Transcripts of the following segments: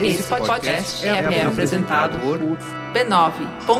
Esse podcast é, é apresentado por b9.com.br.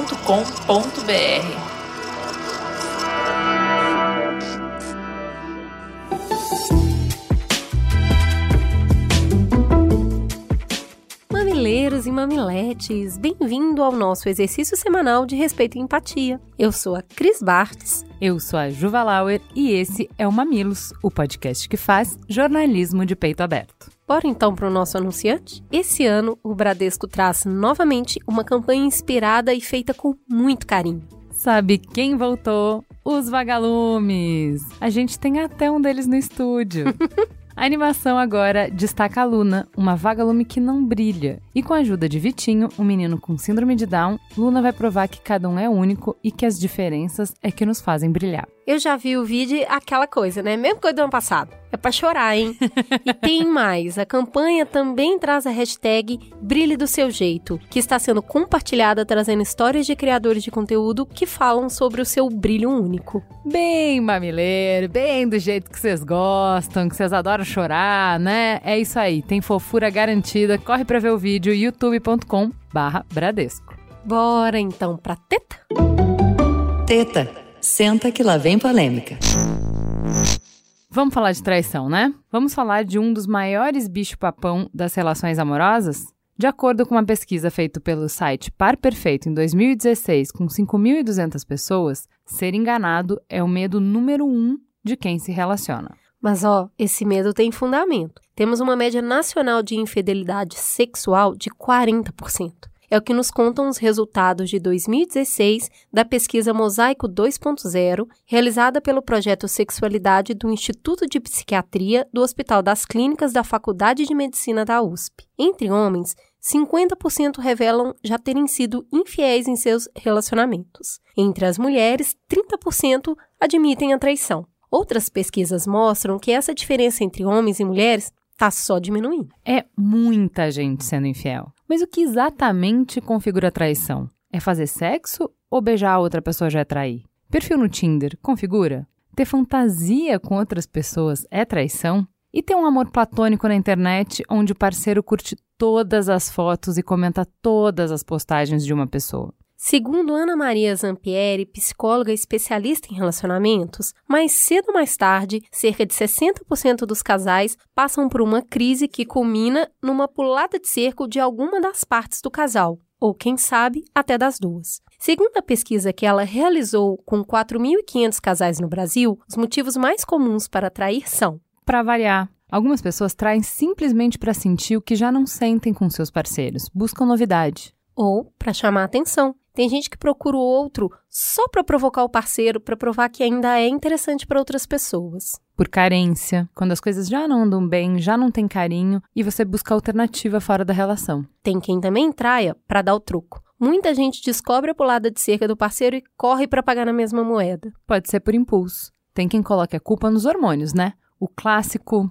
Mamileiros e mamiletes, bem-vindo ao nosso exercício semanal de respeito e empatia. Eu sou a Cris Bartz. Eu sou a Juva Lauer e esse é o Mamilos, o podcast que faz jornalismo de peito aberto. Bora então para o nosso anunciante? Esse ano, o Bradesco traz novamente uma campanha inspirada e feita com muito carinho. Sabe quem voltou? Os vagalumes! A gente tem até um deles no estúdio. A animação agora destaca a Luna, uma vagalume que não brilha. E com a ajuda de Vitinho, um menino com síndrome de Down, Luna vai provar que cada um é único e que as diferenças é que nos fazem brilhar. Eu já vi o vídeo, aquela coisa, né? Mesmo coisa do ano passado. É pra chorar, hein? e tem mais. A campanha também traz a hashtag Brilhe do Seu Jeito, que está sendo compartilhada trazendo histórias de criadores de conteúdo que falam sobre o seu brilho único. Bem mamileiro, bem do jeito que vocês gostam, que vocês adoram chorar, né? É isso aí, tem fofura garantida. Corre pra ver o vídeo youtube.com barra Bradesco. Bora então pra teta? Teta. Senta que lá vem polêmica. Vamos falar de traição, né? Vamos falar de um dos maiores bicho-papão das relações amorosas? De acordo com uma pesquisa feita pelo site Par Perfeito em 2016, com 5.200 pessoas, ser enganado é o medo número um de quem se relaciona. Mas ó, esse medo tem fundamento. Temos uma média nacional de infidelidade sexual de 40%. É o que nos contam os resultados de 2016 da pesquisa Mosaico 2.0, realizada pelo projeto Sexualidade do Instituto de Psiquiatria do Hospital das Clínicas da Faculdade de Medicina da USP. Entre homens, 50% revelam já terem sido infiéis em seus relacionamentos. Entre as mulheres, 30% admitem a traição. Outras pesquisas mostram que essa diferença entre homens e mulheres está só diminuindo. É muita gente sendo infiel. Mas o que exatamente configura traição? É fazer sexo ou beijar a outra pessoa já é trair? Perfil no Tinder configura? Ter fantasia com outras pessoas é traição? E ter um amor platônico na internet onde o parceiro curte todas as fotos e comenta todas as postagens de uma pessoa? Segundo Ana Maria Zampieri, psicóloga especialista em relacionamentos, mais cedo ou mais tarde, cerca de 60% dos casais passam por uma crise que culmina numa pulada de cerco de alguma das partes do casal, ou quem sabe, até das duas. Segundo a pesquisa que ela realizou com 4.500 casais no Brasil, os motivos mais comuns para trair são: para variar, algumas pessoas traem simplesmente para sentir o que já não sentem com seus parceiros, buscam novidade. Ou para chamar atenção, tem gente que procura o outro só para provocar o parceiro, para provar que ainda é interessante para outras pessoas. Por carência, quando as coisas já não andam bem, já não tem carinho e você busca alternativa fora da relação. Tem quem também traia para dar o truco. Muita gente descobre a pulada de cerca do parceiro e corre para pagar na mesma moeda. Pode ser por impulso. Tem quem coloque a culpa nos hormônios, né? O clássico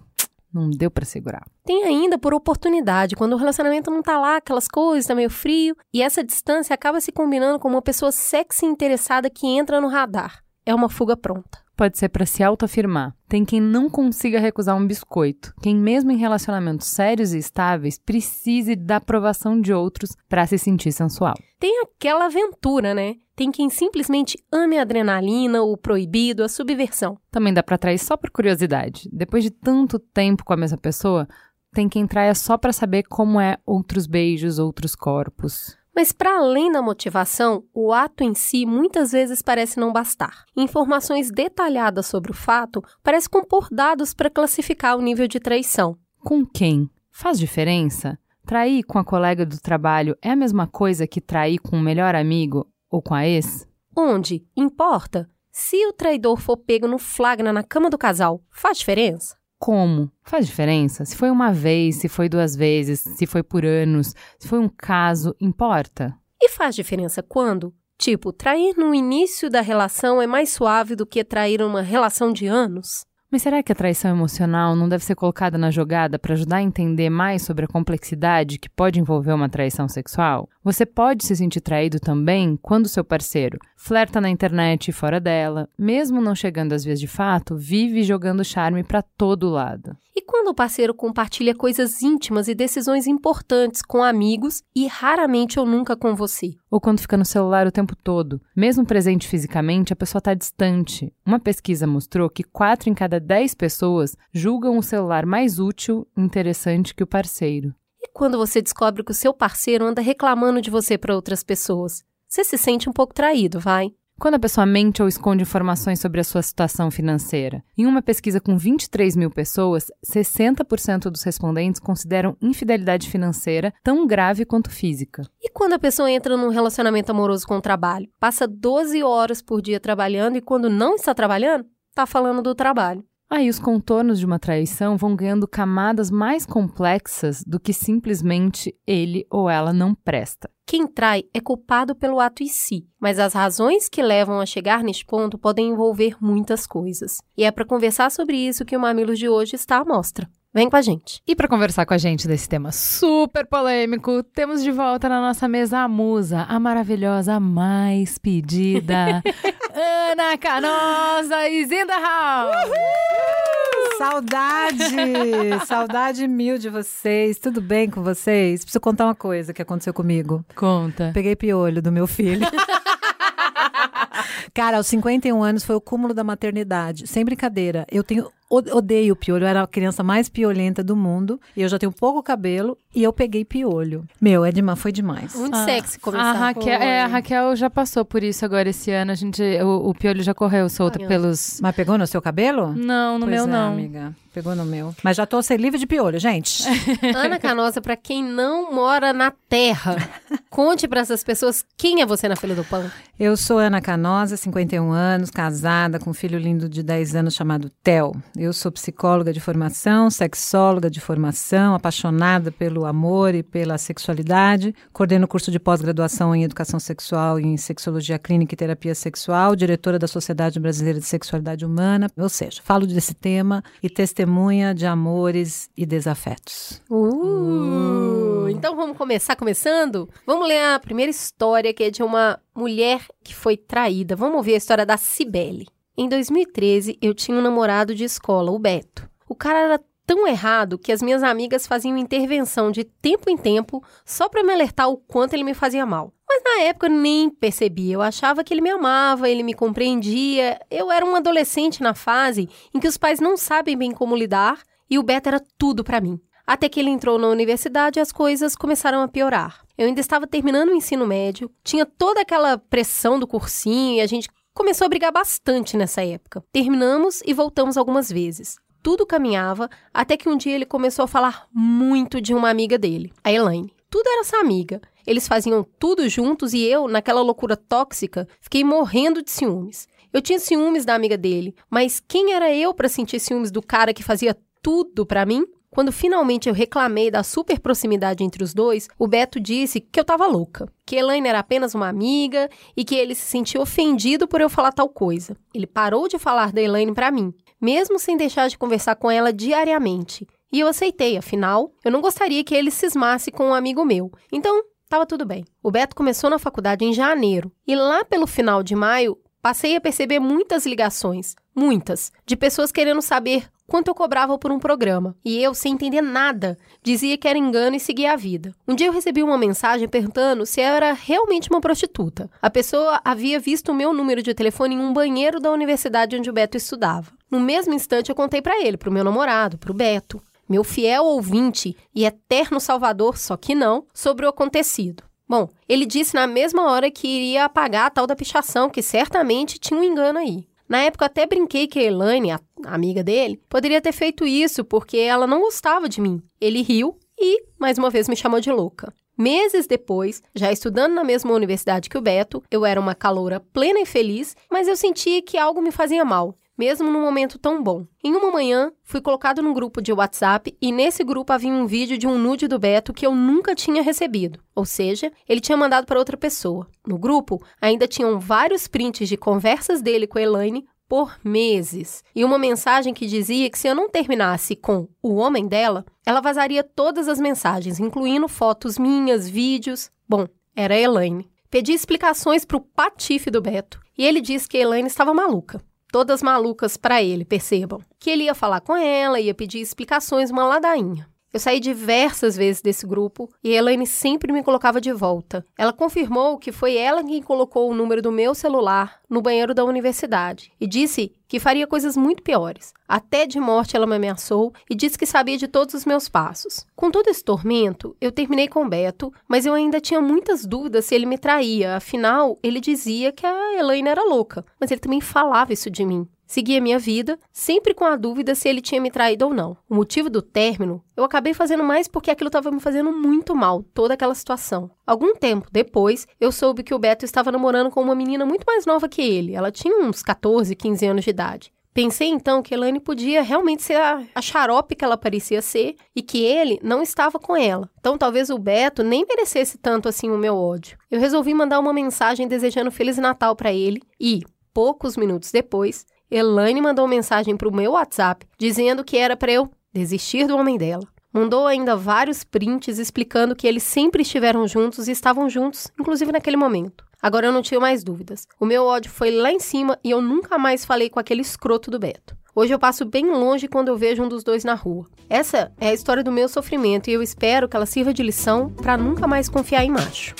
não deu para segurar. Tem ainda por oportunidade, quando o relacionamento não tá lá, aquelas coisas, tá meio frio, e essa distância acaba se combinando com uma pessoa sexy interessada que entra no radar. É uma fuga pronta. Pode ser para se autoafirmar. Tem quem não consiga recusar um biscoito. Quem, mesmo em relacionamentos sérios e estáveis, precise da aprovação de outros para se sentir sensual. Tem aquela aventura, né? Tem quem simplesmente ame a adrenalina, o proibido, a subversão. Também dá para trair só por curiosidade. Depois de tanto tempo com a mesma pessoa, tem quem traia só para saber como é outros beijos, outros corpos. Mas, para além da motivação, o ato em si muitas vezes parece não bastar. Informações detalhadas sobre o fato parecem compor dados para classificar o nível de traição. Com quem? Faz diferença? Trair com a colega do trabalho é a mesma coisa que trair com o melhor amigo ou com a ex? Onde? Importa. Se o traidor for pego no flagra na cama do casal, faz diferença? Como? Faz diferença? Se foi uma vez, se foi duas vezes, se foi por anos, se foi um caso, importa? E faz diferença quando? Tipo, trair no início da relação é mais suave do que trair uma relação de anos? Mas será que a traição emocional não deve ser colocada na jogada para ajudar a entender mais sobre a complexidade que pode envolver uma traição sexual? Você pode se sentir traído também quando seu parceiro flerta na internet e fora dela, mesmo não chegando às vias de fato, vive jogando charme para todo lado. E quando o parceiro compartilha coisas íntimas e decisões importantes com amigos e raramente ou nunca com você? Ou quando fica no celular o tempo todo. Mesmo presente fisicamente, a pessoa está distante. Uma pesquisa mostrou que 4 em cada 10 pessoas julgam o celular mais útil e interessante que o parceiro. E quando você descobre que o seu parceiro anda reclamando de você para outras pessoas? Você se sente um pouco traído, vai? Quando a pessoa mente ou esconde informações sobre a sua situação financeira. Em uma pesquisa com 23 mil pessoas, 60% dos respondentes consideram infidelidade financeira tão grave quanto física. E quando a pessoa entra num relacionamento amoroso com o trabalho? Passa 12 horas por dia trabalhando e quando não está trabalhando, está falando do trabalho. Aí os contornos de uma traição vão ganhando camadas mais complexas do que simplesmente ele ou ela não presta. Quem trai é culpado pelo ato em si, mas as razões que levam a chegar neste ponto podem envolver muitas coisas. E é para conversar sobre isso que o Mamilos de hoje está à mostra. Vem com a gente. E para conversar com a gente desse tema super polêmico, temos de volta na nossa mesa a musa, a maravilhosa mais pedida, Ana Canosa e Zinda House. Saudade! Saudade mil de vocês. Tudo bem com vocês? Preciso contar uma coisa que aconteceu comigo. Conta. Peguei piolho do meu filho. Cara, aos 51 anos foi o cúmulo da maternidade. Sem brincadeira. Eu tenho odeio piolho. Eu era a criança mais piolenta do mundo. E eu já tenho pouco cabelo. E eu peguei piolho. Meu, é demais, foi demais. Muito ah, sexy começar. A Raquel, é, a Raquel já passou por isso agora esse ano. A gente, o, o piolho já correu solto Ai, pelos. Mas pegou no seu cabelo? Não, no pois meu é, não. amiga. Pegou no meu. Mas já tô sem livre de piolho, gente. Ana Canosa, para quem não mora na Terra, conte para essas pessoas quem é você na fila do pão. Eu sou Ana Canosa, 51 anos, casada com um filho lindo de 10 anos chamado Theo. Eu sou psicóloga de formação, sexóloga de formação, apaixonada pelo amor e pela sexualidade. Coordeno curso de pós-graduação em educação sexual e em sexologia clínica e terapia sexual, diretora da Sociedade Brasileira de Sexualidade Humana. Ou seja, falo desse tema e testemunho testemunha de amores e desafetos. Uh, uh. Então vamos começar começando? Vamos ler a primeira história que é de uma mulher que foi traída. Vamos ouvir a história da Cibele. Em 2013, eu tinha um namorado de escola, o Beto. O cara era tão errado que as minhas amigas faziam intervenção de tempo em tempo só para me alertar o quanto ele me fazia mal. Mas na época eu nem percebia. Eu achava que ele me amava, ele me compreendia. Eu era um adolescente na fase em que os pais não sabem bem como lidar e o Beto era tudo para mim. Até que ele entrou na universidade e as coisas começaram a piorar. Eu ainda estava terminando o ensino médio, tinha toda aquela pressão do cursinho e a gente começou a brigar bastante nessa época. Terminamos e voltamos algumas vezes tudo caminhava, até que um dia ele começou a falar muito de uma amiga dele, a Elaine. Tudo era essa amiga. Eles faziam tudo juntos e eu, naquela loucura tóxica, fiquei morrendo de ciúmes. Eu tinha ciúmes da amiga dele, mas quem era eu para sentir ciúmes do cara que fazia tudo para mim? Quando finalmente eu reclamei da super proximidade entre os dois, o Beto disse que eu tava louca, que Elaine era apenas uma amiga e que ele se sentia ofendido por eu falar tal coisa. Ele parou de falar da Elaine para mim, mesmo sem deixar de conversar com ela diariamente. E eu aceitei, afinal, eu não gostaria que ele cismasse com um amigo meu. Então, estava tudo bem. O Beto começou na faculdade em janeiro e lá pelo final de maio passei a perceber muitas ligações, muitas, de pessoas querendo saber quanto eu cobrava por um programa. E eu, sem entender nada, dizia que era engano e seguia a vida. Um dia eu recebi uma mensagem perguntando se eu era realmente uma prostituta. A pessoa havia visto o meu número de telefone em um banheiro da universidade onde o Beto estudava. No mesmo instante eu contei para ele, para o meu namorado, para o Beto, meu fiel ouvinte e eterno salvador, só que não, sobre o acontecido. Bom, ele disse na mesma hora que iria apagar a tal da pichação, que certamente tinha um engano aí. Na época, até brinquei que a Elaine, a amiga dele, poderia ter feito isso porque ela não gostava de mim. Ele riu e, mais uma vez, me chamou de louca. Meses depois, já estudando na mesma universidade que o Beto, eu era uma caloura plena e feliz, mas eu sentia que algo me fazia mal mesmo num momento tão bom. Em uma manhã, fui colocado num grupo de WhatsApp e nesse grupo havia um vídeo de um nude do Beto que eu nunca tinha recebido. Ou seja, ele tinha mandado para outra pessoa. No grupo, ainda tinham vários prints de conversas dele com a Elaine por meses. E uma mensagem que dizia que se eu não terminasse com o homem dela, ela vazaria todas as mensagens, incluindo fotos minhas, vídeos. Bom, Era a Elaine. Pedi explicações pro patife do Beto e ele disse que a Elaine estava maluca. Todas malucas para ele, percebam. Que ele ia falar com ela, ia pedir explicações, uma ladainha. Eu saí diversas vezes desse grupo e a Elaine sempre me colocava de volta. Ela confirmou que foi ela quem colocou o número do meu celular no banheiro da universidade e disse que faria coisas muito piores. Até de morte ela me ameaçou e disse que sabia de todos os meus passos. Com todo esse tormento, eu terminei com Beto, mas eu ainda tinha muitas dúvidas se ele me traía. Afinal, ele dizia que a Elaine era louca, mas ele também falava isso de mim. Segui a minha vida, sempre com a dúvida se ele tinha me traído ou não. O motivo do término, eu acabei fazendo mais porque aquilo estava me fazendo muito mal, toda aquela situação. Algum tempo depois, eu soube que o Beto estava namorando com uma menina muito mais nova que ele. Ela tinha uns 14, 15 anos de idade. Pensei então que Elaine podia realmente ser a, a, xarope que ela parecia ser e que ele não estava com ela. Então talvez o Beto nem merecesse tanto assim o meu ódio. Eu resolvi mandar uma mensagem desejando Feliz Natal para ele e, poucos minutos depois, Elaine mandou mensagem para o meu WhatsApp dizendo que era para eu desistir do homem dela. Mandou ainda vários prints explicando que eles sempre estiveram juntos e estavam juntos, inclusive naquele momento. Agora eu não tinha mais dúvidas. O meu ódio foi lá em cima e eu nunca mais falei com aquele escroto do Beto. Hoje eu passo bem longe quando eu vejo um dos dois na rua. Essa é a história do meu sofrimento e eu espero que ela sirva de lição para nunca mais confiar em macho.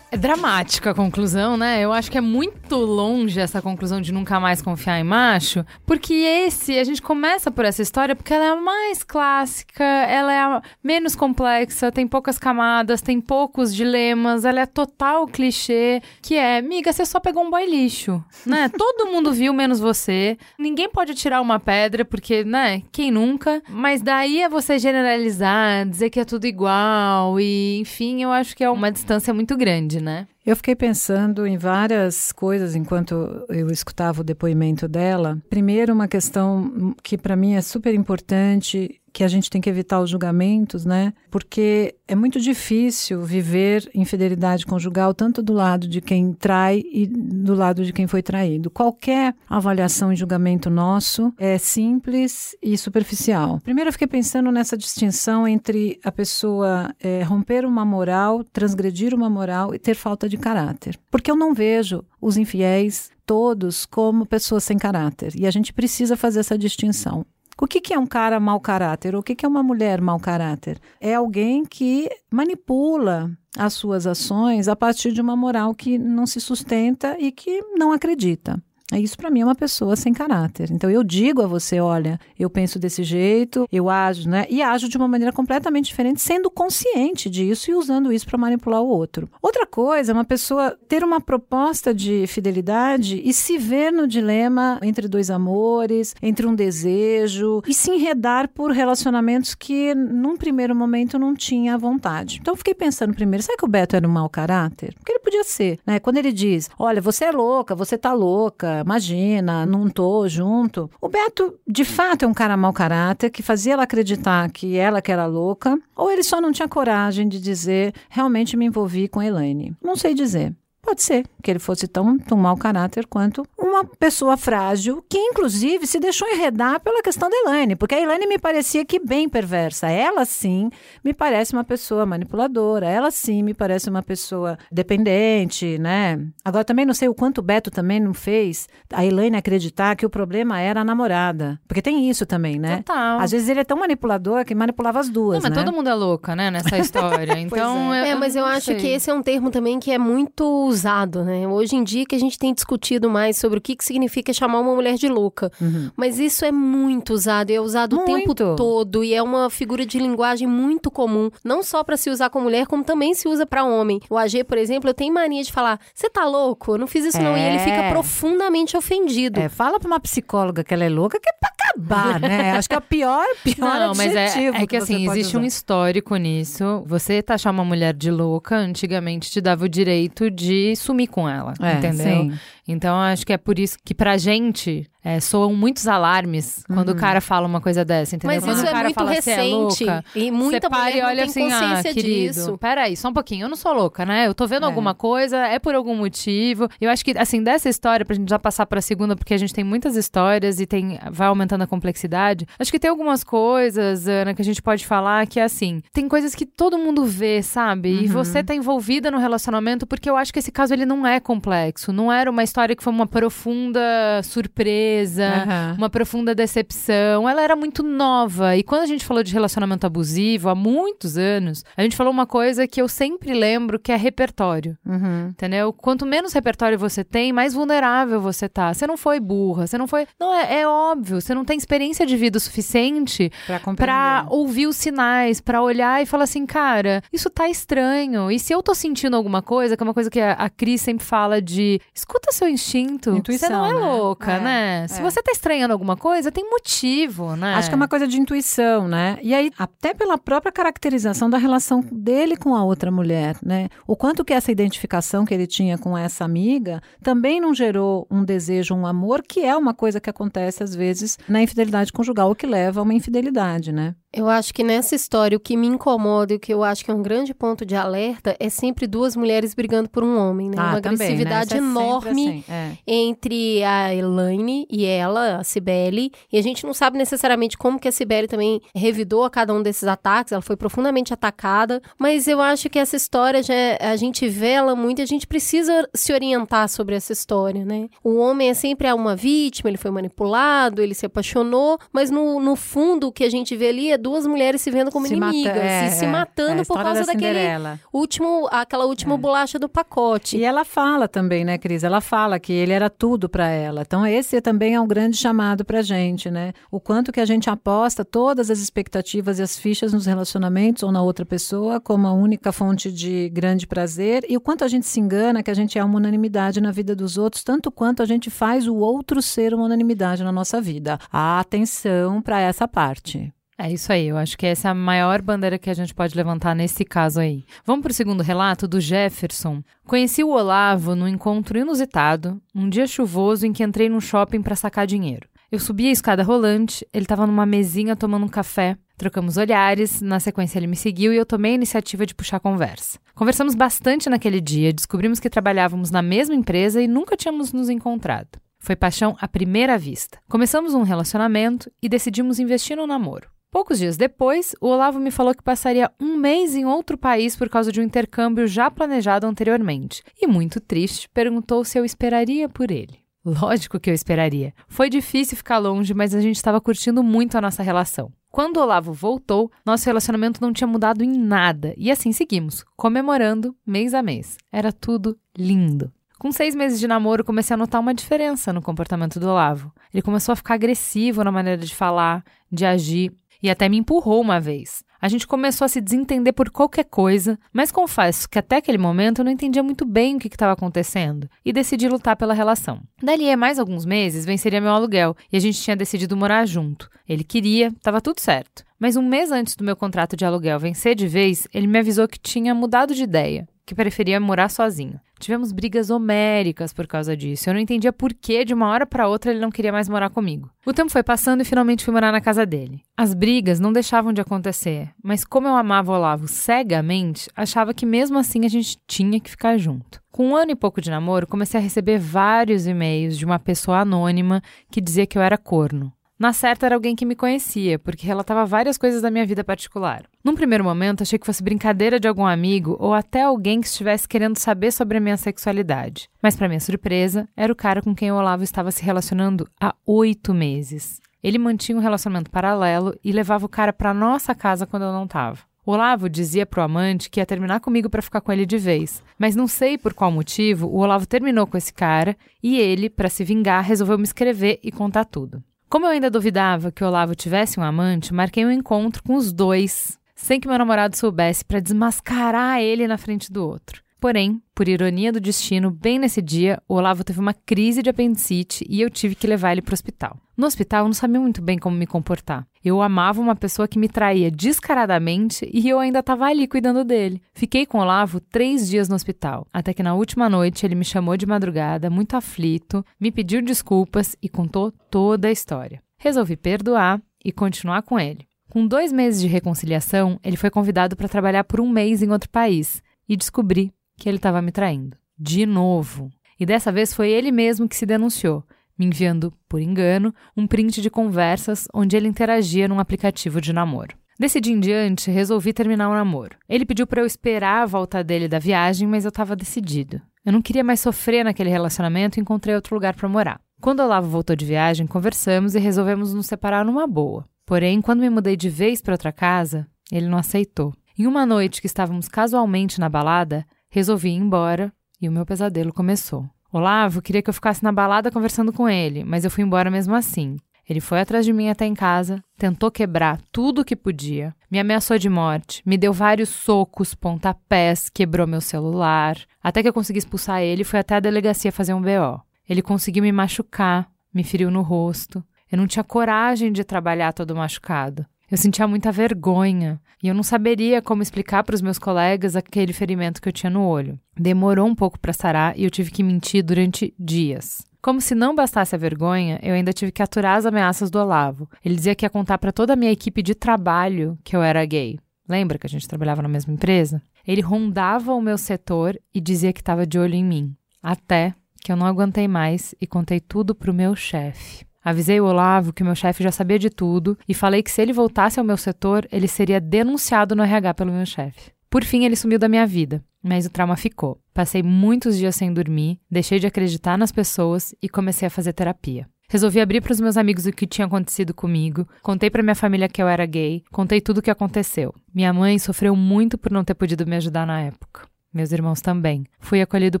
É dramática a conclusão, né? Eu acho que é muito longe essa conclusão de nunca mais confiar em macho, porque esse, a gente começa por essa história porque ela é a mais clássica, ela é a menos complexa, tem poucas camadas, tem poucos dilemas, ela é total clichê, que é, miga, você só pegou um boy lixo, né? Todo mundo viu, menos você. Ninguém pode tirar uma pedra, porque, né, quem nunca? Mas daí é você generalizar, dizer que é tudo igual, e, enfim, eu acho que é uma distância muito grande né? Eu fiquei pensando em várias coisas enquanto eu escutava o depoimento dela. Primeiro, uma questão que para mim é super importante que a gente tem que evitar os julgamentos, né? Porque é muito difícil viver infidelidade conjugal tanto do lado de quem trai e do lado de quem foi traído. Qualquer avaliação e julgamento nosso é simples e superficial. Primeiro, eu fiquei pensando nessa distinção entre a pessoa é, romper uma moral, transgredir uma moral e ter falta de caráter. Porque eu não vejo os infiéis todos como pessoas sem caráter. E a gente precisa fazer essa distinção. O que, que é um cara mau caráter? O que, que é uma mulher mau caráter? É alguém que manipula as suas ações a partir de uma moral que não se sustenta e que não acredita. Isso para mim é uma pessoa sem caráter. Então eu digo a você, olha, eu penso desse jeito, eu ajo, né? E ajo de uma maneira completamente diferente, sendo consciente disso e usando isso para manipular o outro. Outra coisa é uma pessoa ter uma proposta de fidelidade e se ver no dilema entre dois amores, entre um desejo e se enredar por relacionamentos que num primeiro momento não tinha vontade. Então eu fiquei pensando primeiro, será que o Beto era um mau caráter? Porque ele podia ser, né? Quando ele diz, olha, você é louca, você tá louca, imagina, não tô junto. O Beto, de fato, é um cara mau caráter que fazia ela acreditar que ela que era louca, ou ele só não tinha coragem de dizer, realmente me envolvi com a Elaine. Não sei dizer. Pode ser que ele fosse tão, tão mau caráter quanto uma pessoa frágil, que inclusive se deixou enredar pela questão da Elaine, porque a Elaine me parecia que bem perversa. Ela sim me parece uma pessoa manipuladora, ela sim me parece uma pessoa dependente, né? Agora também não sei o quanto o Beto também não fez a Elaine acreditar que o problema era a namorada. Porque tem isso também, né? Total. Às vezes ele é tão manipulador que manipulava as duas. Não, mas né? todo mundo é louca, né, nessa história. então. é. Eu, é, mas eu, eu acho sei. que esse é um termo também que é muito usado, né? Hoje em dia que a gente tem discutido mais sobre o que, que significa chamar uma mulher de louca. Uhum. Mas isso é muito usado, e é usado o tempo Muito. todo e é uma figura de linguagem muito comum, não só para se usar com mulher, como também se usa para homem. O AG, por exemplo, eu tenho mania de falar: "Você tá louco? Eu não fiz isso não". E ele É. fica profundamente ofendido. É, fala pra uma psicóloga que ela é louca, que é pra acabar, né? Acho que é o pior, pior Não, mas é, é que, você assim, existe um usar. histórico nisso. Você taxar uma mulher de louca, antigamente te dava o direito de sumir com ela, É, entendeu? sim. Então, acho que é por isso que pra gente é, soam muitos alarmes quando o cara fala uma coisa dessa, entendeu? Mas quando isso o é cara muito fala, "Você é recente. louca", e muita você para mulher e não olha tem assim, ah, consciência querido, disso. peraí, só um pouquinho, eu não sou louca, né? Eu tô vendo É. alguma coisa, é por algum motivo. Eu acho que, assim, dessa história, pra gente já passar pra segunda, porque a gente tem muitas histórias e tem, vai aumentando a complexidade, acho que tem algumas coisas, Ana, que a gente pode falar que, assim, tem coisas que todo mundo vê, sabe? E você tá envolvida no relacionamento, porque eu acho que esse caso, ele não é complexo. Não era uma história que foi uma profunda surpresa, Aham. uma profunda decepção. Ela era muito nova. E quando a gente falou de relacionamento abusivo há muitos anos, a gente falou uma coisa que eu sempre lembro que é repertório. Uhum. Entendeu? Quanto menos repertório você tem, mais vulnerável você tá. Você não foi burra, você não foi. Não, é, é óbvio, você não tem experiência de vida o suficiente pra ouvir os sinais, pra olhar e falar assim, cara, isso tá estranho. E se eu tô sentindo alguma coisa, que é uma coisa que a, a Cris sempre fala de escuta seu instinto. Intuição, você não é né? louca, É, né? Se é. você tá estranhando alguma coisa, tem motivo, né? Acho que é uma coisa de intuição, né? E aí, até pela própria caracterização da relação dele com a outra mulher, né? O quanto que essa identificação que ele tinha com essa amiga também não gerou um desejo, um amor, que é uma coisa que acontece às vezes na infidelidade conjugal, o que leva a uma infidelidade, né? Eu acho que nessa história o que me incomoda e o que eu acho que é um grande ponto de alerta é sempre duas mulheres brigando por um homem, né? Ah, Uma também, né? agressividade Isso é enorme assim, é. entre a Elaine e ela, a Cibele, e a gente não sabe necessariamente como que a Cibele também revidou a cada um desses ataques, ela foi profundamente atacada, mas eu acho que essa história já é- a gente vê ela muito e a gente precisa se orientar sobre essa história, né? O homem é sempre uma vítima, ele foi manipulado, ele se apaixonou, mas no, no fundo o que a gente vê ali é duas mulheres se vendo como Se mata- inimigas é, e se é, matando é a por causa da daquele Cinderela. último, aquela última bolacha do pacote. E ela fala também, né, Cris? Ela fala que ele era tudo para ela. Então, esse também é um grande chamado pra gente, né? O quanto que a gente aposta todas as expectativas e as fichas nos relacionamentos ou na outra pessoa como a única fonte de grande prazer e o quanto a gente se engana que a gente é uma unanimidade na vida dos outros, tanto quanto a gente faz o outro ser uma unanimidade na nossa vida. Atenção para essa parte. É isso aí, eu acho que essa é a maior bandeira que a gente pode levantar nesse caso aí. Vamos pro segundo relato do Jefferson. Conheci o Olavo num encontro inusitado, um dia chuvoso em que entrei num shopping para sacar dinheiro. Eu subi a escada rolante, ele estava numa mesinha tomando um café, trocamos olhares, na sequência ele me seguiu e eu tomei a iniciativa de puxar a conversa. Conversamos bastante naquele dia, descobrimos que trabalhávamos na mesma empresa e nunca tínhamos nos encontrado. Foi paixão à primeira vista. Começamos um relacionamento e decidimos investir no namoro. Poucos dias depois, o Olavo me falou que passaria um mês em outro país por causa de um intercâmbio já planejado anteriormente. E, muito triste, perguntou se eu esperaria por ele. Lógico que eu esperaria. Foi difícil ficar longe, mas a gente estava curtindo muito a nossa relação. Quando o Olavo voltou, nosso relacionamento não tinha mudado em nada e assim seguimos, comemorando mês a mês. Era tudo lindo. Com seis meses de namoro, comecei a notar uma diferença no comportamento do Olavo. Ele começou a ficar agressivo na maneira de falar, de agir e até me empurrou uma vez. A gente começou a se desentender por qualquer coisa, mas confesso que até aquele momento eu não entendia muito bem o que estava acontecendo e decidi lutar pela relação. Dali a mais alguns meses venceria meu aluguel e a gente tinha decidido morar junto. Ele queria, estava tudo certo. Mas um mês antes do meu contrato de aluguel vencer de vez, ele me avisou que tinha mudado de ideia que preferia morar sozinho. Tivemos brigas homéricas por causa disso. Eu não entendia por que, de uma hora para outra, ele não queria mais morar comigo. O tempo foi passando e finalmente fui morar na casa dele. As brigas não deixavam de acontecer, mas como eu amava o Olavo cegamente, achava que mesmo assim a gente tinha que ficar junto. Com um ano e pouco de namoro, comecei a receber vários e-mails de uma pessoa anônima que dizia que eu era corno. Na certa era alguém que me conhecia, porque relatava várias coisas da minha vida particular. Num primeiro momento, achei que fosse brincadeira de algum amigo ou até alguém que estivesse querendo saber sobre a minha sexualidade. Mas, para minha surpresa, era o cara com quem o Olavo estava se relacionando há oito meses. Ele mantinha um relacionamento paralelo e levava o cara para nossa casa quando eu não estava. O Olavo dizia pro amante que ia terminar comigo para ficar com ele de vez, mas não sei por qual motivo o Olavo terminou com esse cara e ele, para se vingar, resolveu me escrever e contar tudo. Como eu ainda duvidava que o Olavo tivesse um amante, marquei um encontro com os dois, sem que meu namorado soubesse, para desmascarar ele na frente do outro. Porém, por ironia do destino, bem nesse dia, o Olavo teve uma crise de apendicite e eu tive que levar ele para o hospital. No hospital, eu não sabia muito bem como me comportar. Eu amava uma pessoa que me traía descaradamente e eu ainda estava ali cuidando dele. Fiquei com o Olavo três dias no hospital, até que na última noite ele me chamou de madrugada, muito aflito, me pediu desculpas e contou toda a história. Resolvi perdoar e continuar com ele. Com dois meses de reconciliação, ele foi convidado para trabalhar por um mês em outro país e descobri que ele estava me traindo. De novo. E dessa vez foi ele mesmo que se denunciou, me enviando, por engano, um print de conversas onde ele interagia num aplicativo de namoro. Desse dia em diante, resolvi terminar o namoro. Ele pediu para eu esperar a volta dele da viagem, mas eu estava decidido. Eu não queria mais sofrer naquele relacionamento e encontrei outro lugar para morar. Quando Olavo voltou de viagem, conversamos e resolvemos nos separar numa boa. Porém, quando me mudei de vez para outra casa, ele não aceitou. Em uma noite que estávamos casualmente na balada, Resolvi ir embora e o meu pesadelo começou. Olavo queria que eu ficasse na balada conversando com ele, mas eu fui embora mesmo assim. Ele foi atrás de mim até em casa, tentou quebrar tudo o que podia, me ameaçou de morte, me deu vários socos, pontapés, quebrou meu celular, até que eu consegui expulsar ele fui até a delegacia fazer um BO. Ele conseguiu me machucar, me feriu no rosto. Eu não tinha coragem de trabalhar todo machucado. Eu sentia muita vergonha e eu não saberia como explicar para os meus colegas aquele ferimento que eu tinha no olho. Demorou um pouco para sarar e eu tive que mentir durante dias. Como se não bastasse a vergonha, eu ainda tive que aturar as ameaças do Olavo. Ele dizia que ia contar para toda a minha equipe de trabalho que eu era gay. Lembra que a gente trabalhava na mesma empresa? Ele rondava o meu setor e dizia que estava de olho em mim. Até que eu não aguentei mais e contei tudo pro meu chefe. Avisei o Olavo que meu chefe já sabia de tudo e falei que se ele voltasse ao meu setor, ele seria denunciado no RH pelo meu chefe. Por fim, ele sumiu da minha vida, mas o trauma ficou. Passei muitos dias sem dormir, deixei de acreditar nas pessoas e comecei a fazer terapia. Resolvi abrir para os meus amigos o que tinha acontecido comigo, contei para minha família que eu era gay, contei tudo o que aconteceu. Minha mãe sofreu muito por não ter podido me ajudar na época. Meus irmãos também. Fui acolhido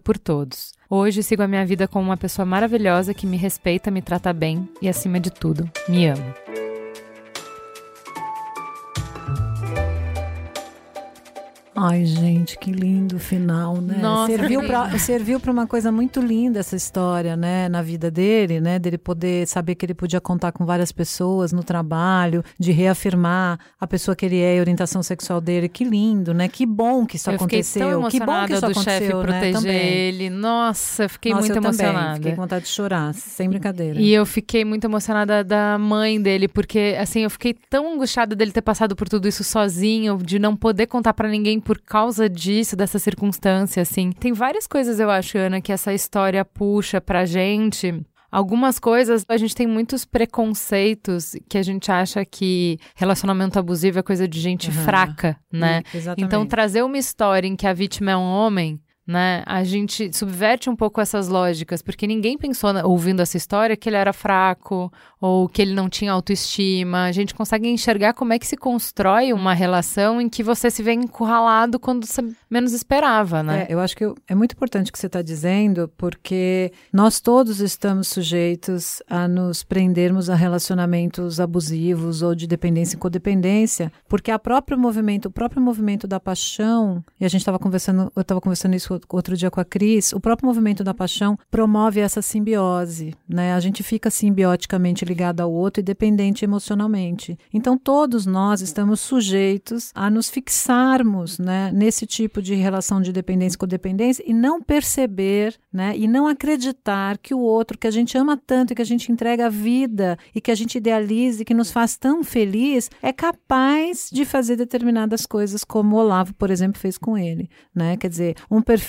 por todos. Hoje sigo a minha vida como uma pessoa maravilhosa que me respeita, me trata bem e, acima de tudo, me ama. Ai, gente, que lindo final, né? Nossa, serviu para serviu para uma coisa muito linda essa história, né, na vida dele, né, dele poder saber que ele podia contar com várias pessoas no trabalho, de reafirmar a pessoa que ele é e a orientação sexual dele. Que lindo, né? Que bom que isso eu aconteceu. Que bom que isso do aconteceu, né? proteger Também. ele. Nossa, eu fiquei Nossa, muito eu também. emocionada. Fiquei com vontade de chorar, sem brincadeira. E eu fiquei muito emocionada da mãe dele, porque assim, eu fiquei tão angustiada dele ter passado por tudo isso sozinho, de não poder contar pra ninguém por causa disso, dessa circunstância, assim. Tem várias coisas, eu acho, Ana, que essa história puxa pra gente. Algumas coisas, a gente tem muitos preconceitos que a gente acha que relacionamento abusivo é coisa de gente Aham. fraca, né? Exatamente. Então, trazer uma história em que a vítima é um homem, né? A gente subverte um pouco essas lógicas, porque ninguém pensou, ouvindo essa história, que ele era fraco ou que ele não tinha autoestima. A gente consegue enxergar como é que se constrói uma relação em que você se vê encurralado quando você menos esperava, né? É, eu acho que eu- é muito importante o que você está dizendo, porque nós todos estamos sujeitos a nos prendermos a relacionamentos abusivos ou de dependência e codependência, porque a próprio movimento, o próprio movimento da paixão, e a gente estava conversando, eu estava conversando isso outro dia com a Cris, o próprio movimento da paixão promove essa simbiose, né? A gente fica simbioticamente ligado ao outro e dependente emocionalmente. Então todos nós estamos sujeitos a nos fixarmos, né, nesse tipo de relação de dependência e codependência e não perceber, né, e não acreditar que o outro que a gente ama tanto e que a gente entrega a vida e que a gente idealiza e que nos faz tão feliz é capaz de fazer determinadas coisas como o Olavo, por exemplo, fez com ele, né? Quer dizer, um perfil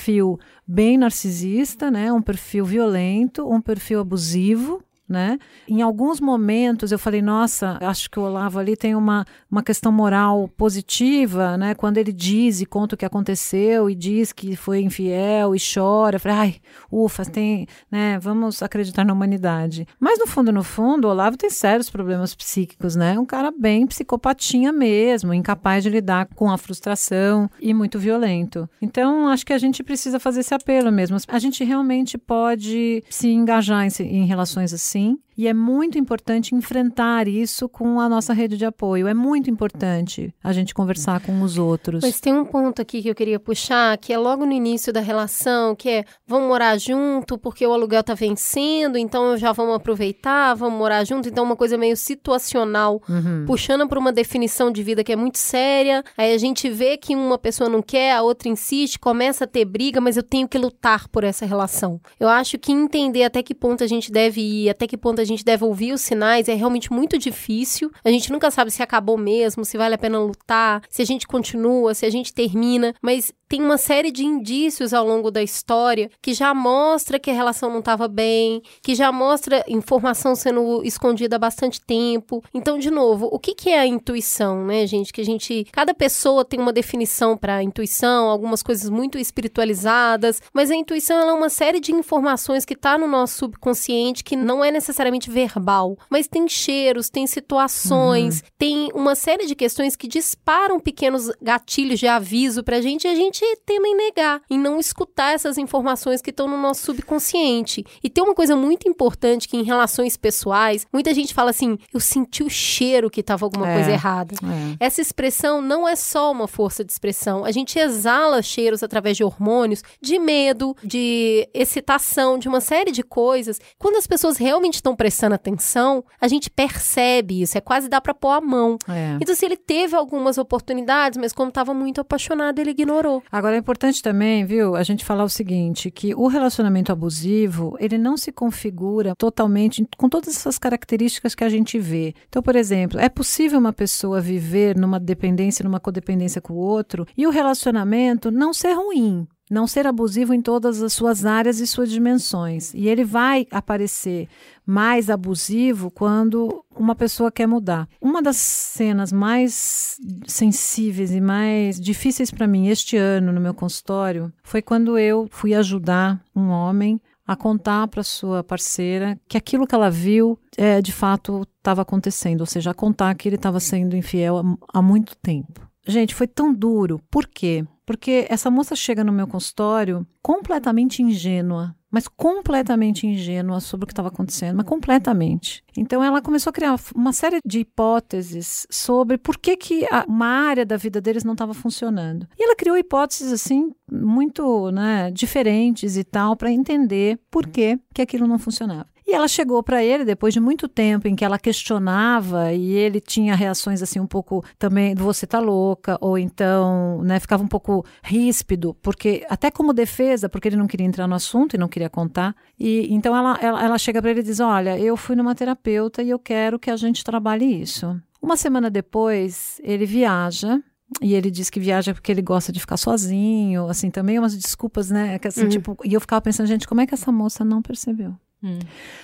bem narcisista, né, um perfil violento, um perfil abusivo, né? Em alguns momentos eu falei, nossa, acho que o Olavo ali tem uma, uma questão moral positiva, né? Quando ele diz e conta o que aconteceu e diz que foi infiel e chora, eu falei, ai, ufa, tem, né? Vamos acreditar na humanidade. Mas no fundo, no fundo, o Olavo tem sérios problemas psíquicos, né? Um cara bem psicopatinha mesmo, incapaz de lidar com a frustração e muito violento. Então, acho que a gente precisa fazer esse apelo mesmo. A gente realmente pode se engajar em, em relações assim. E é muito importante enfrentar isso com a nossa rede de apoio. É muito importante a gente conversar com os outros. Mas tem um ponto aqui que eu queria puxar, que é logo no início da relação, que é vamos morar junto porque o aluguel tá vencendo, então já vamos aproveitar, vamos morar junto. Então, uma coisa meio situacional, Uhum. puxando para uma definição de vida que é muito séria. Aí a gente vê que uma pessoa não quer, a outra insiste, começa a ter briga, mas eu tenho que lutar por essa relação. Eu acho que entender até que ponto a gente deve ir, até que ponto a gente deve ouvir os sinais é realmente muito difícil. A gente nunca sabe se acabou mesmo, se vale a pena lutar, se a gente continua, se a gente termina, mas tem uma série de indícios ao longo da história que já mostra que a relação não estava bem, que já mostra informação sendo escondida há bastante tempo. Então, de novo, o que, que é a intuição, né, gente? Que a gente. Cada pessoa tem uma definição para intuição, algumas coisas muito espiritualizadas, mas a intuição é uma série de informações que está no nosso subconsciente que não é necessariamente verbal, mas tem cheiros, tem situações, tem uma série de questões que disparam pequenos gatilhos de aviso pra gente e a gente tema em negar, em não escutar essas informações que estão no nosso subconsciente. E tem uma coisa muito importante que em relações pessoais, muita gente fala assim: eu senti o cheiro que estava alguma É. coisa errada. É. Essa expressão não é só uma força de expressão. A gente exala cheiros através de hormônios, de medo, de excitação, de uma série de coisas. Quando as pessoas realmente estão prestando atenção, a gente percebe isso. É quase dá pra pôr a mão. É. Então, se ele teve algumas oportunidades, mas como estava muito apaixonado, ele ignorou. Agora é importante também, viu, a gente falar o seguinte, que o relacionamento abusivo, ele não se configura totalmente com todas essas características que a gente vê. Então, por exemplo, é possível uma pessoa viver numa dependência, numa codependência com o outro e o relacionamento não ser ruim. Não ser abusivo em todas as suas áreas e suas dimensões. E ele vai aparecer mais abusivo quando uma pessoa quer mudar. Uma das cenas mais sensíveis e mais difíceis para mim este ano no meu consultório foi quando eu fui ajudar um homem a contar para sua parceira que aquilo que ela viu é, de fato estava acontecendo, ou seja, a contar que ele estava sendo infiel há, há muito tempo. Gente, foi tão duro. Por quê? Porque essa moça chega no meu consultório completamente ingênua, mas completamente ingênua sobre o que estava acontecendo, mas completamente. Então ela começou a criar uma série de hipóteses sobre por que, que a- uma área da vida deles não estava funcionando. E ela criou hipóteses assim muito né, diferentes e tal para entender por que, que aquilo não funcionava. E ela chegou para ele depois de muito tempo em que ela questionava e ele tinha reações assim um pouco também você tá louca ou então, né, ficava um pouco ríspido, porque até como defesa, porque ele não queria entrar no assunto e não queria contar. E então ela ela, ela chega para ele e diz: "Olha, eu fui numa terapeuta e eu quero que a gente trabalhe isso". Uma semana depois, ele viaja e ele diz que viaja porque ele gosta de ficar sozinho, assim, também umas desculpas, né? Que, assim, Uhum. tipo, e eu ficava pensando, gente, como é que essa moça não percebeu? Hum.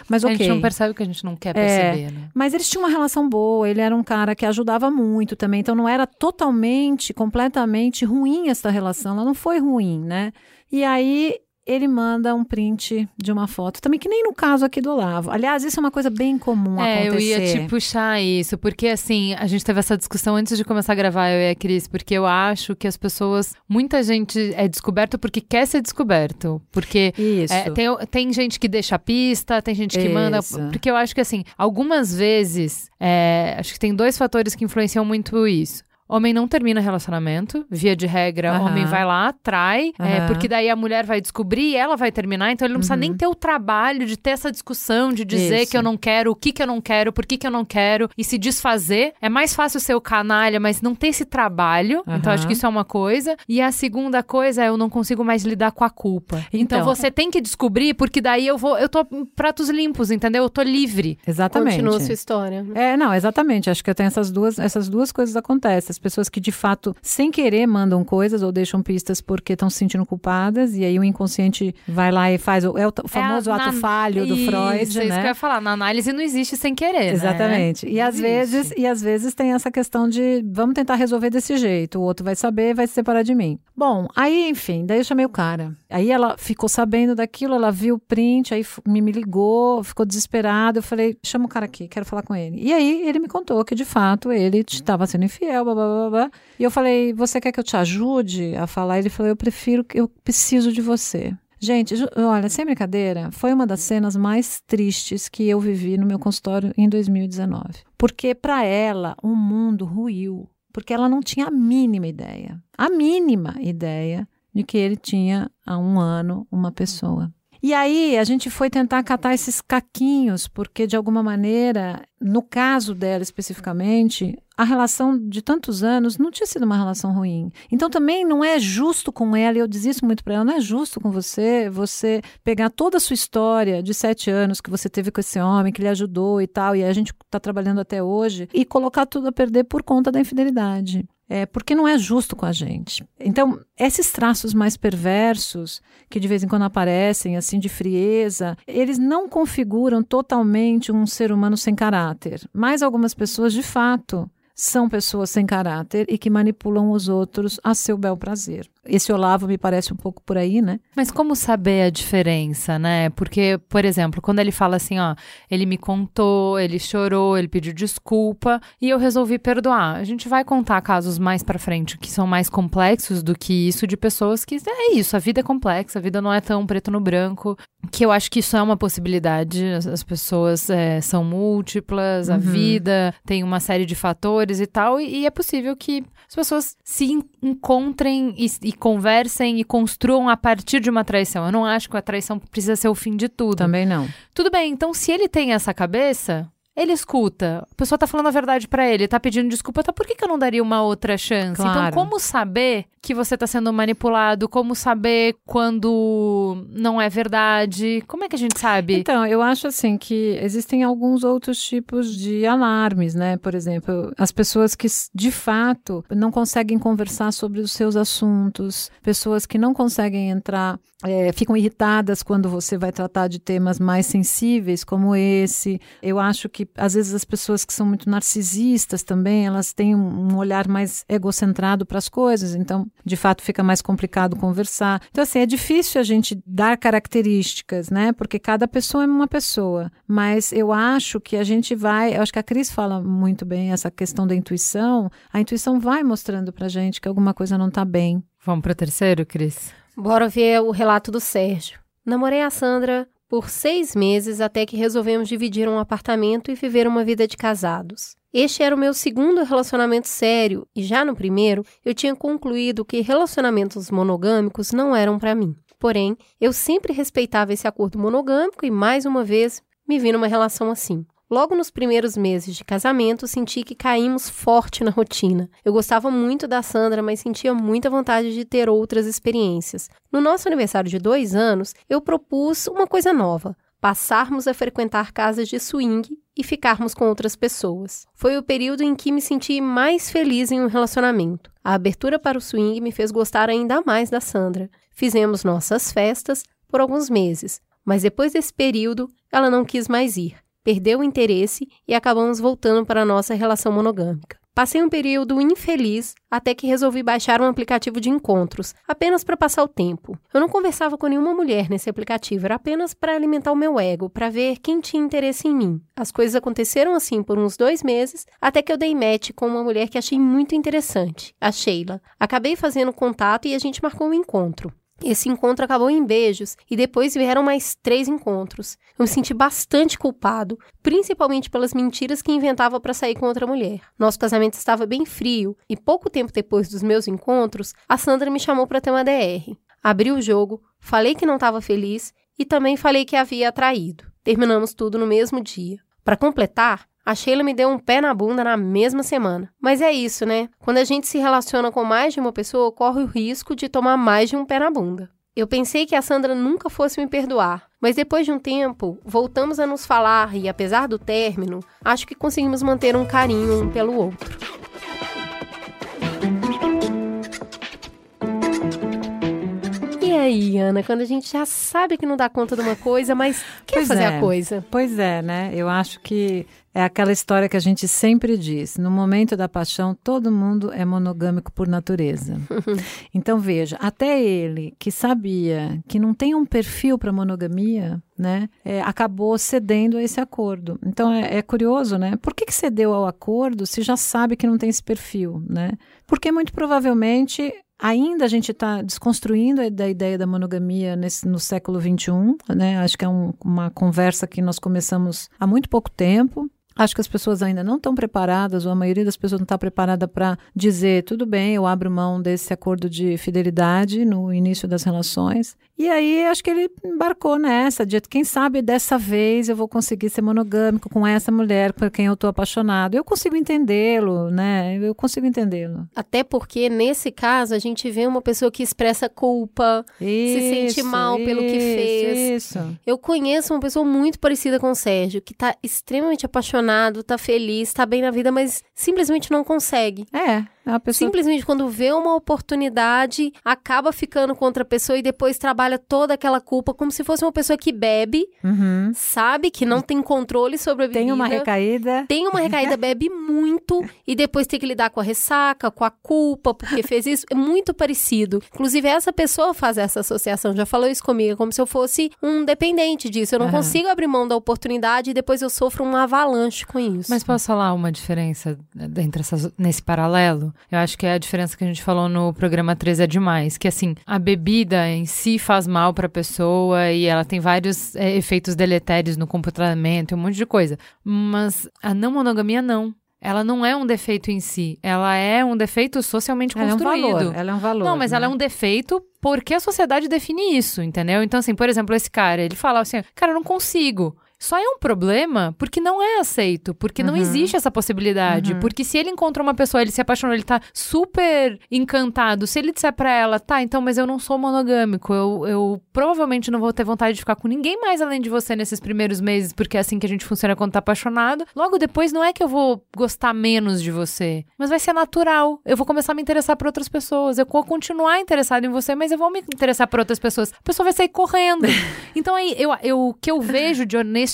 Mas A gente não percebe o que a gente não quer É. perceber, né? Mas eles tinham uma relação boa, ele era um cara que ajudava muito também, então não era totalmente, completamente ruim essa relação, ela não foi ruim, né? E aí ele manda um print de uma foto, também que nem no caso aqui do Olavo. Aliás, isso é uma coisa bem comum É, eu acontecer. ia te puxar isso, porque assim, a gente teve essa discussão antes de começar a gravar, eu e a Cris, porque eu acho que as pessoas, muita gente é descoberto porque quer ser descoberto, porque é, tem, tem gente que deixa a pista, tem gente que manda. Isso. Porque eu acho que, assim, algumas vezes, é, acho que tem dois fatores que influenciam muito isso. Homem não termina relacionamento, via de regra, Aham. homem vai lá, trai, é, Aham. porque daí a mulher vai descobrir e ela vai terminar, então ele não precisa nem ter o trabalho de ter essa discussão, de dizer Uhum. Isso. que eu não quero, o que que eu não quero, por que que eu não quero, e se desfazer. É mais fácil ser o canalha, mas não ter esse trabalho. Então acho que isso é uma coisa. E a segunda coisa é eu não consigo mais lidar com a culpa. Então, Então. você tem que descobrir, porque daí eu vou, eu tô em pratos limpos, entendeu? Eu tô livre. Exatamente. Continua a sua história. É, não, exatamente. Acho que tem essas duas, essas duas coisas acontecem. As pessoas que de fato, sem querer, mandam coisas ou deixam pistas porque estão se sentindo culpadas, e aí o inconsciente vai lá e faz o, é o famoso É a- ato na- falho do Isso, Freud, é isso que eu né? ia falar. Na análise não existe sem querer, né? Exatamente. E às vezes, e às vezes tem essa questão de vamos tentar resolver desse jeito. O outro vai saber, vai se separar de mim. Bom, aí, enfim, daí eu chamei o cara. Aí ela ficou sabendo daquilo, ela viu o print, aí me, me ligou, ficou desesperada. Eu falei, chama o cara aqui, quero falar com ele. E aí ele me contou que de fato ele estava sendo infiel, blá, blá, blá, blá. E eu falei, você quer que eu te ajude a falar? Ele falou, eu prefiro, eu preciso de você. Gente, olha, sem brincadeira, foi uma das cenas mais tristes que eu vivi no meu consultório em 2019. Porque para ela o mundo ruiu, porque ela não tinha a mínima ideia, a mínima ideia de que ele tinha há um ano uma pessoa. E aí a gente foi tentar catar esses caquinhos, porque de alguma maneira, no caso dela especificamente, a relação de tantos anos não tinha sido uma relação ruim. Então também não é justo com ela, e eu dizia isso muito para ela, não é justo com você, você pegar toda a sua história de sete anos que você teve com esse homem, que lhe ajudou e tal, e a gente está trabalhando até hoje, e colocar tudo a perder por conta da infidelidade. É, porque não é justo com a gente. Então, esses traços mais perversos, que de vez em quando aparecem, assim, de frieza, eles não configuram totalmente um ser humano sem caráter. Mas algumas pessoas, de fato, são pessoas sem caráter e que manipulam os outros a seu bel prazer. Esse Olavo me parece um pouco por aí, né? Mas como saber a diferença, né? Porque, por exemplo, quando ele fala assim, ó, ele me contou, ele chorou, ele pediu desculpa e eu resolvi perdoar. A gente vai contar casos mais pra frente que são mais complexos do que isso de pessoas que é isso, a vida é complexa, a vida não é tão preto no branco, que eu acho que isso é uma possibilidade. As, as pessoas é, são múltiplas, a Uhum. vida tem uma série de fatores e tal, e, e é possível que as pessoas se en- encontrem e, e conversem e construam a partir de uma traição. Eu não acho que a traição precisa ser o fim de tudo. Também não. Tudo bem, então se ele tem essa cabeça, ele escuta. A pessoa tá falando a verdade pra ele, tá pedindo desculpa, tá por que, que eu não daria uma outra chance? Claro. Então, como saber que você tá sendo manipulado? Como saber quando não é verdade? Como é que a gente sabe? Então, eu acho assim que existem alguns outros tipos de alarmes, né? Por exemplo, as pessoas que de fato não conseguem conversar sobre os seus assuntos, pessoas que não conseguem entrar, é, ficam irritadas quando você vai tratar de temas mais sensíveis como esse. Eu acho que às vezes as pessoas que são muito narcisistas também, elas têm um olhar mais egocentrado para as coisas, então de fato fica mais complicado conversar. Então assim, é difícil a gente dar características, né? Porque cada pessoa é uma pessoa, mas eu acho que a gente vai, eu acho que a Cris fala muito bem essa questão da intuição, a intuição vai mostrando pra gente que alguma coisa não tá bem. Vamos pro terceiro, Cris? Bora ver o relato do Sérgio. Namorei a Sandra por seis meses até que resolvemos dividir um apartamento e viver uma vida de casados. Este era o meu segundo relacionamento sério e já no primeiro eu tinha concluído que relacionamentos monogâmicos não eram para mim. Porém, eu sempre respeitava esse acordo monogâmico e mais uma vez me vi numa relação assim. Logo nos primeiros meses de casamento, senti que caímos forte na rotina. Eu gostava muito da Sandra, mas sentia muita vontade de ter outras experiências. No nosso aniversário de dois anos, eu propus uma coisa nova: passarmos a frequentar casas de swing e ficarmos com outras pessoas. Foi o período em que me senti mais feliz em um relacionamento. A abertura para o swing me fez gostar ainda mais da Sandra. Fizemos nossas festas por alguns meses, mas depois desse período, ela não quis mais ir perdeu o interesse e acabamos voltando para a nossa relação monogâmica. Passei um período infeliz até que resolvi baixar um aplicativo de encontros, apenas para passar o tempo. Eu não conversava com nenhuma mulher nesse aplicativo, era apenas para alimentar o meu ego, para ver quem tinha interesse em mim. As coisas aconteceram assim por uns dois meses, até que eu dei match com uma mulher que achei muito interessante, a Sheila. Acabei fazendo contato e a gente marcou um encontro. Esse encontro acabou em beijos e depois vieram mais três encontros. Eu me senti bastante culpado, principalmente pelas mentiras que inventava para sair com outra mulher. Nosso casamento estava bem frio e pouco tempo depois dos meus encontros, a Sandra me chamou para ter uma DR. Abri o jogo, falei que não estava feliz e também falei que havia atraído. Terminamos tudo no mesmo dia. Para completar, a Sheila me deu um pé na bunda na mesma semana. Mas é isso, né? Quando a gente se relaciona com mais de uma pessoa, corre o risco de tomar mais de um pé na bunda. Eu pensei que a Sandra nunca fosse me perdoar, mas depois de um tempo, voltamos a nos falar e, apesar do término, acho que conseguimos manter um carinho um pelo outro. Aí, Ana, quando a gente já sabe que não dá conta de uma coisa, mas quer Pois fazer é. a coisa? Pois é, né? Eu acho que é aquela história que a gente sempre diz: no momento da paixão, todo mundo é monogâmico por natureza. então, veja, até ele, que sabia que não tem um perfil para monogamia, né, é, acabou cedendo a esse acordo. Então, é, é curioso, né? Por que, que cedeu ao acordo se já sabe que não tem esse perfil, né? Porque muito provavelmente Ainda a gente está desconstruindo a da ideia da monogamia nesse, no século XXI, né? Acho que é um, uma conversa que nós começamos há muito pouco tempo. Acho que as pessoas ainda não estão preparadas, ou a maioria das pessoas não está preparada para dizer: tudo bem, eu abro mão desse acordo de fidelidade no início das relações. E aí acho que ele embarcou nessa, de quem sabe dessa vez eu vou conseguir ser monogâmico com essa mulher por quem eu estou apaixonado. Eu consigo entendê-lo, né? Eu consigo entendê-lo. Até porque nesse caso a gente vê uma pessoa que expressa culpa, isso, se sente mal isso, pelo que fez. Isso. Eu conheço uma pessoa muito parecida com o Sérgio, que tá extremamente apaixonado, tá feliz, tá bem na vida, mas simplesmente não consegue. É. A pessoa... Simplesmente quando vê uma oportunidade, acaba ficando com outra pessoa e depois trabalha toda aquela culpa como se fosse uma pessoa que bebe, Uhum. sabe que não tem controle sobre a bebida. Tem uma recaída. Tem uma recaída, bebe muito e depois tem que lidar com a ressaca, com a culpa, porque fez isso. É muito parecido. Inclusive, essa pessoa faz essa associação, já falou isso comigo, é como se eu fosse um dependente disso. Eu não Aham. consigo abrir mão da oportunidade e depois eu sofro um avalanche com isso. Mas posso falar uma diferença eh, entre essas, nesse paralelo? Eu acho que é a diferença que a gente falou no programa 13 é demais, que assim, a bebida em si faz mal pra pessoa e ela tem vários eh, efeitos deletérios no comportamento, e um monte de coisa. Mas a não monogamia não. Ela não é um defeito em si, ela é um defeito socialmente Ela é um construído. valor. Ela é um valor. Não, mas ela é né? um defeito porque a sociedade define isso, entendeu? Então, assim, por exemplo, esse cara, ele fala assim, cara, eu não consigo. Só é um problema porque não é aceito, porque não Uhum. existe essa possibilidade. Uhum. Porque se ele encontra uma pessoa, ele se apaixonou, ele tá super encantado. Se ele disser pra ela, tá, então, mas eu não sou monogâmico, eu, eu provavelmente não vou ter vontade de ficar com ninguém mais além de você nesses primeiros meses, porque é assim que a gente funciona quando tá apaixonado. Logo depois, não é que eu vou gostar menos de você, mas vai ser natural. Eu vou começar a me interessar por outras pessoas. Eu vou continuar interessado em você, mas eu vou me interessar por outras pessoas. A pessoa vai sair correndo. Então aí, eu, eu, o que eu vejo de honestidade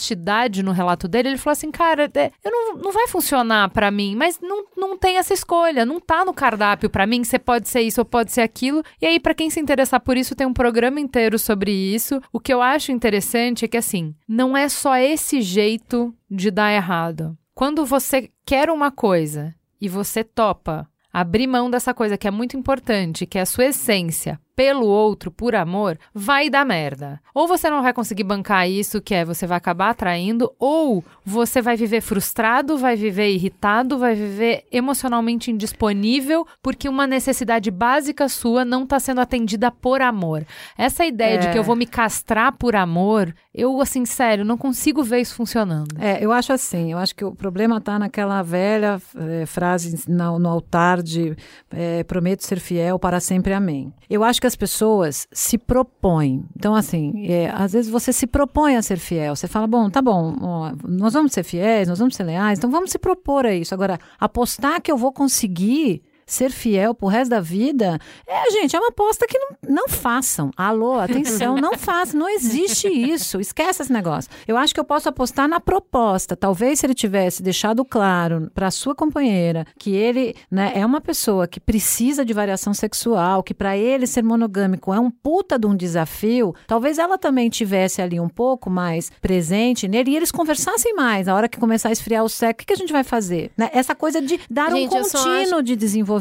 no relato dele, ele falou assim, cara, é, eu não, não vai funcionar pra mim, mas não, não tem essa escolha, não tá no cardápio pra mim, você pode ser isso ou pode ser aquilo. E aí, pra quem se interessar por isso, tem um programa inteiro sobre isso. O que eu acho interessante é que, assim, não é só esse jeito de dar errado. Quando você quer uma coisa e você topa abrir mão dessa coisa que é muito importante, que é a sua essência, pelo outro, por amor, vai dar merda. Ou você não vai conseguir bancar isso, que é você vai acabar atraindo, ou você vai viver frustrado, vai viver irritado, vai viver emocionalmente indisponível, porque uma necessidade básica sua não está sendo atendida por amor. Essa ideia de É. que eu vou me castrar por amor, eu, assim, sério, não consigo ver isso funcionando. É, eu acho assim, eu acho que o problema está naquela velha eh, frase na- no, altar de eh, prometo ser fiel para sempre, amém. Eu acho que as pessoas se propõem. Então, assim, eh, às vezes você se propõe a ser fiel. Você fala, bom, tá bom, ó, nós vamos ser fiéis, nós vamos ser leais, então vamos se propor a isso. Agora, apostar que eu vou conseguir ser fiel pro resto da vida, é, gente, é uma aposta que não, não façam. Alô, atenção, não façam, não existe isso. Esquece esse negócio. Eu acho que eu posso apostar na proposta. Talvez se ele tivesse deixado claro para sua companheira que ele, né, é uma pessoa que precisa de variação sexual, que para ele ser monogâmico é um puta de um desafio, talvez ela também tivesse ali um pouco mais presente nele e eles conversassem mais. A hora que começar a esfriar o sexo, o que, que a gente vai fazer? Né? Essa coisa de dar Gente, um contínuo de desenvolvimento.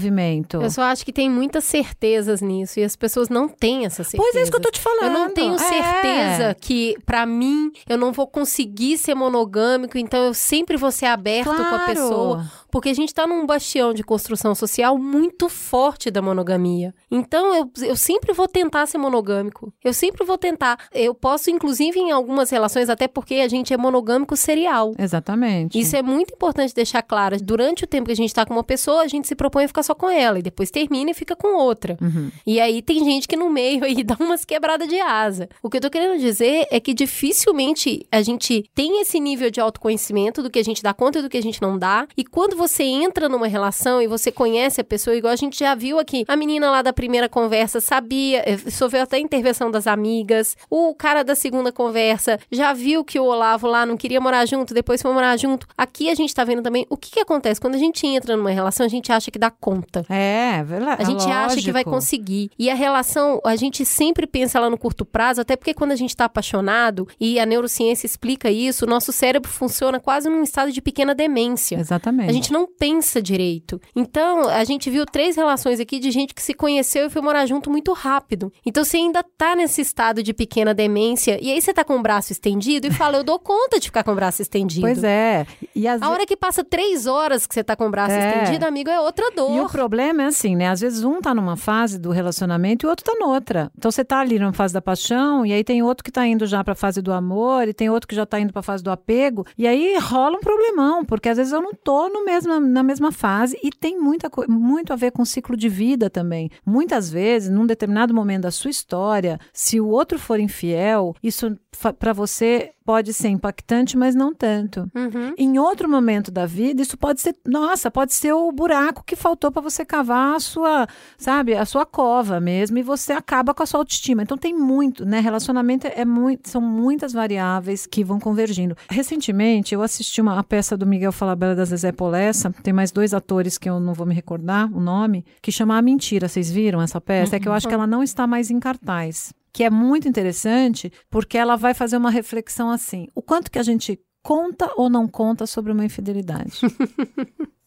Eu só acho que tem muitas certezas nisso e as pessoas não têm essa certeza. Pois é isso que eu tô te falando. Eu não tenho É. certeza que, pra mim, eu não vou conseguir ser monogâmico, então eu sempre vou ser aberto com a Claro. pessoa. Porque a gente tá num bastião de construção social muito forte da monogamia. Então eu, eu sempre vou tentar ser monogâmico. Eu sempre vou tentar. Eu posso, inclusive, em algumas relações, até porque a gente é monogâmico serial. Exatamente. Isso é muito importante deixar claro. Durante o tempo que a gente tá com uma pessoa, a gente se propõe a ficar só com ela. E depois termina e fica com outra. Uhum. E aí tem gente que no meio aí dá umas quebradas de asa. O que eu tô querendo dizer é que dificilmente a gente tem esse nível de autoconhecimento do que a gente dá conta e do que a gente não dá. E quando você entra numa relação e você conhece a pessoa, igual a gente já viu aqui, a menina lá da primeira conversa sabia, eh, sofreu até a intervenção das amigas. O cara da segunda conversa já viu que o Olavo lá não queria morar junto, depois foi morar junto. Aqui a gente tá vendo também o que, que acontece quando a gente entra numa relação, a gente acha que dá conta. É, verdade. A gente acha que vai conseguir. E a relação, a gente sempre pensa lá no curto prazo, até porque quando a gente tá apaixonado, e a neurociência explica isso, o nosso cérebro funciona quase num estado de pequena demência. Exatamente. A gente gente não pensa direito. Então, a gente viu três relações aqui de gente que se conheceu e foi morar junto muito rápido. Então, você ainda tá nesse estado de pequena demência, e aí você tá com o braço estendido e fala, eu dou conta de ficar com o braço estendido. Pois é. E às A hora que passa três horas que você tá com o braço É. estendido, amigo, é outra dor. E o problema é assim, né? Às vezes um tá numa fase do relacionamento e o outro tá noutra. Então você tá ali numa fase da paixão, e aí tem outro que tá indo já pra fase do amor, e tem outro que já tá indo pra fase do apego, e aí rola um problemão, porque às vezes eu não tô no mesmo, na mesma fase e tem muita, muito a ver com o ciclo de vida também. Muitas vezes, num determinado momento da sua história, se o outro for infiel, isso pra você pode ser impactante, mas não tanto. Uhum. Em outro momento da vida, isso pode ser, nossa, pode ser o buraco que faltou para você cavar a sua, sabe, a sua cova mesmo, e você acaba com a sua autoestima. Então tem muito, né? Relacionamento é muito, são muitas variáveis que vão convergindo. Recentemente, eu assisti uma a peça do Miguel Falabella da Zezé Polessa, tem mais dois atores que eu não vou me recordar o nome, que chama A Mentira. Vocês viram essa peça? É que eu acho que ela não está mais em cartaz que é muito interessante, porque ela vai fazer uma reflexão assim: o quanto que a gente conta ou não conta sobre uma infidelidade.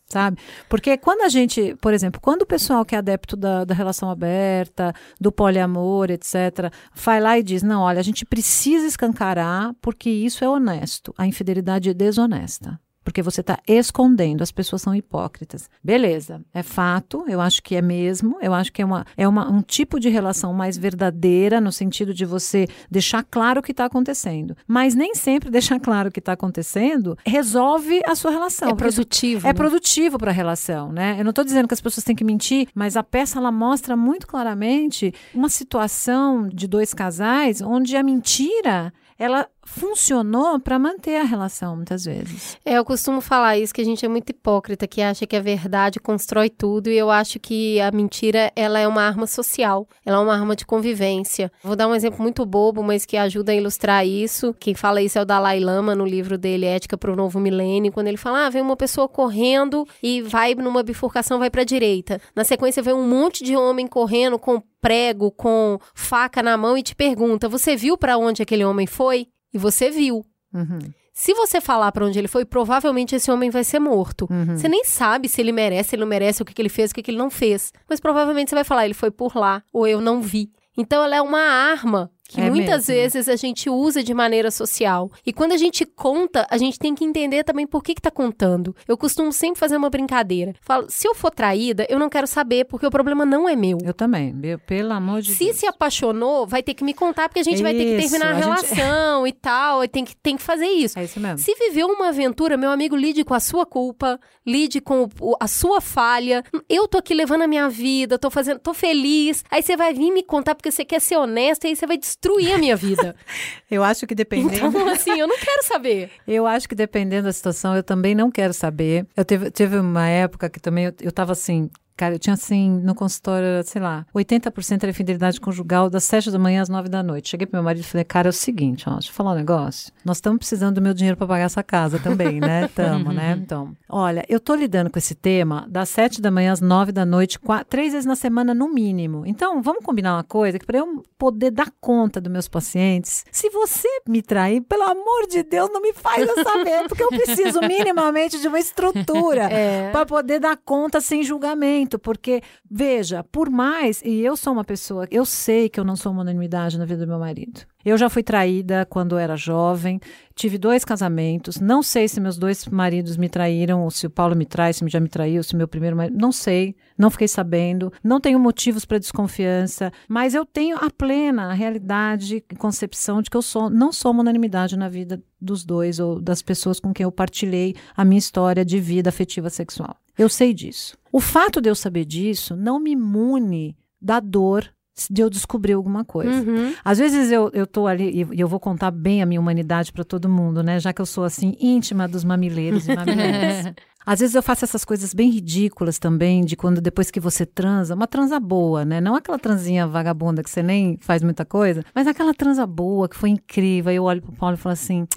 Sabe? Porque quando a gente, por exemplo, quando o pessoal que é adepto da, da relação aberta, do poliamor, etc., vai lá e diz: não, olha, a gente precisa escancarar porque isso é honesto, a infidelidade é desonesta. Porque você está escondendo, as pessoas são hipócritas. Beleza, é fato, eu acho que é mesmo, eu acho que é, uma, é uma, um tipo de relação mais verdadeira, no sentido de você deixar claro o que está acontecendo. Mas nem sempre deixar claro o que está acontecendo resolve a sua relação. É produtivo. é né? produtivo para a relação, né? Eu não estou dizendo que as pessoas têm que mentir, mas a peça ela mostra muito claramente uma situação de dois casais onde a mentira ela funcionou para manter a relação muitas vezes. É, eu costumo falar isso, que a gente é muito hipócrita, que acha que a verdade constrói tudo, e eu acho que a mentira, ela é uma arma social, ela é uma arma de convivência. Vou dar um exemplo muito bobo, mas que ajuda a ilustrar isso. Quem fala isso é o Dalai Lama, no livro dele, Ética para o Novo Milênio, quando ele fala, ah, vem uma pessoa correndo e vai numa bifurcação, vai para a direita. Na sequência, vem um monte de homem correndo com prego, com faca na mão e te pergunta, você viu para onde aquele homem foi? E você viu. Uhum, Se você falar pra onde ele foi, provavelmente esse homem vai ser morto. uhum. Você nem sabe se ele merece, se ele não merece, o que, que ele fez, o que, que ele não fez. Mas provavelmente você vai falar, ele foi por lá, ou eu não vi. Então ela é uma arma que É muitas mesmo. vezes a gente usa de maneira social. E quando a gente conta, a gente tem que entender também por que, que tá contando. Eu costumo sempre fazer uma brincadeira. Falo, se eu for traída, eu não quero saber, porque o problema não é meu. Eu também, meu, pelo amor de Se Deus. se apaixonou, vai ter que me contar, porque a gente vai ter que Isso, terminar a, a gente- relação e tal, e tem que, tem que fazer isso. É isso mesmo. Se viveu uma aventura, meu amigo, lide com a sua culpa, lide com o- a sua falha. Eu tô aqui levando a minha vida, tô fazendo, tô feliz. Aí você vai vir me contar porque você quer ser honesta e aí você vai destruir a minha vida. Eu acho que dependendo. Então, assim, eu não quero saber. Eu acho que dependendo da situação, eu também não quero saber. Eu teve, teve uma época que também eu, eu tava assim. Cara, eu tinha assim, no consultório, sei lá, 80% era infidelidade conjugal das 7 da manhã às 9 da noite. Cheguei pro meu marido e falei, cara, é o seguinte, ó, deixa eu falar um negócio. Nós estamos precisando do meu dinheiro para pagar essa casa também, né? Tamo, né? Então, olha, eu tô lidando com esse tema das 7 da manhã às 9 da noite, quatro, três vezes na semana no mínimo. Então, vamos combinar uma coisa, que para eu poder dar conta dos meus pacientes, se você me trair, pelo amor de Deus, não me faz eu saber, porque eu preciso minimamente de uma estrutura É. para poder dar conta sem julgamento, porque veja, por mais e eu sou uma pessoa, eu sei que eu não sou uma unanimidade na vida do meu marido. Eu já fui traída quando era jovem, tive dois casamentos, não sei se meus dois maridos me traíram, ou se o Paulo me trai, se já me traiu, se meu primeiro marido, não sei, não fiquei sabendo, não tenho motivos para desconfiança, mas eu tenho a plena realidade e concepção de que eu sou, não sou uma unanimidade na vida dos dois ou das pessoas com quem eu partilhei a minha história de vida afetiva sexual. Eu sei disso. O fato de eu saber disso não me imune da dor de eu descobrir alguma coisa. Uhum. Às vezes eu, eu tô ali e eu vou contar bem a minha humanidade para todo mundo, né? Já que eu sou assim íntima dos mamileiros e mamileiras. Às vezes eu faço essas coisas bem ridículas também, de quando depois que você transa, uma transa boa, né? Não aquela transinha vagabunda que você nem faz muita coisa, mas aquela transa boa que foi incrível. Aí eu olho pro Paulo e falo assim: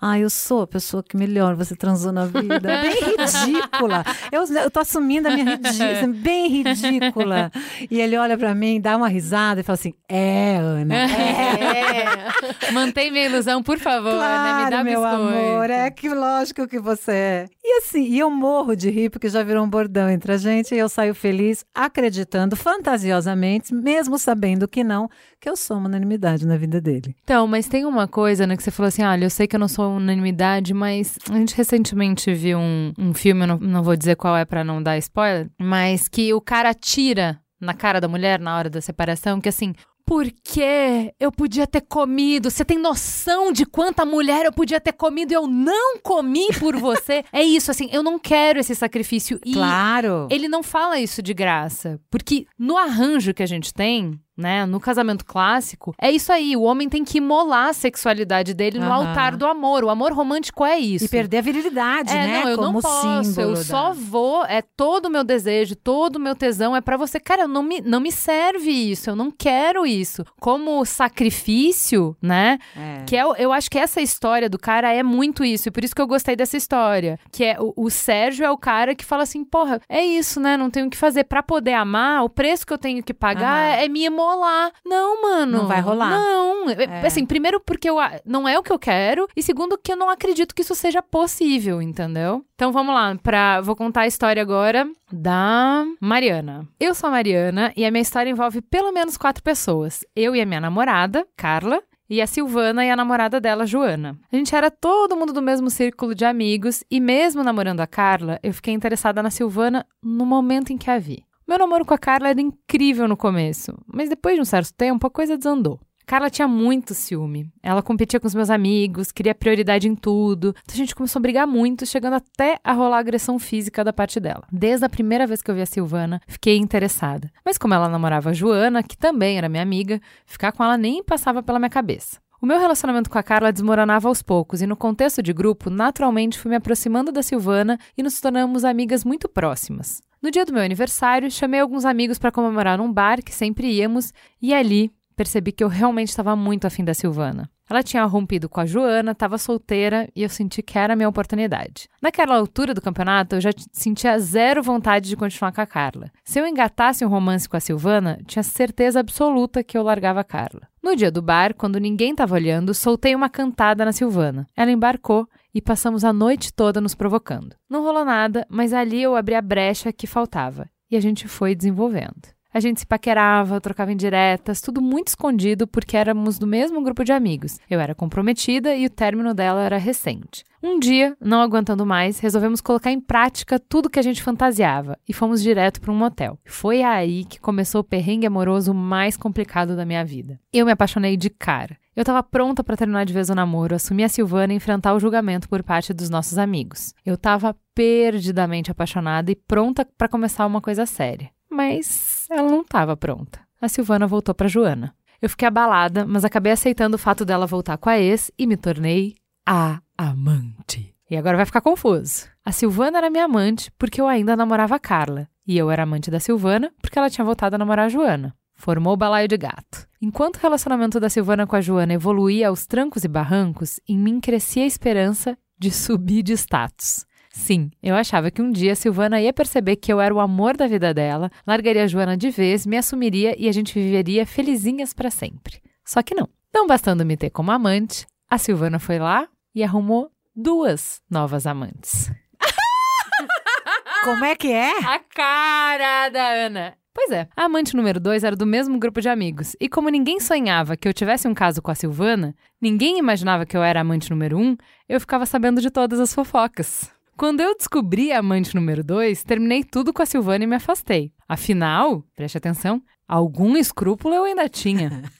ah, eu sou a pessoa que melhor você transou na vida. Bem ridícula. Eu, eu tô assumindo a minha ridícula, bem ridícula. E ele olha pra mim, dá uma risada e fala assim: é, Ana, é. É. Mantém minha ilusão, por favor, né? Me dá Claro, meu biscoito. amor, é que lógico que você é. E assim, e eu morro de rir porque já virou um bordão entre a gente e eu saio feliz, acreditando fantasiosamente, mesmo sabendo que não, que eu sou uma unanimidade na vida dele. Então, mas tem uma coisa, né, que você falou assim, olha, eu sei que eu não sou unanimidade, mas a gente recentemente viu um, um filme, não, não vou dizer qual é pra não dar spoiler, mas que o cara atira na cara da mulher na hora da separação, que assim, porque eu podia ter comido. Você tem noção de quanta mulher eu podia ter comido e eu não comi por você? é isso, assim, eu não quero esse sacrifício. E Claro. ele não fala isso de graça. Porque no arranjo que a gente tem, né, no casamento clássico, é isso aí. O homem tem que imolar a sexualidade dele no altar do amor. O amor romântico é isso. E perder a virilidade, É, né? não, eu Como não posso. símbolo. Eu da- só vou. É todo o meu desejo, todo o meu tesão é pra você. Cara, não me, não me serve isso. Eu não quero isso. Como sacrifício, né? É. Que é, eu acho que essa história do cara é muito isso. E por isso que eu gostei dessa história. Que é o, o Sérgio é o cara que fala assim: porra, é isso, né? Não tenho o que fazer. Pra poder amar, o preço que eu tenho que pagar Aham. é me emolar. Não, mano. Não vai rolar. Não. É. Assim, primeiro porque eu, não é o que eu quero. E segundo que eu não acredito que isso seja possível, entendeu? Então vamos lá. Pra, vou contar a história agora da Mariana. Eu sou a Mariana e a minha história envolve pelo menos quatro pessoas. Eu e a minha namorada, Carla. E a Silvana e a namorada dela, Joana. A gente era todo mundo do mesmo círculo de amigos e mesmo namorando a Carla, eu fiquei interessada na Silvana no momento em que a vi. Meu namoro com a Carla era incrível no começo, mas depois de um certo tempo a coisa desandou. Carla tinha muito ciúme. Ela competia com os meus amigos, queria prioridade em tudo. Então a gente começou a brigar muito, chegando até a rolar agressão física da parte dela. Desde a primeira vez que eu vi a Silvana, fiquei interessada. Mas como ela namorava a Joana, que também era minha amiga, ficar com ela nem passava pela minha cabeça. O meu relacionamento com a Carla desmoronava aos poucos e no contexto de grupo, naturalmente fui me aproximando da Silvana e nos tornamos amigas muito próximas. No dia do meu aniversário, chamei alguns amigos para comemorar num bar que sempre íamos e ali percebi que eu realmente estava muito afim da Silvana. Ela tinha rompido com a Joana, estava solteira e eu senti que era a minha oportunidade. Naquela altura do campeonato, eu já sentia zero vontade de continuar com a Carla. Se eu engatasse um romance com a Silvana, tinha certeza absoluta que eu largava a Carla. No dia do bar, quando ninguém estava olhando, soltei uma cantada na Silvana. Ela embarcou e passamos a noite toda nos provocando. Não rolou nada, mas ali eu abri a brecha que faltava e a gente foi desenvolvendo. A gente se paquerava, trocava indiretas, tudo muito escondido porque éramos do mesmo grupo de amigos. Eu era comprometida e o término dela era recente. Um dia, não aguentando mais, resolvemos colocar em prática tudo que a gente fantasiava e fomos direto para um motel. Foi aí que começou o perrengue amoroso mais complicado da minha vida. Eu me apaixonei de cara. Eu estava pronta para terminar de vez o namoro, assumir a Silvana e enfrentar o julgamento por parte dos nossos amigos. Eu estava perdidamente apaixonada e pronta para começar uma coisa séria. Mas ela não estava pronta. A Silvana voltou para Joana. Eu fiquei abalada, mas acabei aceitando o fato dela voltar com a ex e me tornei a amante. E agora vai ficar confuso. A Silvana era minha amante porque eu ainda namorava a Carla. E eu era amante da Silvana porque ela tinha voltado a namorar a Joana. Formou o balaio de gato. Enquanto o relacionamento da Silvana com a Joana evoluía aos trancos e barrancos, em mim crescia a esperança de subir de status. Sim, eu achava que um dia a Silvana ia perceber que eu era o amor da vida dela, largaria a Joana de vez, me assumiria e a gente viveria felizinhas para sempre. Só que não. Não bastando me ter como amante, a Silvana foi lá e arrumou duas novas amantes. Como é que é? A cara da Ana. Pois é, a amante número dois era do mesmo grupo de amigos. E como ninguém sonhava que eu tivesse um caso com a Silvana, ninguém imaginava que eu era amante número um, eu ficava sabendo de todas as fofocas. Quando eu descobri a amante número dois, terminei tudo com a Silvana e me afastei. Afinal, preste atenção, algum escrúpulo eu ainda tinha.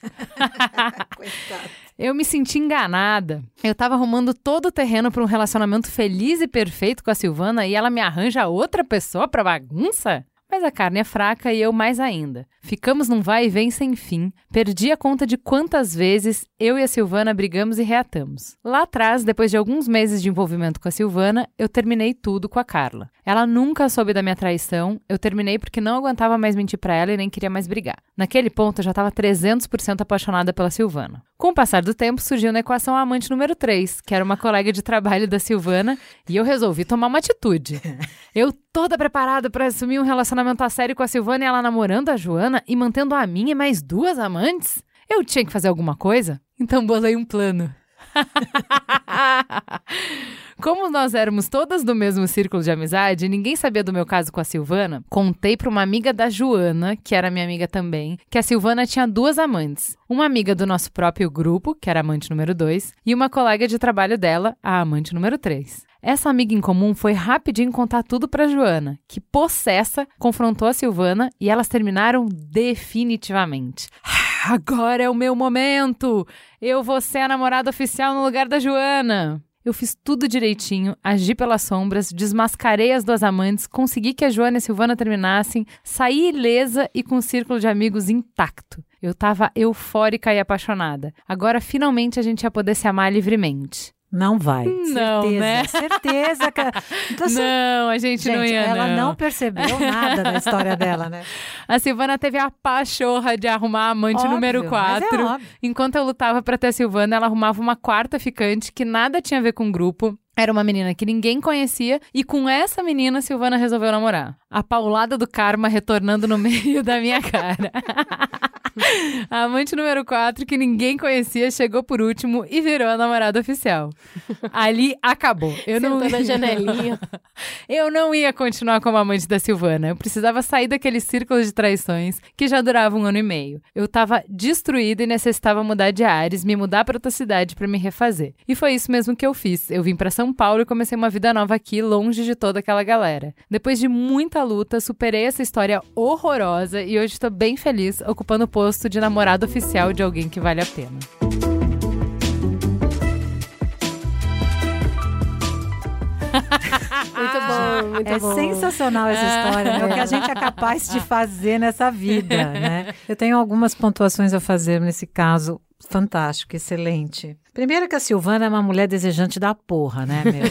Eu me senti enganada. Eu tava arrumando todo o terreno para um relacionamento feliz e perfeito com a Silvana e ela me arranja outra pessoa pra bagunça? Mas a carne é fraca e eu mais ainda. Ficamos num vai e vem sem fim. Perdi a conta de quantas vezes eu e a Silvana brigamos e reatamos. Lá atrás, depois de alguns meses de envolvimento com a Silvana, eu terminei tudo com a Carla. Ela nunca soube da minha traição. Eu terminei porque não aguentava mais mentir pra ela e nem queria mais brigar. Naquele ponto, eu já estava 300% apaixonada pela Silvana. Com o passar do tempo, surgiu na equação a amante número 3, que era uma colega de trabalho da Silvana, e eu resolvi tomar uma atitude. Eu toda preparada para assumir um relacionamento a sério com a Silvana e ela namorando a Joana e mantendo a minha e mais duas amantes? Eu tinha que fazer alguma coisa? Então bolei um plano. Como nós éramos todas do mesmo círculo de amizade, ninguém sabia do meu caso com a Silvana, contei para uma amiga da Joana, que era minha amiga também, que a Silvana tinha duas amantes. Uma amiga do nosso próprio grupo, que era a amante número 2, e uma colega de trabalho dela, a amante número 3. Essa amiga em comum foi rapidinho contar tudo para Joana, que possessa confrontou a Silvana e elas terminaram definitivamente. Agora é o meu momento! Eu vou ser a namorada oficial no lugar da Joana! Eu fiz tudo direitinho, agi pelas sombras, desmascarei as duas amantes, consegui que a Joana e a Silvana terminassem, saí ilesa e com o círculo de amigos intacto. Eu tava eufórica e apaixonada. Agora finalmente a gente ia poder se amar livremente. Não vai. Não, certeza, né? certeza. Que... Então, Não, a gente, não Gente, ia ela não. não percebeu nada da história dela, né? A Silvana teve a pachorra de arrumar a amante Óbvio, número mas 4. é. Enquanto eu lutava pra ter a Silvana, ela arrumava uma quarta ficante que nada tinha a ver com o grupo. Era uma menina que ninguém conhecia e com essa menina Silvana resolveu namorar. A paulada do karma retornando no meio da minha cara. A amante número 4, que ninguém conhecia, chegou por último e virou a namorada oficial. Ali acabou. Eu não Sentou na janelinha. eu não ia continuar como amante da Silvana. Eu precisava sair daquele círculo de traições que já durava um ano e meio. Eu tava destruída e necessitava mudar de ares, me mudar para outra cidade para me refazer. E foi isso mesmo que eu fiz. Eu vim para São Paulo e comecei uma vida nova aqui, longe de toda aquela galera. Depois de muita luta, superei essa história horrorosa e hoje estou bem feliz ocupando o posto de namorado oficial de alguém que vale a pena. Muito bom, muito é bom. sensacional essa história, né? o que a gente é capaz de fazer nessa vida, né? Eu tenho algumas pontuações a fazer nesse caso. Fantástico, excelente. Primeiro que a Silvana é uma mulher desejante da porra, né, meu?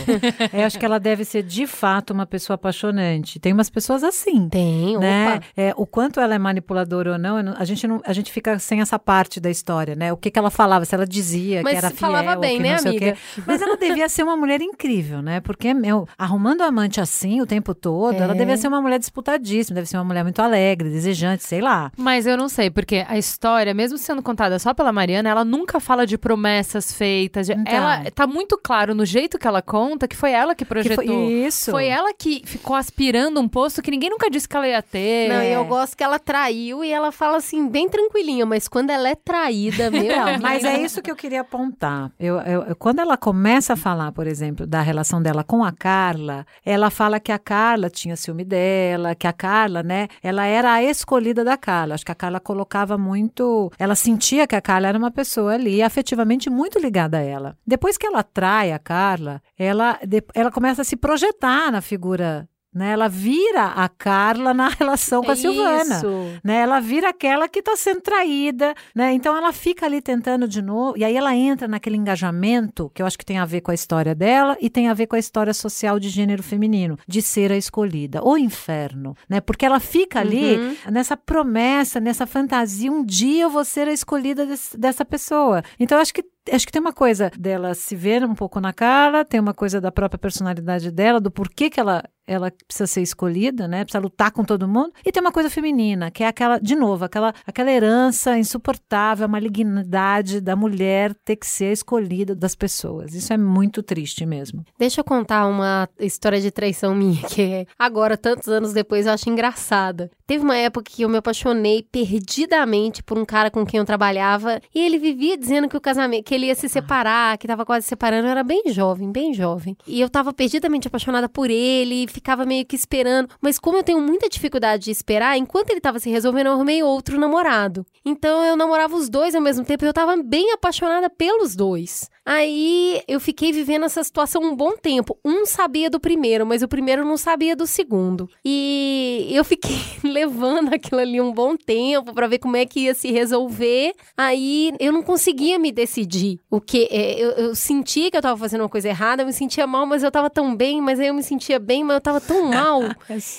Eu acho que ela deve ser, de fato, uma pessoa apaixonante. Tem umas pessoas assim. Tem, né? É, o quanto ela é manipuladora ou não, a gente não, a gente fica sem essa parte da história, né? O que, que ela falava, se ela dizia Mas que era fiel, falava bem, né, amiga? Mas ela devia ser uma mulher incrível, né? Porque, meu, arrumando amante assim o tempo todo, ela É. devia ser uma mulher disputadíssima, deve ser uma mulher muito alegre, desejante, sei lá. Mas eu não sei, porque a história, mesmo sendo contada só pela Mariana, ela nunca fala de promessas feitas. de- Então. Ela tá muito claro no jeito que ela conta que foi ela que Que projetou. foi isso. Foi ela que ficou aspirando um posto que ninguém nunca disse que ela ia ter. Não, e eu gosto que ela traiu e ela fala assim, bem tranquilinha, mas quando ela é traída, meu Não, amigo. mas é isso que eu queria apontar. Eu, eu- eu- quando ela começa a falar, por exemplo, da relação dela com a Carla, ela fala que a Carla tinha ciúme dela, que a Carla, né, ela era a escolhida da Carla. Acho que a Carla colocava muito. Ela sentia que a Carla era uma pessoa ali afetivamente muito ligada a ela. Depois que ela trai a Carla, ela, ela começa a se projetar na figura. Né? Ela vira a Carla na relação com a É Silvana Isso. né? Ela vira aquela que está sendo traída, né? Então ela fica ali tentando de novo, e aí ela entra naquele engajamento que eu acho que tem a ver com a história dela e tem a ver com a história social de gênero feminino, de ser a escolhida, o inferno, né? Porque ela fica ali Uhum. nessa promessa, nessa fantasia, um dia eu vou ser a escolhida des- dessa pessoa. Então eu acho que Acho que tem uma coisa dela se ver um pouco na cara, tem uma coisa da própria personalidade dela, do porquê que ela, ela precisa ser escolhida, né? Precisa lutar com todo mundo. E tem uma coisa feminina, que é aquela, de novo, aquela, aquela herança insuportável, a malignidade da mulher ter que ser escolhida das pessoas. Isso é muito triste mesmo. Deixa eu contar uma história de traição minha, que é agora, tantos anos depois, eu acho engraçada. Teve uma época que eu me apaixonei perdidamente por um cara com quem eu trabalhava e ele vivia dizendo que o casamento, que ele ia se separar, que tava quase se separando. Eu era bem jovem, bem jovem. E eu tava perdidamente apaixonada por ele, ficava meio que esperando. Mas como eu tenho muita dificuldade de esperar, enquanto ele tava se resolvendo, eu arrumei outro namorado. Então eu namorava os dois ao mesmo tempo e eu tava bem apaixonada pelos dois. Aí eu fiquei vivendo essa situação um bom tempo. Um sabia do primeiro, mas o primeiro não sabia do segundo. E eu fiquei levando aquilo ali um bom tempo pra ver como é que ia se resolver. Aí eu não conseguia me decidir. O que é, eu, eu sentia que eu tava fazendo uma coisa errada, eu me sentia mal, mas eu tava tão bem, mas aí eu me sentia bem, mas eu tava tão mal.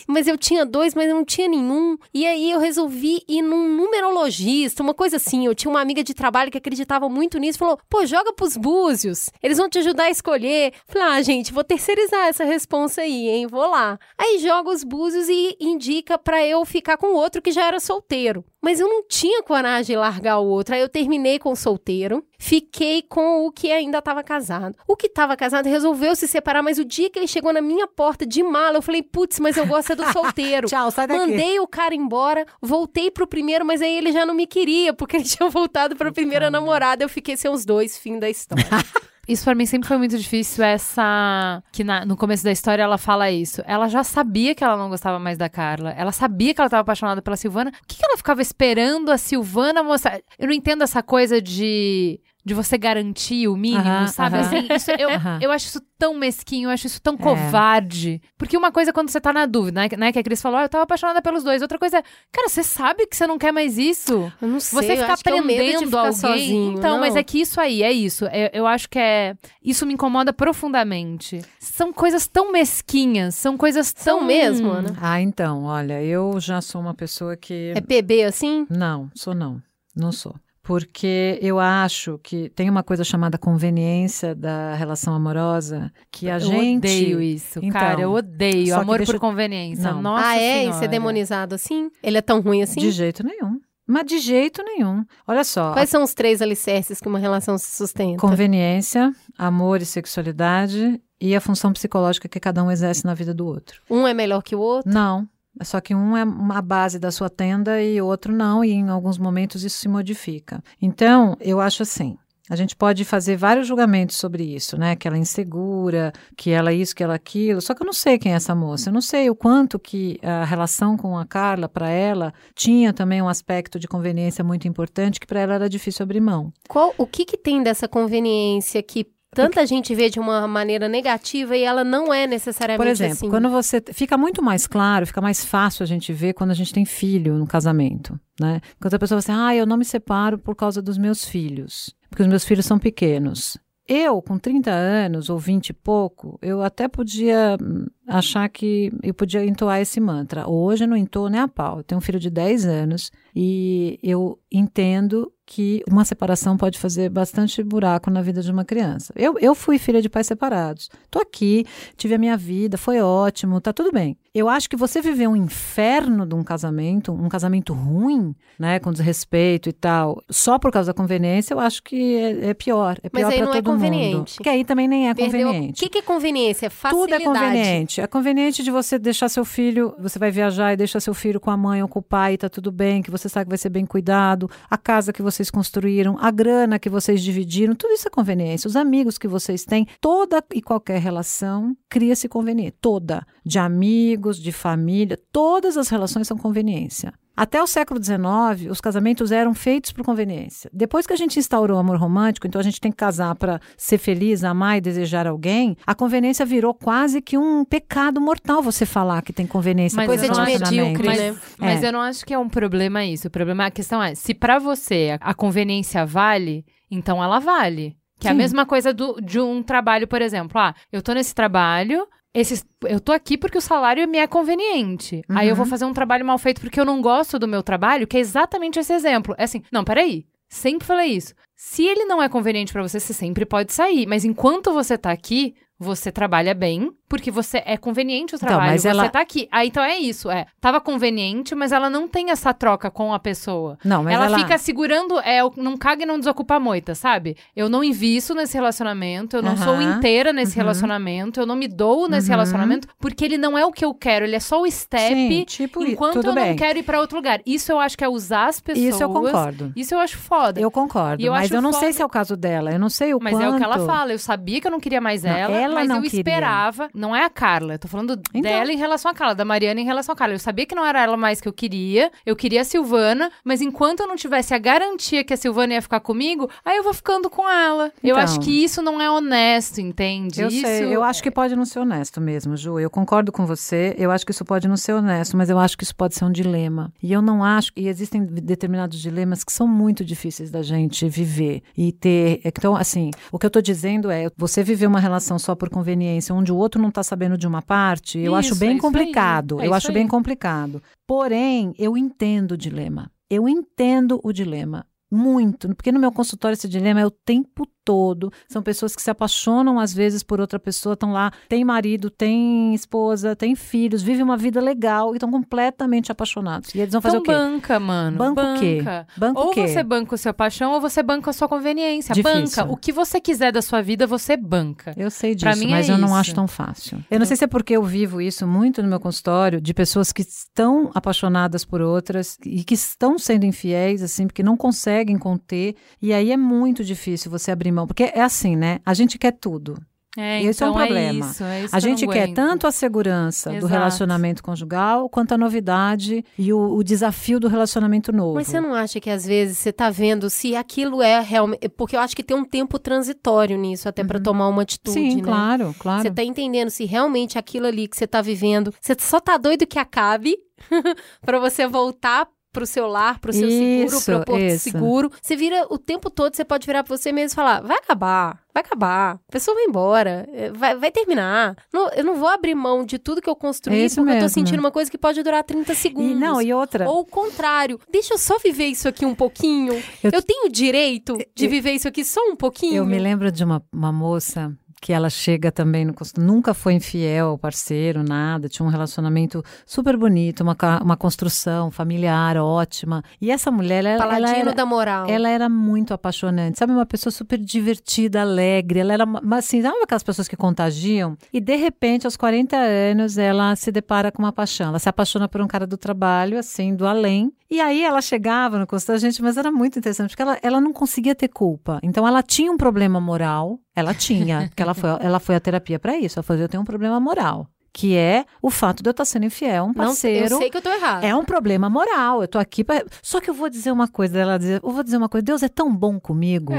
mas eu tinha dois, mas eu não tinha nenhum. E aí eu resolvi ir num numerologista, uma coisa assim. Eu tinha uma amiga de trabalho que acreditava muito nisso, falou: "Pô, joga pros búzios. Eles vão te ajudar a escolher". Falei: "Ah, gente, vou terceirizar essa responsa aí, hein? Vou lá". Aí joga os búzios e indica pra eu ficar com o outro que já era solteiro. Mas eu não tinha coragem de largar o outro. Aí eu terminei com o solteiro, fiquei com o que ainda estava casado. O que estava casado resolveu se separar, mas o dia que ele chegou na minha porta de mala, eu falei, putz, mas eu gosto é do solteiro. Tchau, sai daqui. Mandei o cara embora, voltei pro primeiro, mas aí ele já não me queria, porque ele tinha voltado pra primeira namorada. Eu fiquei sem os dois, fim da história. Isso pra mim sempre foi muito difícil, essa. Que na- no começo da história ela fala isso. Ela já sabia que ela não gostava mais da Carla. Ela sabia que ela tava apaixonada pela Silvana. O que, que ela ficava esperando a Silvana mostrar? Eu não entendo essa coisa de. De você garantir o mínimo, Aham, sabe? aham. Assim, isso- eu, Aham. eu acho isso tão mesquinho, eu acho isso tão É. covarde. Porque uma coisa é quando você tá na dúvida, né? né, Que a Cris falou, ah, eu tava apaixonada pelos dois. Outra coisa é, cara, você sabe que você não quer mais isso? Eu não sei, Você eu ficar é o medo de prendendo ficar alguém. sozinho. então, não. mas é que isso aí, é isso. É- eu acho que é. Isso me incomoda profundamente. São coisas tão mesquinhas, são coisas tão. São mesmo, Ana? Ah, então, olha, eu já sou uma pessoa que. É PB assim? Não, sou não. Não sou. Porque eu acho que tem uma coisa chamada conveniência da relação amorosa que a eu gente. odeio isso, Então, cara. Eu odeio. só que Amor deixa por eu- conveniência. Não. Nossa ah, é? E Senhora. ser demonizado assim? Ele é tão ruim assim? De jeito nenhum. Mas de jeito nenhum. Olha só. Quais são os três alicerces que uma relação se sustenta? Conveniência, amor e sexualidade e a função psicológica que cada um exerce na vida do outro. Um é melhor que o outro? Não. Só que um é a base da sua tenda e outro não, e em alguns momentos isso se modifica. Então, eu acho assim. A gente pode fazer vários julgamentos sobre isso, né? Que ela é insegura, que ela é isso, que ela é aquilo. Só que eu não sei quem é essa moça. Eu não sei o quanto que a relação com a Carla, para ela, tinha também um aspecto de conveniência muito importante, que para ela era difícil abrir mão. Qual, o que, que tem dessa conveniência que tanta gente vê de uma maneira negativa e ela não é necessariamente Por exemplo, assim? quando você. Fica muito mais claro, fica mais fácil a gente ver quando a gente tem filho no casamento, né? Quando a pessoa fala assim, ah, eu não me separo por causa dos meus filhos, porque os meus filhos são pequenos. Eu, com 30 anos ou 20 e pouco, eu até podia hum, achar que eu podia entoar esse mantra. Hoje eu não entoo nem a pau. Eu tenho um filho de 10 anos e eu entendo que uma separação pode fazer bastante buraco na vida de uma criança. Eu, eu fui filha de pais separados. Tô aqui, tive a minha vida, foi ótimo, tá tudo bem. Eu acho que você viver um inferno de um casamento, um casamento ruim, né, com desrespeito e tal, só por causa da conveniência, eu acho que é, é pior. É Mas pior aí pra não é todo mundo. conveniente. Que aí também nem é Perdeu- conveniente. O que, que é conveniência? Tudo Facilidade. é conveniente. É conveniente de você deixar seu filho, você vai viajar e deixar seu filho com a mãe ou com o pai, tá tudo bem, que você sabe que vai ser bem cuidado, a casa que vocês construíram, a grana que vocês dividiram, tudo isso é conveniência. Os amigos que vocês têm, toda e qualquer relação cria-se conveniência. Toda. De amigos, de família, todas as relações são conveniência. Até o século XIX, os casamentos eram feitos por conveniência. Depois que a gente instaurou o amor romântico, então a gente tem que casar para ser feliz, amar e desejar alguém, a conveniência virou quase que um pecado mortal você falar que tem conveniência. Mas Coisa eu de não acho- medíocre, mas, né? mas É. eu não acho que é um problema isso. O problema, a questão é, se pra você a conveniência vale, então ela vale. Que é a Sim. mesma coisa do, de um trabalho, por exemplo. Ah, eu tô nesse trabalho, esse, eu tô aqui porque o salário me é conveniente. Aí Uhum. eu vou fazer um trabalho mal feito porque eu não gosto do meu trabalho, que é exatamente esse exemplo. É assim, não, peraí. Sempre falei isso. Se ele não é conveniente pra você, você sempre pode sair. Mas enquanto você tá aqui, você trabalha bem, porque você é conveniente o Então, trabalho, mas você ela- tá aqui. Ah, então é isso, é. Tava conveniente, mas ela não tem essa troca com a pessoa. Não, mas ela, ela, fica segurando, é, não caga e não desocupa a moita, sabe? Eu não invisto nesse relacionamento, eu não sou inteira nesse Uhum. relacionamento, eu não me dou nesse Uhum. relacionamento, porque ele não é o que eu quero, ele é só o step, Sim, tipo enquanto eu bem. não quero ir pra outro lugar. Isso eu acho que é usar as pessoas. Isso eu concordo. Isso eu acho foda. Eu concordo, eu mas eu não sei foda- se é o caso dela. Eu não sei o Mas quanto. é o que ela fala. Eu sabia que eu não queria mais Não, ela, ela mas eu queria. esperava. Não é a Carla, eu tô falando Então. dela em relação à Carla, da Mariana em relação à Carla. Eu sabia que não era ela mais que eu queria. Eu queria a Silvana, mas enquanto eu não tivesse a garantia que a Silvana ia ficar comigo, aí eu vou ficando com ela. eu Então. acho que isso não é honesto, entende? Eu isso... sei, eu acho que pode não ser honesto mesmo, Ju. Eu concordo com você. Eu acho que isso pode não ser honesto, mas eu acho que isso pode ser um dilema. E eu não acho. E existem determinados dilemas que são muito difíceis da gente viver e ter. Então, assim, o que eu tô dizendo é: você viver uma relação só por conveniência, onde o outro não tá sabendo de uma parte, eu acho Isso, bem é complicado. É eu acho aí. bem complicado. Porém, eu entendo o dilema. Eu entendo o dilema. Muito, porque no meu consultório esse dilema é o tempo todo. São pessoas que se apaixonam às vezes por outra pessoa, estão lá, tem marido, tem esposa, tem filhos, vivem uma vida legal e estão completamente apaixonados. E eles vão fazer então o quê? banca, mano. Banca o quê? Banca o ou quê? você banca o seu paixão ou você banca a sua conveniência. Difícil. Banca. O que você quiser da sua vida, você banca. Eu sei disso, mim é mas eu não isso. acho tão fácil. Eu não sei se é porque eu vivo isso muito no meu consultório, de pessoas que estão apaixonadas por outras e que estão sendo infiéis, assim, porque não conseguem conter. E aí é muito difícil você abrir mão. Porque é assim, né? A gente quer tudo. É, Esse é um então problema. isso, é isso A gente quer tanto a segurança do Exato. relacionamento conjugal quanto a novidade e o, o desafio do relacionamento novo. Mas você não acha que às vezes você tá vendo se aquilo é realmente. Porque eu acho que tem um tempo transitório nisso, até pra tomar uma atitude, Sim, né? claro, claro. Você tá entendendo se realmente aquilo ali que você tá vivendo, você só tá doido que acabe pra você voltar pro seu lar, pro seu Isso, seguro, pro porto isso. seguro. Você vira o tempo todo, você pode virar pra você mesmo e falar: vai acabar, vai acabar, a pessoa vai embora, eh, vai, vai terminar. Não, eu não vou abrir mão de tudo que eu construí É isso porque eu tô mesmo. sentindo uma coisa que pode durar 30 segundos. E, não, e outra. Ou o contrário, deixa eu só viver isso aqui um pouquinho. Eu- Eu, tenho o direito de eu- viver isso aqui só um pouquinho. Eu me lembro de uma, uma moça que ela chega também no nunca foi infiel ao parceiro, nada, tinha um relacionamento super bonito, uma, uma construção familiar ótima. E essa mulher, ela, ela Paladino era, da moral. ela era muito apaixonante, sabe? Uma pessoa super divertida, alegre. Ela era, assim, sabe aquelas pessoas que contagiam? E de repente, aos 40 anos, ela se depara com uma paixão. Ela se apaixona por um cara do trabalho, assim, do além. E aí ela chegava no consultório, gente, mas era muito interessante, porque ela, ela não conseguia ter culpa. Então ela tinha um problema moral, ela tinha, porque ela foi, ela foi à terapia para isso. Ela falou, eu tenho um problema moral, que é o fato de eu estar sendo infiel, a um Não, parceiro. eu sei que eu tô errada. É um problema moral. Eu tô aqui para. Só que eu vou dizer uma coisa. Ela dizer, eu vou dizer uma coisa. Deus é tão bom comigo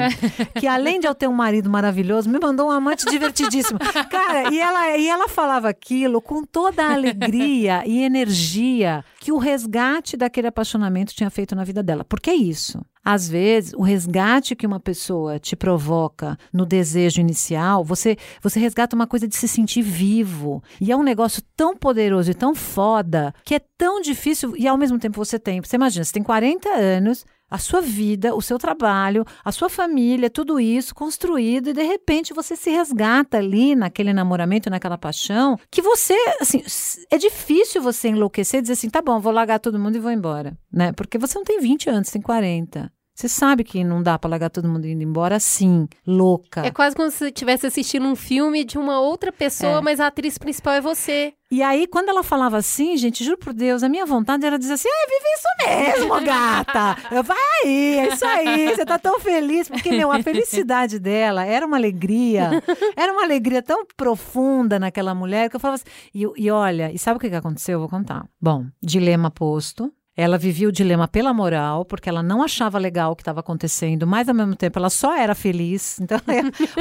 que além de eu ter um marido maravilhoso, me mandou um amante divertidíssimo. Cara, e ela, e ela falava aquilo com toda a alegria e energia que o resgate daquele apaixonamento tinha feito na vida dela. Porque é isso. Às vezes, o resgate que uma pessoa te provoca no desejo inicial, você, você resgata uma coisa de se sentir vivo. E é um negócio tão poderoso e tão foda que é tão difícil e ao mesmo tempo você tem. Você imagina, você tem 40 anos, a sua vida, o seu trabalho, a sua família, tudo isso construído e de repente você se resgata ali naquele namoramento, naquela paixão, que você, assim, é difícil você enlouquecer e dizer assim, tá bom, vou largar todo mundo e vou embora, né? Porque você não tem 20 anos, tem 40. Você sabe que não dá pra largar todo mundo indo embora assim, louca. É quase como se você estivesse assistindo um filme de uma outra pessoa, É. mas a atriz principal é você. E aí, quando ela falava assim, gente, juro por Deus, a minha vontade era dizer assim: ah, vive isso mesmo, gata. Eu, vai aí, é isso aí, você tá tão feliz. Porque, meu, a felicidade dela era uma alegria, era uma alegria tão profunda naquela mulher que eu falava assim. E, e olha, e sabe o que, que aconteceu? Eu vou contar. Bom, dilema posto. Ela vivia o dilema pela moral, porque ela não achava legal o que estava acontecendo, mas ao mesmo tempo ela só era feliz. Então,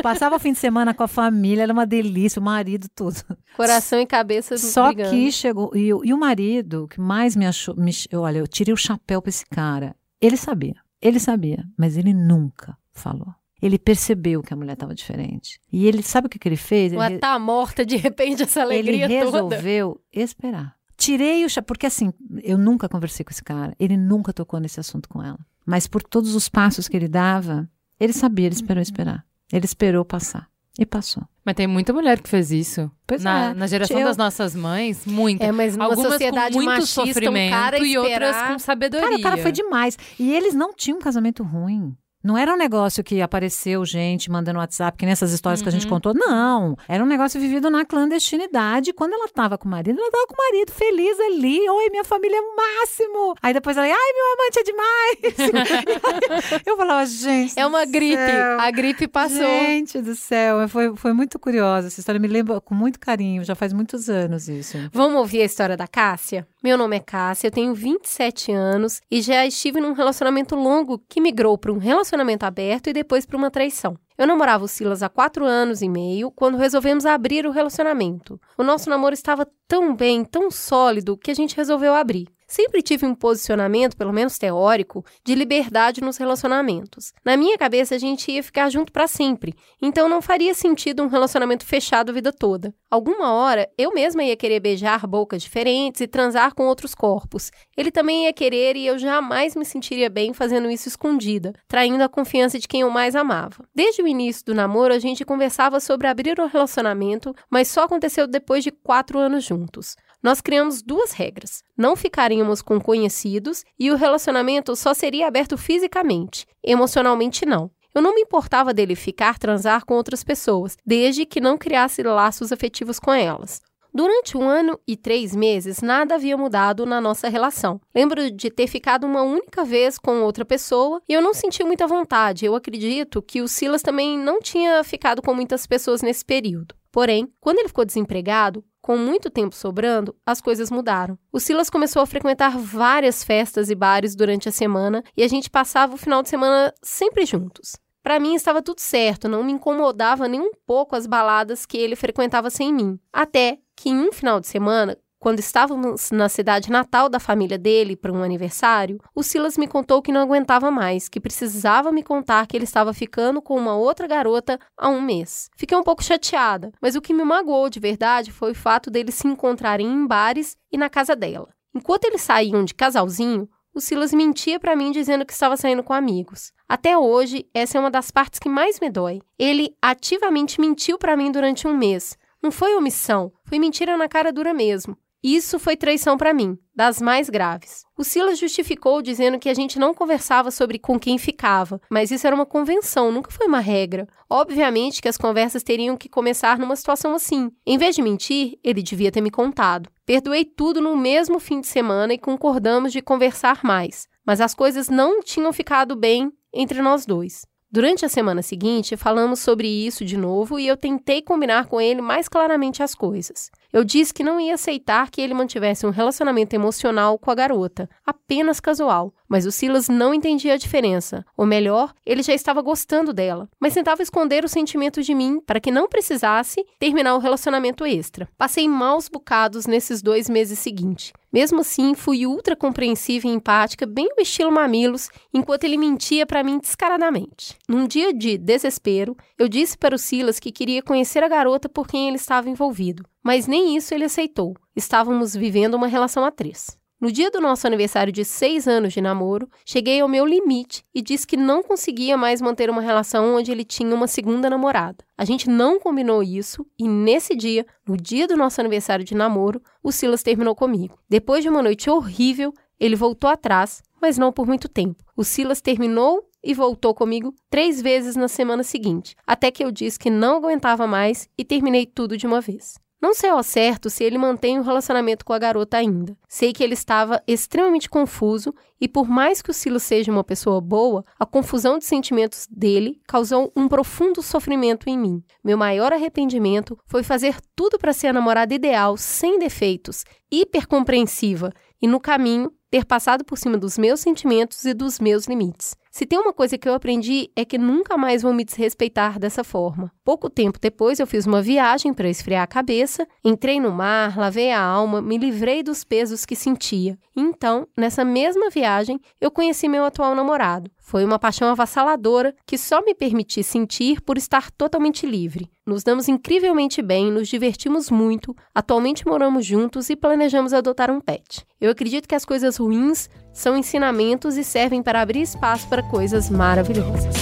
passava o fim de semana com a família, era uma delícia, o marido, tudo. Coração e cabeça Só brigando. que chegou. E, o- e o marido, que mais me achou. Me, olha, eu tirei o chapéu pra esse cara. Ele sabia. Ele sabia. Mas ele nunca falou. Ele percebeu que a mulher estava diferente. E ele, sabe o que, que ele fez? Ele, Ela tá morta de repente, essa ele alegria toda. resolveu esperar. Tirei o chapéu. Porque assim, eu nunca conversei com esse cara. Ele nunca tocou nesse assunto com ela. Mas por todos os passos que ele dava, ele sabia, ele esperou esperar. Ele esperou passar. E passou. Mas tem muita mulher que fez isso. Pois na, é. na geração Eu- das nossas mães, muita. É, mas numa Algumas sociedade com muito machista, um sofrimento cara e outras esperar- com sabedoria. Cara, o cara foi demais. E eles não tinham um casamento ruim. Não era um negócio que apareceu gente mandando WhatsApp, que nessas histórias que a Uhum. gente contou. Não. Era um negócio vivido na clandestinidade. Quando ela tava com o marido, ela tava com o marido feliz ali. Oi, minha família é o máximo. Aí depois ela, ai, meu amante é demais. eu falava, gente. É uma gripe. céu. A gripe passou. Gente do céu, foi, foi muito curiosa essa história. Me lembra com muito carinho, já faz muitos anos isso. Vamos ouvir a história da Cássia? Meu nome é Cássia, eu tenho 27 anos e já estive num relacionamento longo que migrou para um relacionamento aberto e depois para uma traição. Eu namorava o Silas há quatro anos e meio quando resolvemos abrir o relacionamento. O nosso namoro estava tão bem, tão sólido, que a gente resolveu abrir. Sempre tive um posicionamento, pelo menos teórico, de liberdade nos relacionamentos. Na minha cabeça, a gente ia ficar junto para sempre, então não faria sentido um relacionamento fechado a vida toda. Alguma hora, eu mesma ia querer beijar bocas diferentes e transar com outros corpos. Ele também ia querer e eu jamais me sentiria bem fazendo isso escondida, traindo a confiança de quem eu mais amava. Desde o início do namoro, a gente conversava sobre abrir o relacionamento, mas só aconteceu depois de quatro anos juntos nós criamos duas regras: não ficaríamos com conhecidos e o relacionamento só seria aberto fisicamente, emocionalmente não. Eu não me importava dele ficar transar com outras pessoas, desde que não criasse laços afetivos com elas. Durante um ano e três meses, nada havia mudado na nossa relação. Lembro de ter ficado uma única vez com outra pessoa e eu não senti muita vontade. Eu acredito que o Silas também não tinha ficado com muitas pessoas nesse período. Porém, quando ele ficou desempregado, com muito tempo sobrando, as coisas mudaram. O Silas começou a frequentar várias festas e bares durante a semana e a gente passava o final de semana sempre juntos. Para mim estava tudo certo, não me incomodava nem um pouco as baladas que ele frequentava sem mim. Até que em um final de semana, quando estávamos na cidade natal da família dele para um aniversário, o Silas me contou que não aguentava mais, que precisava me contar que ele estava ficando com uma outra garota há um mês. Fiquei um pouco chateada, mas o que me magoou de verdade foi o fato deles se encontrarem em bares e na casa dela. Enquanto eles saíam de casalzinho, o Silas mentia para mim dizendo que estava saindo com amigos. Até hoje, essa é uma das partes que mais me dói. Ele ativamente mentiu para mim durante um mês. Não foi omissão, foi mentira na cara dura mesmo. Isso foi traição para mim, das mais graves. O Silas justificou dizendo que a gente não conversava sobre com quem ficava, mas isso era uma convenção, nunca foi uma regra. Obviamente que as conversas teriam que começar numa situação assim. Em vez de mentir, ele devia ter me contado. Perdoei tudo no mesmo fim de semana e concordamos de conversar mais, mas as coisas não tinham ficado bem entre nós dois. Durante a semana seguinte, falamos sobre isso de novo e eu tentei combinar com ele mais claramente as coisas. Eu disse que não ia aceitar que ele mantivesse um relacionamento emocional com a garota, apenas casual, mas o Silas não entendia a diferença. Ou melhor, ele já estava gostando dela, mas tentava esconder o sentimento de mim para que não precisasse terminar o relacionamento extra. Passei maus bocados nesses dois meses seguintes. Mesmo assim, fui ultra compreensiva e empática, bem o estilo mamilos, enquanto ele mentia para mim descaradamente. Num dia de desespero, eu disse para o Silas que queria conhecer a garota por quem ele estava envolvido, mas nem isso ele aceitou. Estávamos vivendo uma relação a três. No dia do nosso aniversário de seis anos de namoro, cheguei ao meu limite e disse que não conseguia mais manter uma relação onde ele tinha uma segunda namorada. A gente não combinou isso e nesse dia, no dia do nosso aniversário de namoro, o Silas terminou comigo. Depois de uma noite horrível, ele voltou atrás, mas não por muito tempo. O Silas terminou e voltou comigo três vezes na semana seguinte, até que eu disse que não aguentava mais e terminei tudo de uma vez. Não sei ao certo se ele mantém o um relacionamento com a garota ainda. Sei que ele estava extremamente confuso e, por mais que o Silas seja uma pessoa boa, a confusão de sentimentos dele causou um profundo sofrimento em mim. Meu maior arrependimento foi fazer tudo para ser a namorada ideal, sem defeitos, hipercompreensiva e, no caminho, ter passado por cima dos meus sentimentos e dos meus limites. Se tem uma coisa que eu aprendi é que nunca mais vou me desrespeitar dessa forma. Pouco tempo depois, eu fiz uma viagem para esfriar a cabeça, entrei no mar, lavei a alma, me livrei dos pesos que sentia. Então, nessa mesma viagem, eu conheci meu atual namorado. Foi uma paixão avassaladora que só me permiti sentir por estar totalmente livre. Nos damos incrivelmente bem, nos divertimos muito, atualmente moramos juntos e planejamos adotar um pet. Eu acredito que as coisas ruins são ensinamentos e servem para abrir espaço para coisas maravilhosas.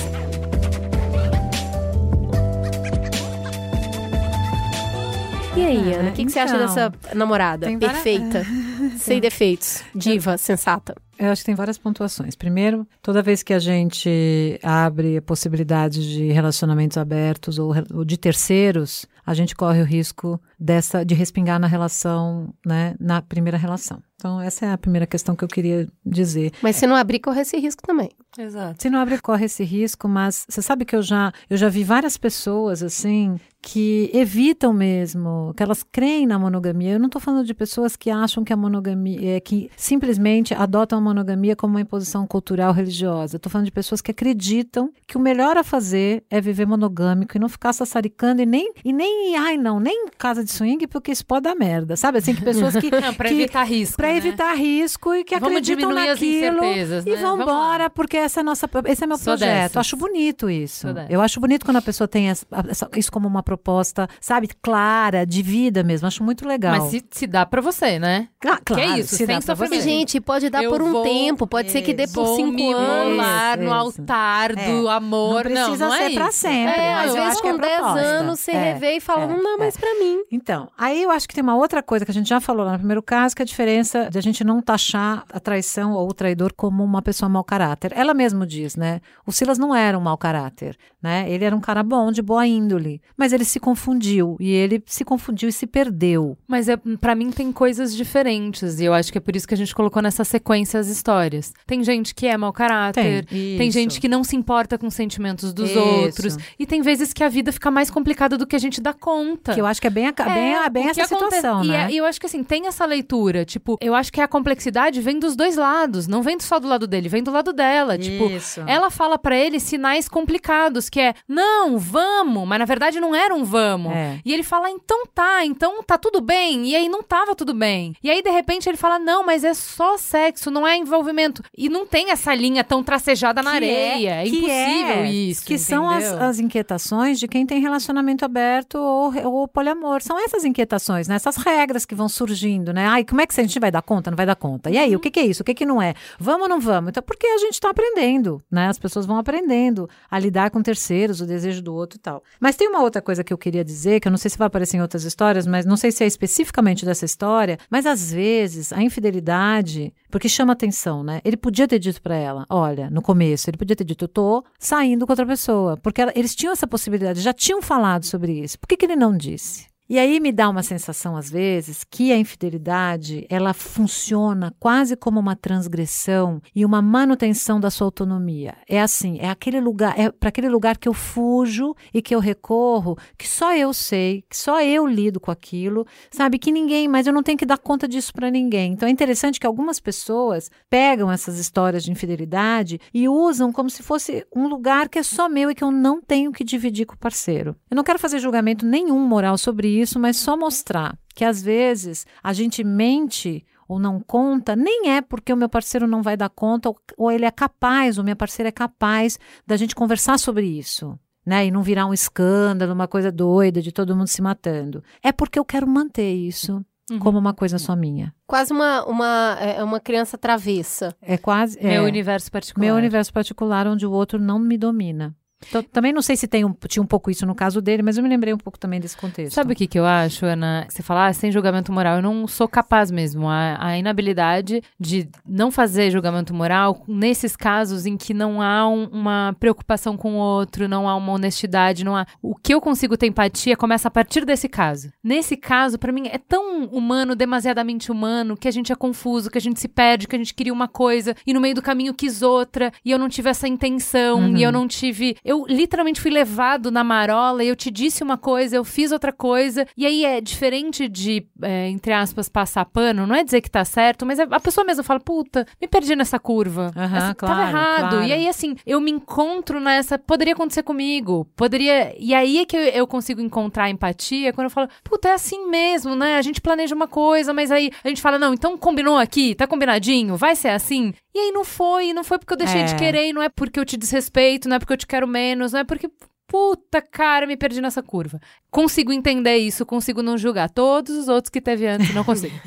E aí, Ana, o que, que, você acha então, dessa namorada perfeita, sem defeitos, diva, sensata? Eu acho que tem várias pontuações. Primeiro, toda vez que a gente abre a possibilidade de relacionamentos abertos ou, ou de terceiros, a gente corre o risco dessa de respingar na relação, né, na primeira relação. Então, essa é a primeira questão que eu queria dizer. Mas se não abrir, corre esse risco também. Exato. Se não abrir, corre esse risco, mas você sabe que eu já, eu já vi várias pessoas, assim, que evitam mesmo, que elas creem na monogamia. Eu não estou falando de pessoas que acham que a monogamia, é, que simplesmente adotam a monogamia como uma imposição cultural religiosa. Estou falando de pessoas que acreditam que o melhor a fazer é viver monogâmico e não ficar sassaricando e nem, e nem nem, ai não, nem casa de swing, porque isso pode dar merda, sabe? Assim, que pessoas que... Não, pra que, evitar risco. Pra né? evitar risco e que Vamos acreditam naquilo. E né? vão embora, porque essa é nossa, esse é meu Sou projeto. dessas. Acho bonito isso. Eu acho bonito quando a pessoa tem essa- essa- isso como uma proposta, sabe, clara, de vida mesmo. Acho muito legal. Mas se, se dá pra você, né? Cla- claro, que é isso, se dá sem sofrimento. você. Gente, pode dar Eu por um vou- tempo, pode ser que dê por cinco me anos. Isso, no isso. altar do É. amor. Não precisa não, ser é pra isso. sempre, É, mas às eu vezes é com 10 proposta. anos você É, revê e fala, é, não dá mais pra mim. Então, aí eu acho que tem uma outra coisa que a gente já falou lá no primeiro caso, que é a diferença de a gente não taxar a traição ou o traidor como uma pessoa mau caráter. Ela mesmo diz, né? O Silas não era um mau caráter, né? Ele era um cara bom, de boa índole, mas ele se confundiu e ele se confundiu e se perdeu. Mas é, para mim tem coisas diferentes e eu acho que é por isso que a gente colocou nessa sequência as histórias. Tem gente que é mau caráter, Tem, tem gente que não se importa com os sentimentos dos Isso. outros e tem vezes que a vida fica mais complicada do que a gente dá conta. Que eu acho que é bem, a, bem, a- bem essa situação, e né? é- E eu acho que assim, tem essa leitura, tipo, eu acho que a complexidade vem dos dois lados, não vem só do lado dele, vem do lado dela, tipo, Isso. ela fala pra ele sinais complicados, que é, não, vamos, mas na verdade não era um vamos. É. E ele fala, então tá, então tá tudo bem. E aí não tava tudo bem. E aí, de repente, ele fala, não, mas é só sexo, não é envolvimento. E não tem essa linha tão tracejada na Que areia. É, que impossível é, isso. Que são as, entendeu? as inquietações de quem tem relacionamento aberto ou, ou poliamor. São essas inquietações, né? Essas regras que vão surgindo, né? Ai, como é que a gente vai dar conta? Não vai dar conta. E aí, o que, que é isso? O que, que não é? Vamos ou não vamos? Então, porque a gente está aprendendo, né? As pessoas vão aprendendo a lidar com terceiros, o desejo do outro e tal. Mas tem uma outra coisa que eu queria dizer, que eu não sei se vai aparecer em outras histórias, mas não sei se é especificamente dessa história, mas às vezes a infidelidade, porque chama atenção, né? Ele podia ter dito para ela, olha, no começo, ele podia ter dito, eu tô saindo com outra pessoa, porque ela- eles tinham essa possibilidade, já tinham falado sobre isso. Por que, que ele não disse? E aí me dá uma sensação, às vezes, que a infidelidade ela funciona quase como uma transgressão e uma manutenção da sua autonomia. É assim, é aquele lugar, é para aquele lugar que eu fujo e que eu recorro, que só eu sei, que só eu lido com aquilo, sabe? Que ninguém, mas eu não tenho que dar conta disso para ninguém. Então é interessante que algumas pessoas pegam essas histórias de infidelidade e usam como se fosse um lugar que é só meu e que eu não tenho que dividir com o parceiro. Eu não quero fazer julgamento nenhum moral sobre isso, mas só mostrar que às vezes a gente mente ou não conta, nem é porque o meu parceiro não vai dar conta, ou, ou ele é capaz, ou minha parceira é capaz da gente conversar sobre isso. Né, e não virar um escândalo, uma coisa doida de todo mundo se matando. É porque eu quero manter isso Uhum. como uma coisa só minha. Quase uma, uma, é, uma criança travessa. É quase. é, Meu universo particular. meu universo particular, onde o outro não me domina. Então, também não sei se tem um, tinha um pouco isso no caso dele, mas eu me lembrei um pouco também desse contexto. Sabe o que, que eu acho, Ana? Você fala, ah, sem julgamento moral. Eu não sou capaz mesmo. A, a inabilidade de não fazer julgamento moral nesses casos em que não há um- uma preocupação com o outro, não há uma honestidade, não há. O que eu consigo ter empatia começa a partir desse caso. Nesse caso, pra mim, é tão humano, demasiadamente humano, que a gente é confuso, que a gente se perde, que a gente queria uma coisa e no meio do caminho quis outra, e eu não tive essa intenção, e eu não tive. Eu literalmente fui levado na marola e eu te disse uma coisa, eu fiz outra coisa. E aí é diferente de, é, entre aspas, passar pano, não é dizer que tá certo, mas é- a pessoa mesmo fala, puta, me perdi nessa curva. Aham, Essa- claro, tava errado. claro. E aí, assim, eu me encontro nessa. Poderia acontecer comigo. Poderia. E aí é que eu, eu consigo encontrar empatia quando eu falo, puta, é assim mesmo, né? A gente planeja uma coisa, mas aí a gente fala, não, então combinou aqui, tá combinadinho, vai ser assim. E aí não foi, não foi porque eu deixei É. de querer, não é porque eu te desrespeito, não é porque eu te quero menos, não é porque. Puta cara, me perdi nessa curva. Consigo entender isso, consigo não julgar. Todos os outros que teve antes, não consigo.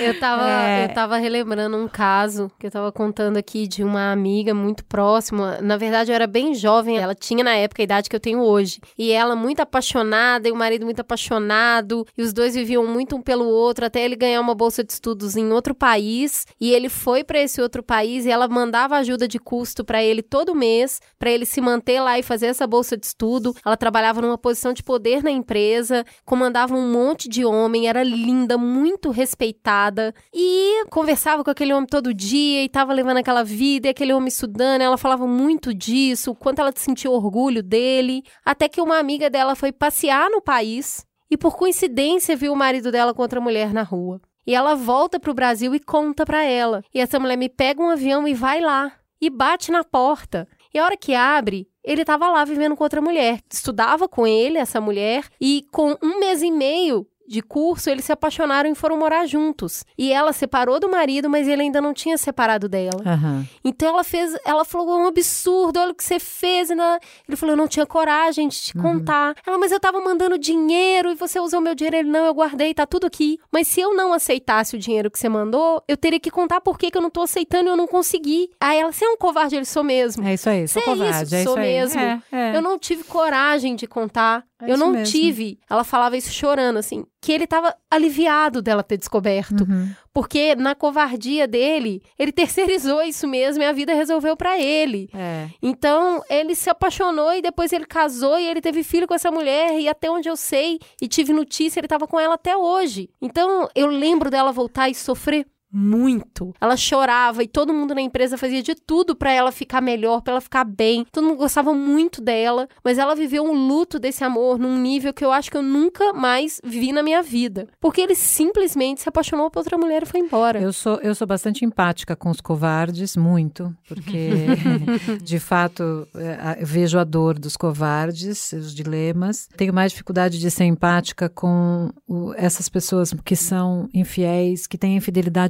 Eu tava, É. eu tava relembrando um caso que eu tava contando aqui de uma amiga muito próxima. Na verdade, eu era bem jovem, ela tinha na época a idade que eu tenho hoje. E ela muito apaixonada, e o marido muito apaixonado, e os dois viviam muito um pelo outro, até ele ganhar uma bolsa de estudos em outro país. E ele foi pra esse outro país e ela mandava ajuda de custo pra ele todo mês, pra ele se manter lá e fazer essa bolsa de estudo. Ela trabalhava numa posição de poder na empresa, comandava um monte de homem, era linda, muito respeitada e conversava com aquele homem todo dia e tava levando aquela vida e aquele homem estudando. Ela falava muito disso, o quanto ela sentia orgulho dele, até que uma amiga dela foi passear no país e por coincidência viu o marido dela com outra mulher na rua. E ela volta pro Brasil e conta pra ela. E essa mulher me pega um avião e vai lá e bate na porta. E a hora que abre, ele estava lá vivendo com outra mulher. Estudava com ele, essa mulher, e com um mês e meio de curso, eles se apaixonaram e foram morar juntos. E ela separou do marido, mas ele ainda não tinha separado dela. Aham. Então ela fez, ela falou, é um absurdo, olha o que você fez. Na- Ele falou, eu não tinha coragem de te contar. Ela, mas eu tava mandando dinheiro e você usou meu dinheiro. Ele, não, eu guardei, tá tudo aqui. Mas se eu não aceitasse o dinheiro que você mandou, eu teria que contar por que, que eu não tô aceitando e eu não consegui. Aí ela, você é um covarde, ele sou mesmo. É isso aí, sou Você é covarde, isso, é isso sou aí. mesmo. É, é. Eu não tive coragem de contar. É eu isso não mesmo. tive. Ela falava isso chorando, assim, que ele tava aliviado dela ter descoberto. Uhum. Porque na covardia dele, ele terceirizou isso mesmo e a vida resolveu pra ele. É. Então, ele se apaixonou e depois ele casou e ele teve filho com essa mulher. E até onde eu sei e tive notícia, ele tava com ela até hoje. Então, eu lembro dela voltar e sofrer muito. Ela chorava e todo mundo na empresa fazia de tudo pra ela ficar melhor, pra ela ficar bem. Todo mundo gostava muito dela, mas ela viveu um luto desse amor num nível que eu acho que eu nunca mais vi na minha vida. Porque ele simplesmente se apaixonou por outra mulher e foi embora. Eu sou, eu sou bastante empática com os covardes, muito, porque de fato é, vejo a dor dos covardes, os dilemas. Tenho mais dificuldade de ser empática com essas pessoas que são infiéis, que têm a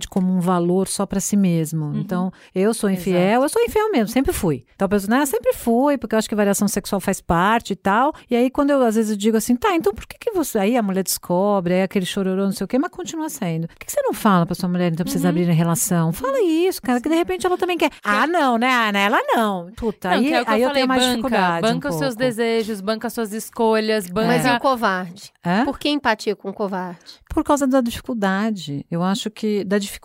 como um valor só para si mesmo. Então, eu sou infiel, eu sou infiel mesmo, sempre fui. Então, a pessoa, né, sempre fui, porque eu acho que variação sexual faz parte e tal. E aí, quando eu às vezes eu digo assim, tá, então por que, que você. Aí a mulher descobre, aí aquele chororô, não sei o quê, mas continua sendo. Por que, que você não fala pra sua mulher, então, pra vocês abrirem relação? Fala isso, cara, que de repente ela também quer. Ah, não, né? Ah, né? Ela não. Puta, Não, aí, é que aí eu eu, tenho mais banca, dificuldade. um banca os seus pouco. desejos, banca as suas escolhas, banca... Mas e o covarde? Hã? Por que empatia com o covarde? Por causa da dificuldade. Eu acho que da dificuldade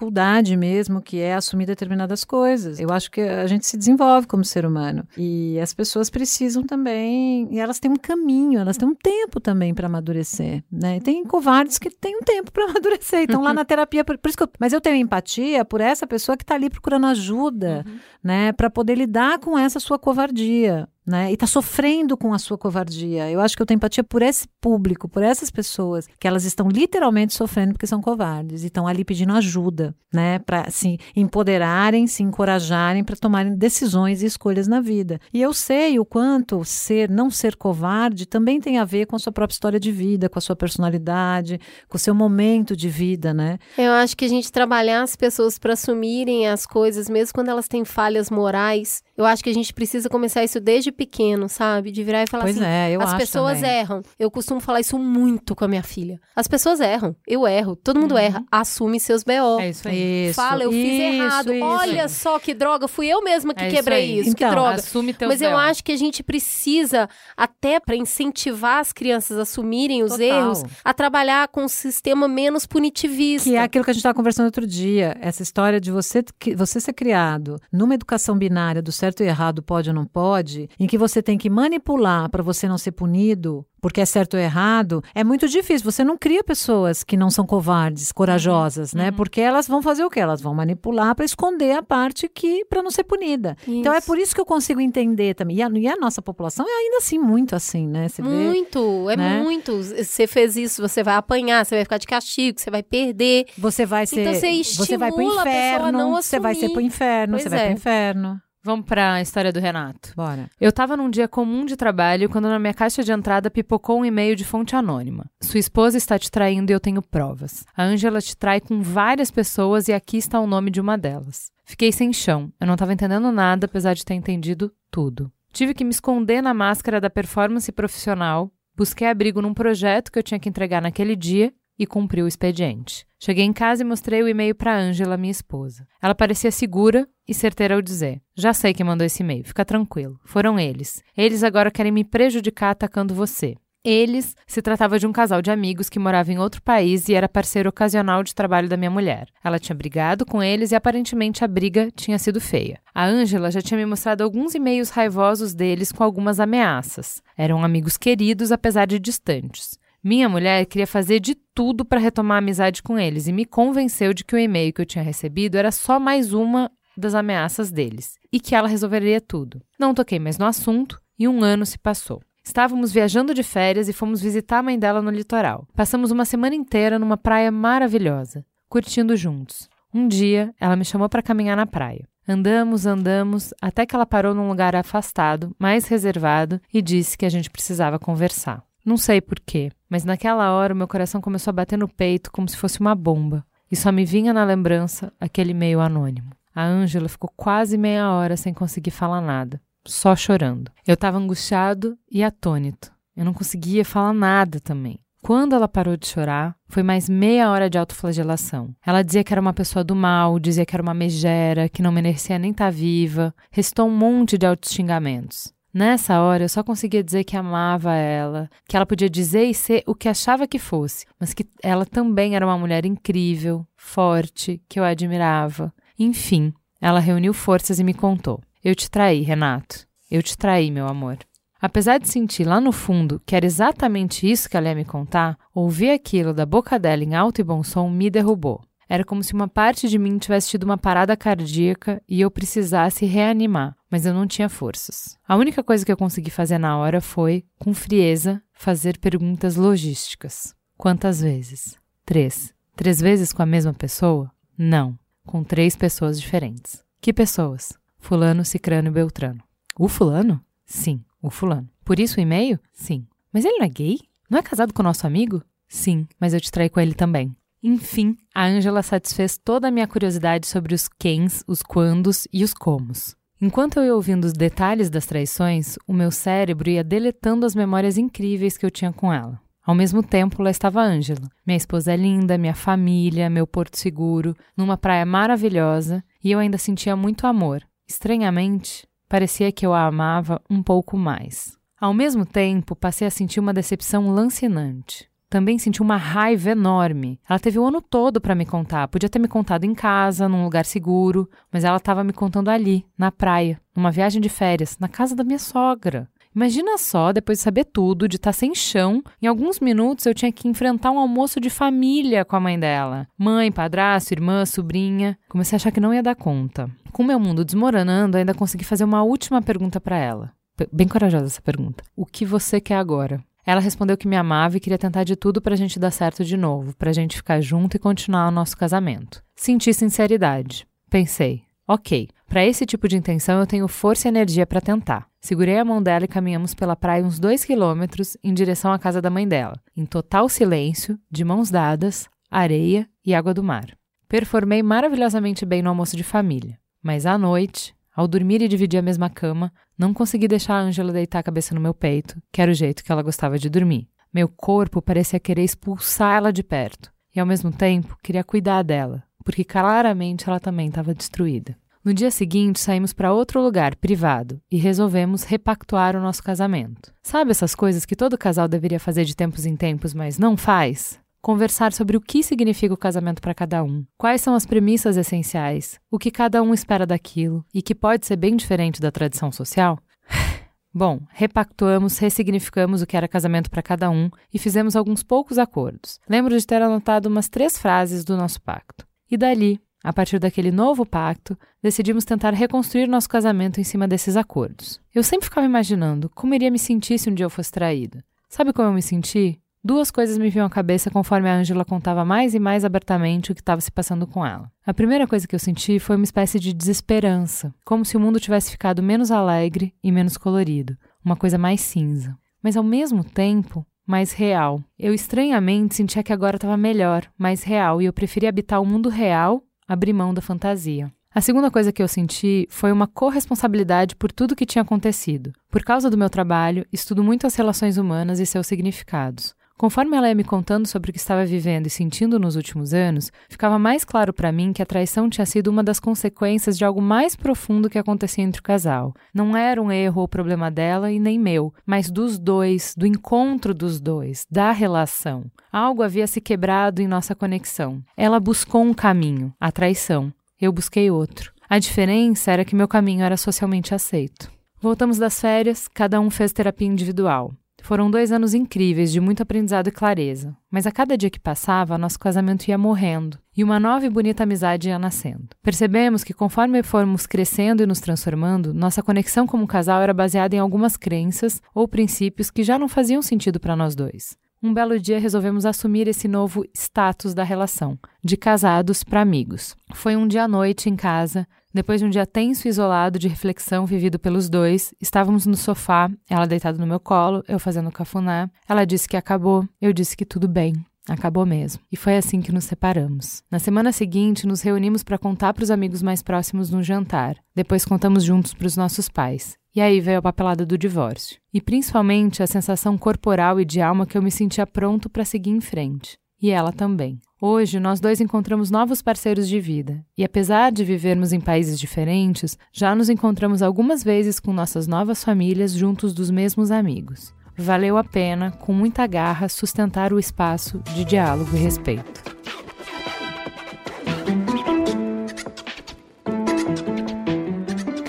mesmo que é assumir determinadas coisas. Eu acho que a gente se desenvolve como ser humano. E as pessoas precisam também. E elas têm um caminho, elas têm um tempo também para amadurecer. Né? E tem covardes que têm um tempo para amadurecer. Então, lá na terapia. Por, por isso que eu- mas eu tenho empatia por essa pessoa que está ali procurando ajuda, né? Para poder lidar com essa sua covardia. Né? E tá sofrendo com a sua covardia. Eu acho que eu tenho empatia por esse público, por essas pessoas, que elas estão literalmente sofrendo porque são covardes e estão ali pedindo ajuda, né? Para se empoderarem, se encorajarem para tomarem decisões e escolhas na vida. E eu sei o quanto ser, não ser covarde também tem a ver com a sua própria história de vida, com a sua personalidade, com o seu momento de vida, né? Eu acho que a gente trabalhar as pessoas para assumirem as coisas, mesmo quando elas têm falhas morais, eu acho que a gente precisa começar isso desde pequeno, sabe? De virar e falar Pois assim. é, eu as acho pessoas também. erram. Eu costumo falar isso muito com a minha filha. As pessoas erram. Eu erro. Todo mundo erra. Assume seus BO. É isso aí. Isso, Fala, eu fiz isso, errado. isso. Olha só que droga, fui eu mesma que É quebrei isso. que Então, droga. Assume teus Mas eu véus. acho que a gente precisa, até para incentivar as crianças a assumirem os Total. erros, a trabalhar com um sistema menos punitivista. Que é aquilo que a gente estava conversando outro dia, essa história de você, que- você ser criado numa educação binária do certo e errado, pode ou não pode, em que você tem que manipular para você não ser punido, porque é certo ou errado, é muito difícil. Você não cria pessoas que não são covardes, corajosas, né? Porque elas vão fazer o quê? Elas vão manipular para esconder a parte que para não ser punida. Então é Isso. por isso que eu consigo entender também. E a, e a nossa população é ainda assim muito assim, né? Você vê Muito, é né? muito. Você fez isso, você vai apanhar, você vai ficar de castigo, você vai perder. Você vai ser. Então, você você vai pro inferno. você vai ser pro inferno. Pois você vai é. pro inferno. Vamos pra história do Renato. Bora. Eu tava num dia comum de trabalho quando na minha caixa de entrada pipocou um e-mail de fonte anônima. Sua esposa está te traindo e eu tenho provas. A Ângela te trai com várias pessoas e aqui está o nome de uma delas. Fiquei sem chão. Eu não tava entendendo nada, apesar de ter entendido tudo. Tive que me esconder na máscara da performance profissional, busquei abrigo num projeto que eu tinha que entregar naquele dia e cumpri o expediente. Cheguei em casa e mostrei o e-mail para Ângela, minha esposa. Ela parecia segura e certeira ao dizer: Já sei quem mandou esse e-mail, fica tranquilo. Foram eles. Eles agora querem me prejudicar atacando você. Eles se tratava de um casal de amigos que morava em outro país e era parceiro ocasional de trabalho da minha mulher. Ela tinha brigado com eles e aparentemente a briga tinha sido feia. A Ângela já tinha me mostrado alguns e-mails raivosos deles com algumas ameaças. Eram amigos queridos, apesar de distantes. Minha mulher queria fazer de tudo para retomar a amizade com eles e me convenceu de que o e-mail que eu tinha recebido era só mais uma das ameaças deles e que ela resolveria tudo. Não toquei mais no assunto e um ano se passou. Estávamos viajando de férias e fomos visitar a mãe dela no litoral. Passamos uma semana inteira numa praia maravilhosa, curtindo juntos. Um dia, ela me chamou para caminhar na praia. Andamos, andamos, até que ela parou num lugar afastado, mais reservado, e disse que a gente precisava conversar. Não sei porquê, mas naquela hora o meu coração começou a bater no peito como se fosse uma bomba, e só me vinha na lembrança aquele meio anônimo. A Ângela ficou quase meia hora sem conseguir falar nada, só chorando. Eu estava angustiado e atônito. Eu não conseguia falar nada também. Quando ela parou de chorar, foi mais meia hora de autoflagelação. Ela dizia que era uma pessoa do mal, dizia que era uma megera, que não merecia nem estar tá viva. Restou um monte de autoxingamentos. Nessa hora, eu só conseguia dizer que amava ela, que ela podia dizer e ser o que achava que fosse, mas que ela também era uma mulher incrível, forte, que eu admirava. Enfim, ela reuniu forças e me contou: Eu te traí, Renato. Eu te traí, meu amor. Apesar de sentir lá no fundo que era exatamente isso que ela ia me contar, ouvir aquilo da boca dela em alto e bom som me derrubou. Era como se uma parte de mim tivesse tido uma parada cardíaca e eu precisasse reanimar, mas eu não tinha forças. A única coisa que eu consegui fazer na hora foi, com frieza, fazer perguntas logísticas. Quantas vezes? Três. Três vezes com a mesma pessoa? Não. Com três pessoas diferentes. Que pessoas? Fulano, Cicrano e Beltrano. O fulano? Sim. O fulano. Por isso o e-mail? Sim. Mas ele não é gay? Não é casado com o nosso amigo? Sim, mas eu te traí com ele também. Enfim, a Ângela satisfez toda a minha curiosidade sobre os quens, os quandos e os comos. Enquanto eu ia ouvindo os detalhes das traições, o meu cérebro ia deletando as memórias incríveis que eu tinha com ela. Ao mesmo tempo, lá estava Ângela. Minha esposa linda, minha família, meu porto seguro, numa praia maravilhosa, e eu ainda sentia muito amor. Estranhamente, parecia que eu a amava um pouco mais. Ao mesmo tempo, passei a sentir uma decepção lancinante. Também senti uma raiva enorme. Ela teve o ano todo para me contar. Podia ter me contado em casa, num lugar seguro, mas ela estava me contando ali, na praia, numa viagem de férias, na casa da minha sogra. Imagina só, depois de saber tudo, de estar tá sem chão, em alguns minutos eu tinha que enfrentar um almoço de família com a mãe dela. Mãe, padrasto, irmã, sobrinha. Comecei a achar que não ia dar conta. Com meu mundo desmoronando, ainda consegui fazer uma última pergunta para ela. Bem corajosa essa pergunta. O que você quer agora? Ela respondeu que me amava e queria tentar de tudo pra gente dar certo de novo, pra gente ficar junto e continuar o nosso casamento. Senti sinceridade. Pensei, ok, para esse tipo de intenção eu tenho força e energia para tentar. Segurei a mão dela e caminhamos pela praia uns dois quilômetros em direção à casa da mãe dela, em total silêncio, de mãos dadas, areia e água do mar. Performei maravilhosamente bem no almoço de família, mas à noite, ao dormir e dividir a mesma cama, não consegui deixar a Ângela deitar a cabeça no meu peito, que era o jeito que ela gostava de dormir. Meu corpo parecia querer expulsar ela de perto, e ao mesmo tempo queria cuidar dela, porque claramente ela também estava destruída. No dia seguinte, saímos para outro lugar, privado, e resolvemos repactuar o nosso casamento. Sabe essas coisas que todo casal deveria fazer de tempos em tempos, mas não faz? Conversar sobre o que significa o casamento para cada um, quais são as premissas essenciais, o que cada um espera daquilo e que pode ser bem diferente da tradição social? Bom, repactuamos, ressignificamos o que era casamento para cada um e fizemos alguns poucos acordos. Lembro de ter anotado umas três frases do nosso pacto. E dali, a partir daquele novo pacto, decidimos tentar reconstruir nosso casamento em cima desses acordos. Eu sempre ficava imaginando como iria me sentir se um dia eu fosse traída. Sabe como eu me senti? Duas coisas me vinham à cabeça conforme a Ângela contava mais e mais abertamente o que estava se passando com ela. A primeira coisa que eu senti foi uma espécie de desesperança, como se o mundo tivesse ficado menos alegre e menos colorido, uma coisa mais cinza. Mas ao mesmo tempo, mais real. Eu estranhamente sentia que agora estava melhor, mais real, e eu preferia habitar o mundo real abrir mão da fantasia. A segunda coisa que eu senti foi uma corresponsabilidade por tudo que tinha acontecido. Por causa do meu trabalho, estudo muito as relações humanas e seus significados. Conforme ela ia me contando sobre o que estava vivendo e sentindo nos últimos anos, ficava mais claro para mim que a traição tinha sido uma das consequências de algo mais profundo que acontecia entre o casal. Não era um erro ou problema dela e nem meu, mas dos dois, do encontro dos dois, da relação. Algo havia se quebrado em nossa conexão. Ela buscou um caminho, a traição. Eu busquei outro. A diferença era que meu caminho era socialmente aceito. Voltamos das férias, cada um fez terapia individual. Foram dois anos incríveis de muito aprendizado e clareza, mas a cada dia que passava, nosso casamento ia morrendo e uma nova e bonita amizade ia nascendo. Percebemos que conforme fomos crescendo e nos transformando, nossa conexão como casal era baseada em algumas crenças ou princípios que já não faziam sentido para nós dois. Um belo dia resolvemos assumir esse novo status da relação, de casados para amigos. Foi um dia à noite em casa, Depois de um dia tenso e isolado de reflexão vivido pelos dois, estávamos no sofá, ela deitada no meu colo, eu fazendo cafuné. Ela disse que acabou, eu disse que tudo bem. Acabou mesmo. E foi assim que nos separamos. Na semana seguinte, nos reunimos para contar para os amigos mais próximos no jantar. Depois contamos juntos para os nossos pais. E aí veio a papelada do divórcio. E principalmente a sensação corporal e de alma que eu me sentia pronto para seguir em frente. E ela também. Hoje, nós dois encontramos novos parceiros de vida. E apesar de vivermos em países diferentes, já nos encontramos algumas vezes com nossas novas famílias juntos dos mesmos amigos valeu a pena, com muita garra, sustentar o espaço de diálogo e respeito.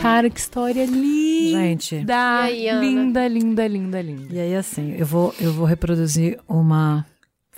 Cara, que história linda! Gente. aí, linda, linda, linda, linda. E aí, assim, eu vou, eu vou reproduzir uma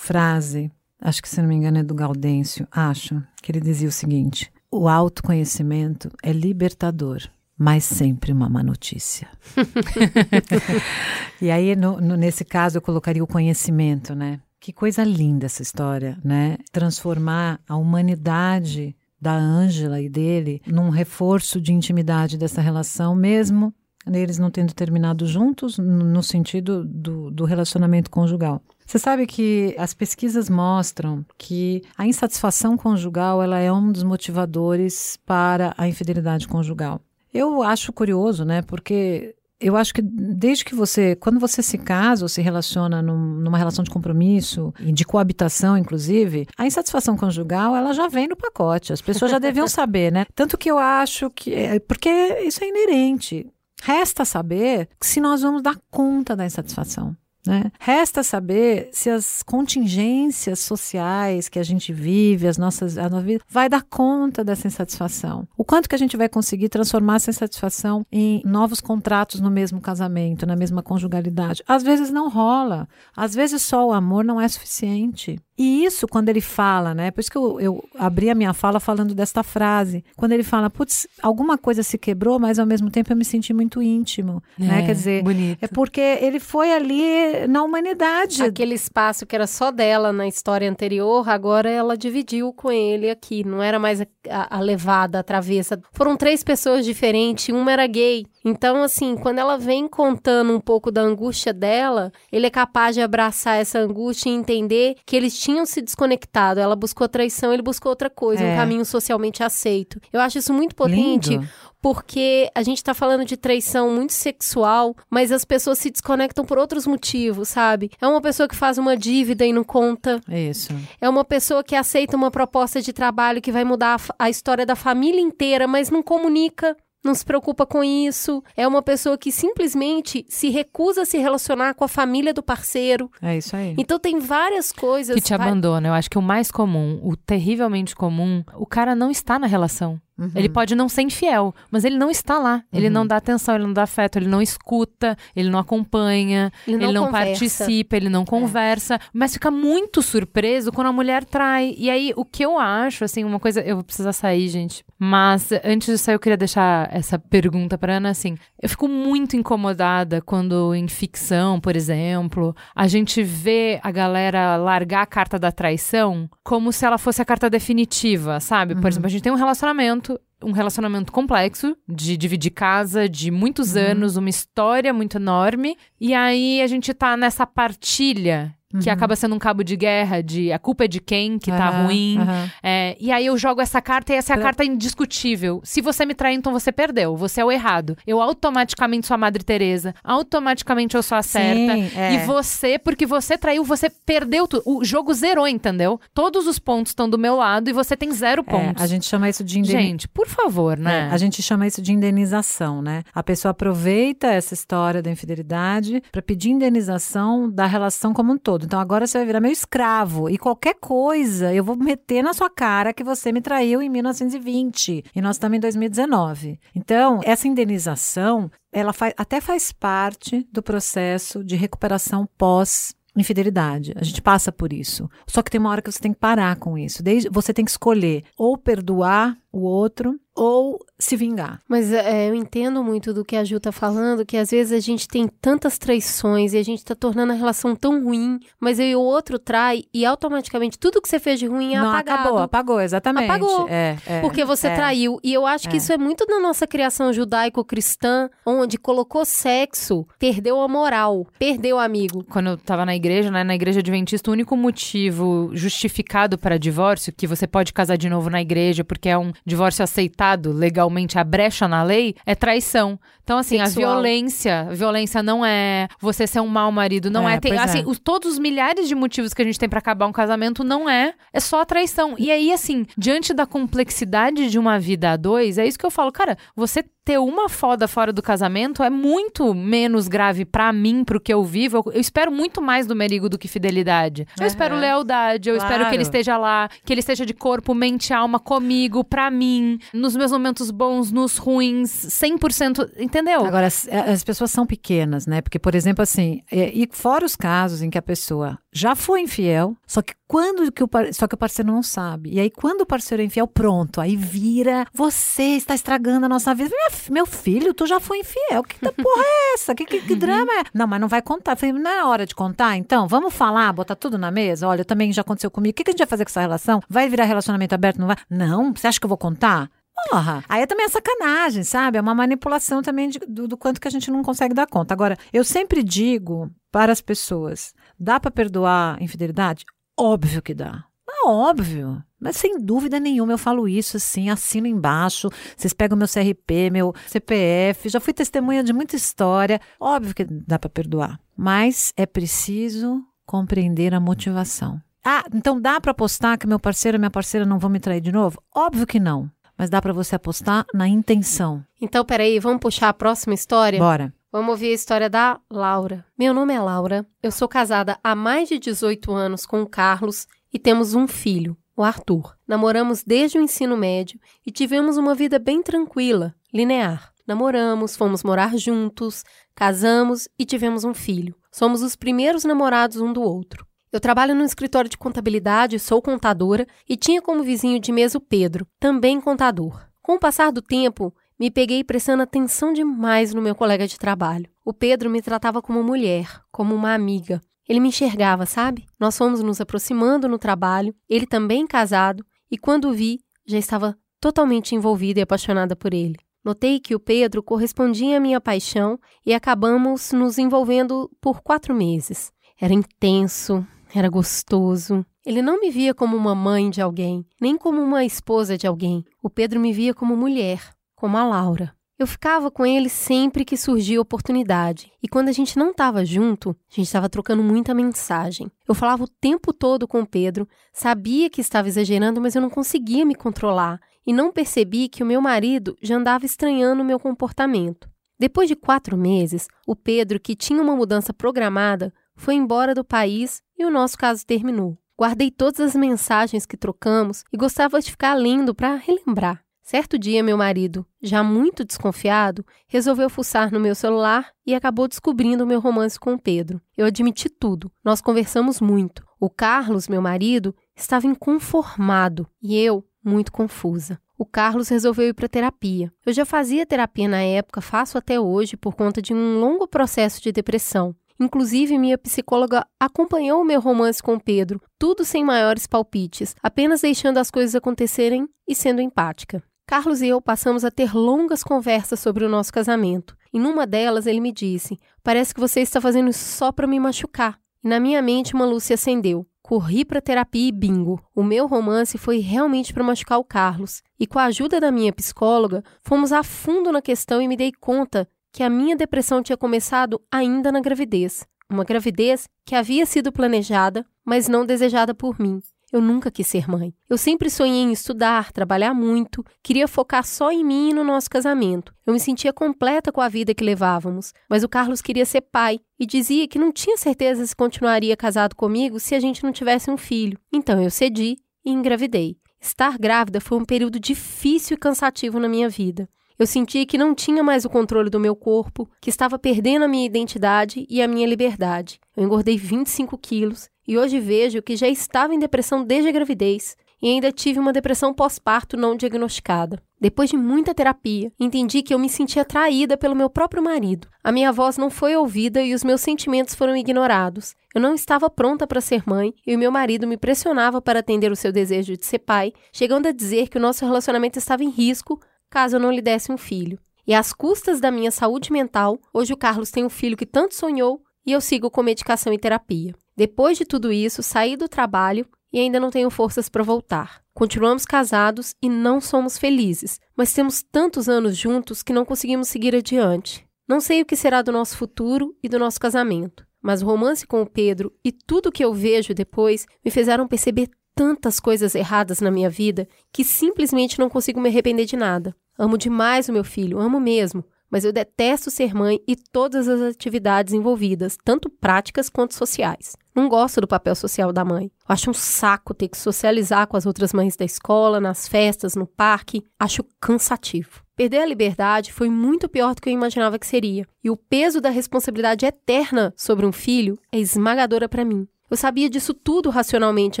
frase, acho que se não me engano é do Gaudêncio, acho, que ele dizia o seguinte: o autoconhecimento é libertador mas sempre uma má notícia. e aí, no, no, nesse caso, eu colocaria o conhecimento, né? Que coisa linda essa história, né? Transformar a humanidade da Ângela e dele num reforço de intimidade dessa relação, mesmo eles não tendo terminado juntos, no sentido do, do relacionamento conjugal. Você sabe que as pesquisas mostram que a insatisfação conjugal ela é um dos motivadores para a infidelidade conjugal. Eu acho curioso, né? Porque eu acho que desde que você, quando você se casa ou se relaciona num, numa relação de compromisso e de coabitação, inclusive, a insatisfação conjugal ela já vem no pacote. As pessoas já deviam saber, né? Tanto que eu acho que, é, porque isso é inerente. Resta saber se nós vamos dar conta da insatisfação. Né? Resta saber se as contingências sociais que a gente vive, as nossas, a nossa vida, vai dar conta dessa insatisfação. O quanto que a gente vai conseguir transformar essa insatisfação em novos contratos no mesmo casamento, na mesma conjugalidade. Às vezes não rola. Às vezes só o amor não é suficiente. E isso, quando ele fala, né? Por isso que eu, eu abri a minha fala falando desta frase. Quando ele fala, putz, alguma coisa se quebrou, mas ao mesmo tempo eu me senti muito íntimo. É, né? Quer dizer, bonito. é porque ele foi ali na humanidade. Aquele espaço que era só dela na história anterior, agora ela dividiu com ele aqui. Não era mais a, a, a levada, a travessa. Foram três pessoas diferentes, uma era gay. Então, assim, quando ela vem contando um pouco da angústia dela, ele é capaz de abraçar essa angústia e entender que eles tinham se desconectado. Ela buscou traição, ele buscou outra coisa, é. um caminho socialmente aceito. Eu acho isso muito potente. Lindo porque a gente tá falando de traição muito sexual, mas as pessoas se desconectam por outros motivos, sabe? É uma pessoa que faz uma dívida e não conta. Isso. É uma pessoa que aceita uma proposta de trabalho que vai mudar a, a história da família inteira, mas não comunica não se preocupa com isso. É uma pessoa que simplesmente se recusa a se relacionar com a família do parceiro. É isso aí. Então tem várias coisas. Que te abandona. Eu acho que o mais comum, o terrivelmente comum, o cara não está na relação. Uhum. Ele pode não ser infiel, mas ele não está lá. Uhum. Ele não dá atenção, ele não dá afeto, ele não escuta, ele não acompanha, ele não, ele não participa, ele não é. conversa, mas fica muito surpreso quando a mulher trai. E aí, o que eu acho, assim, uma coisa. Eu vou precisar sair, gente. Mas antes de sair, eu queria deixar essa pergunta para Ana, assim. Eu fico muito incomodada quando em ficção, por exemplo, a gente vê a galera largar a carta da traição como se ela fosse a carta definitiva, sabe? Por uhum. exemplo, a gente tem um relacionamento um relacionamento complexo, de dividir casa, de muitos uhum. anos, uma história muito enorme. E aí a gente tá nessa partilha que uhum. acaba sendo um cabo de guerra de a culpa é de quem que tá uhum, ruim. uhum. É, e aí eu jogo essa carta e essa é a carta indiscutível. Se você me trai, então você perdeu. Você é o errado. Eu automaticamente sou a Madre Teresa. Automaticamente eu sou a certa. Sim, é. E você, porque você traiu, você perdeu tudo. O jogo zerou, entendeu? Todos os pontos estão do meu lado e você tem zero pontos. É, a gente chama isso de indenização. Gente, por favor, né? É, a gente chama isso de indenização, né? A pessoa aproveita essa história da infidelidade para pedir indenização da relação como um todo. Então agora você vai virar meu escravo e qualquer coisa eu vou meter na sua cara que você me traiu em 1920 e nós estamos em 2019. Então, essa indenização, ela faz, até faz parte do processo de recuperação pós infidelidade. A gente passa por isso. Só que tem uma hora que você tem que parar com isso. Desde, você tem que escolher ou perdoar o outro ou se vingar. Mas é, eu entendo muito do que a Ju tá falando, que às vezes a gente tem tantas traições e a gente tá tornando a relação tão ruim, mas aí o outro trai e automaticamente tudo que você fez de ruim é Não, apagado. acabou, apagou, exatamente. Apagou. É, é, Porque você é. traiu. E eu acho que É. isso é muito da nossa criação judaico-cristã, onde colocou sexo, perdeu a moral, perdeu o amigo. Quando eu tava na igreja, né, na igreja adventista, o único motivo justificado para divórcio, que você pode casar de novo na igreja porque é um divórcio aceitado legalmente, a brecha na lei, é traição. Então, assim, a Sexual. violência, a violência não é você ser um mau marido, não É, é. Tem, assim, é. os, todos os milhares de motivos que a gente tem para acabar um casamento não é, é só a traição. E aí, assim, diante da complexidade de uma vida a dois, é isso que eu falo, cara, você ter uma foda fora do casamento é muito menos grave pra mim, pro que eu vivo. Eu, eu espero muito mais do Merigo do que fidelidade. Eu Aham. espero lealdade, eu espero que Claro. ele esteja lá, que ele esteja de corpo, mente, alma comigo, pra mim, nos meus momentos bons, nos ruins, 100%, entendeu? Agora, as, as pessoas são pequenas, né? Porque, por exemplo, assim, é, e fora os casos em que a pessoa já foi infiel, só que quando que o, só que o parceiro não sabe. E aí, quando o parceiro é infiel, pronto, aí vira, você está estragando a nossa vida. Minha meu filho, tu já foi infiel. Que da porra é essa? Que, que, que drama é? Não, mas não vai contar. Eu Falei, não é hora de contar, então? Vamos falar, botar tudo na mesa? Olha, também já aconteceu comigo. O que, que a gente vai fazer com essa relação? Vai virar relacionamento aberto? Não vai? Não, você acha que eu vou contar? Porra, aí é também é sacanagem, sabe? É uma manipulação também de- do, do quanto que a gente não consegue dar conta. Agora, eu sempre digo para as pessoas: dá para perdoar infidelidade? Óbvio que dá. É óbvio. Mas sem dúvida nenhuma eu falo isso assim, assino embaixo. Vocês pegam meu CRP, meu CPF, já fui testemunha de muita história. Óbvio que dá para perdoar. Mas é preciso compreender a motivação. Ah, então dá para apostar que meu parceiro e minha parceira não vão me trair de novo? Óbvio que não. Mas dá para você apostar na intenção. Então, peraí, vamos puxar a próxima história? Bora. Vamos ouvir a história da Laura. Meu nome é Laura, eu sou casada há mais de 18 anos com o Carlos e temos um filho, o Arthur. Namoramos desde o ensino médio e tivemos uma vida bem tranquila, linear. Namoramos, fomos morar juntos, casamos e tivemos um filho. Somos os primeiros namorados um do outro. Eu trabalho no escritório de contabilidade, sou contadora e tinha como vizinho de mesa o Pedro, também contador. Com o passar do tempo, me peguei prestando atenção demais no meu colega de trabalho. O Pedro me tratava como mulher, como uma amiga. Ele me enxergava, sabe? Nós fomos nos aproximando no trabalho, ele também casado, e quando vi, já estava totalmente envolvida e apaixonada por ele. Notei que o Pedro correspondia à minha paixão e acabamos nos envolvendo por quatro meses. Era intenso, era gostoso. Ele não me via como uma mãe de alguém, nem como uma esposa de alguém. O Pedro me via como mulher, como a Laura. Eu ficava com ele sempre que surgia oportunidade. E quando a gente não estava junto, a gente estava trocando muita mensagem. Eu falava o tempo todo com o Pedro, sabia que estava exagerando, mas eu não conseguia me controlar. E não percebi que o meu marido já andava estranhando o meu comportamento. Depois de quatro meses, o Pedro, que tinha uma mudança programada, foi embora do país e o nosso caso terminou. Guardei todas as mensagens que trocamos e gostava de ficar lendo para relembrar. Certo dia, meu marido, já muito desconfiado, resolveu fuçar no meu celular e acabou descobrindo o meu romance com o Pedro. Eu admiti tudo. Nós conversamos muito. O Carlos, meu marido, estava inconformado e eu muito confusa. O Carlos resolveu ir para terapia. Eu já fazia terapia na época, faço até hoje por conta de um longo processo de depressão. Inclusive, minha psicóloga acompanhou o meu romance com Pedro, tudo sem maiores palpites, apenas deixando as coisas acontecerem e sendo empática. Carlos e eu passamos a ter longas conversas sobre o nosso casamento. E numa delas ele me disse: Parece que você está fazendo isso só para me machucar. E na minha mente uma luz se acendeu. Corri para terapia e bingo. O meu romance foi realmente para machucar o Carlos. E com a ajuda da minha psicóloga, fomos a fundo na questão e me dei conta que a minha depressão tinha começado ainda na gravidez. Uma gravidez que havia sido planejada, mas não desejada por mim. Eu nunca quis ser mãe. Eu sempre sonhei em estudar, trabalhar muito, queria focar só em mim e no nosso casamento. Eu me sentia completa com a vida que levávamos, mas o Carlos queria ser pai e dizia que não tinha certeza se continuaria casado comigo se a gente não tivesse um filho. Então eu cedi e engravidei. Estar grávida foi um período difícil e cansativo na minha vida. Eu senti que não tinha mais o controle do meu corpo, que estava perdendo a minha identidade e a minha liberdade. Eu engordei 25 quilos e hoje vejo que já estava em depressão desde a gravidez. e ainda tive uma depressão pós-parto não diagnosticada. Depois de muita terapia, entendi que eu me sentia traída pelo meu próprio marido. A minha voz não foi ouvida e os meus sentimentos foram ignorados. Eu não estava pronta para ser mãe e o meu marido me pressionava para atender o seu desejo de ser pai, chegando a dizer que o nosso relacionamento estava em risco caso eu não lhe desse um filho. E às custas da minha saúde mental, hoje o Carlos tem um filho que tanto sonhou e eu sigo com medicação e terapia. Depois de tudo isso, saí do trabalho e ainda não tenho forças para voltar. Continuamos casados e não somos felizes, mas temos tantos anos juntos que não conseguimos seguir adiante. Não sei o que será do nosso futuro e do nosso casamento, mas o romance com o Pedro e tudo que eu vejo depois me fizeram perceber tantas coisas erradas na minha vida que simplesmente não consigo me arrepender de nada. Amo demais o meu filho, amo mesmo, mas eu detesto ser mãe e todas as atividades envolvidas, tanto práticas quanto sociais. Não gosto do papel social da mãe. Acho um saco ter que socializar com as outras mães da escola, nas festas, no parque. Acho cansativo. Perder a liberdade foi muito pior do que eu imaginava que seria. E o peso da responsabilidade eterna sobre um filho é esmagadora para mim. Eu sabia disso tudo racionalmente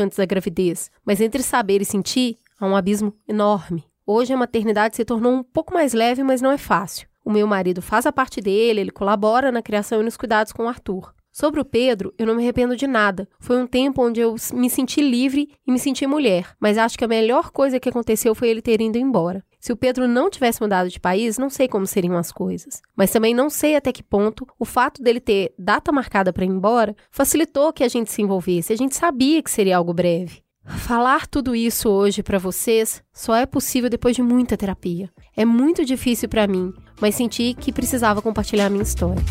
antes da gravidez, mas entre saber e sentir há um abismo enorme. Hoje a maternidade se tornou um pouco mais leve, mas não é fácil. O meu marido faz a parte dele, ele colabora na criação e nos cuidados com o Arthur. Sobre o Pedro, eu não me arrependo de nada. Foi um tempo onde eu me senti livre e me senti mulher, mas acho que a melhor coisa que aconteceu foi ele ter ido embora. Se o Pedro não tivesse mudado de país, não sei como seriam as coisas. Mas também não sei até que ponto o fato dele ter data marcada para ir embora facilitou que a gente se envolvesse. A gente sabia que seria algo breve. Falar tudo isso hoje para vocês só é possível depois de muita terapia. É muito difícil para mim, mas senti que precisava compartilhar a minha história.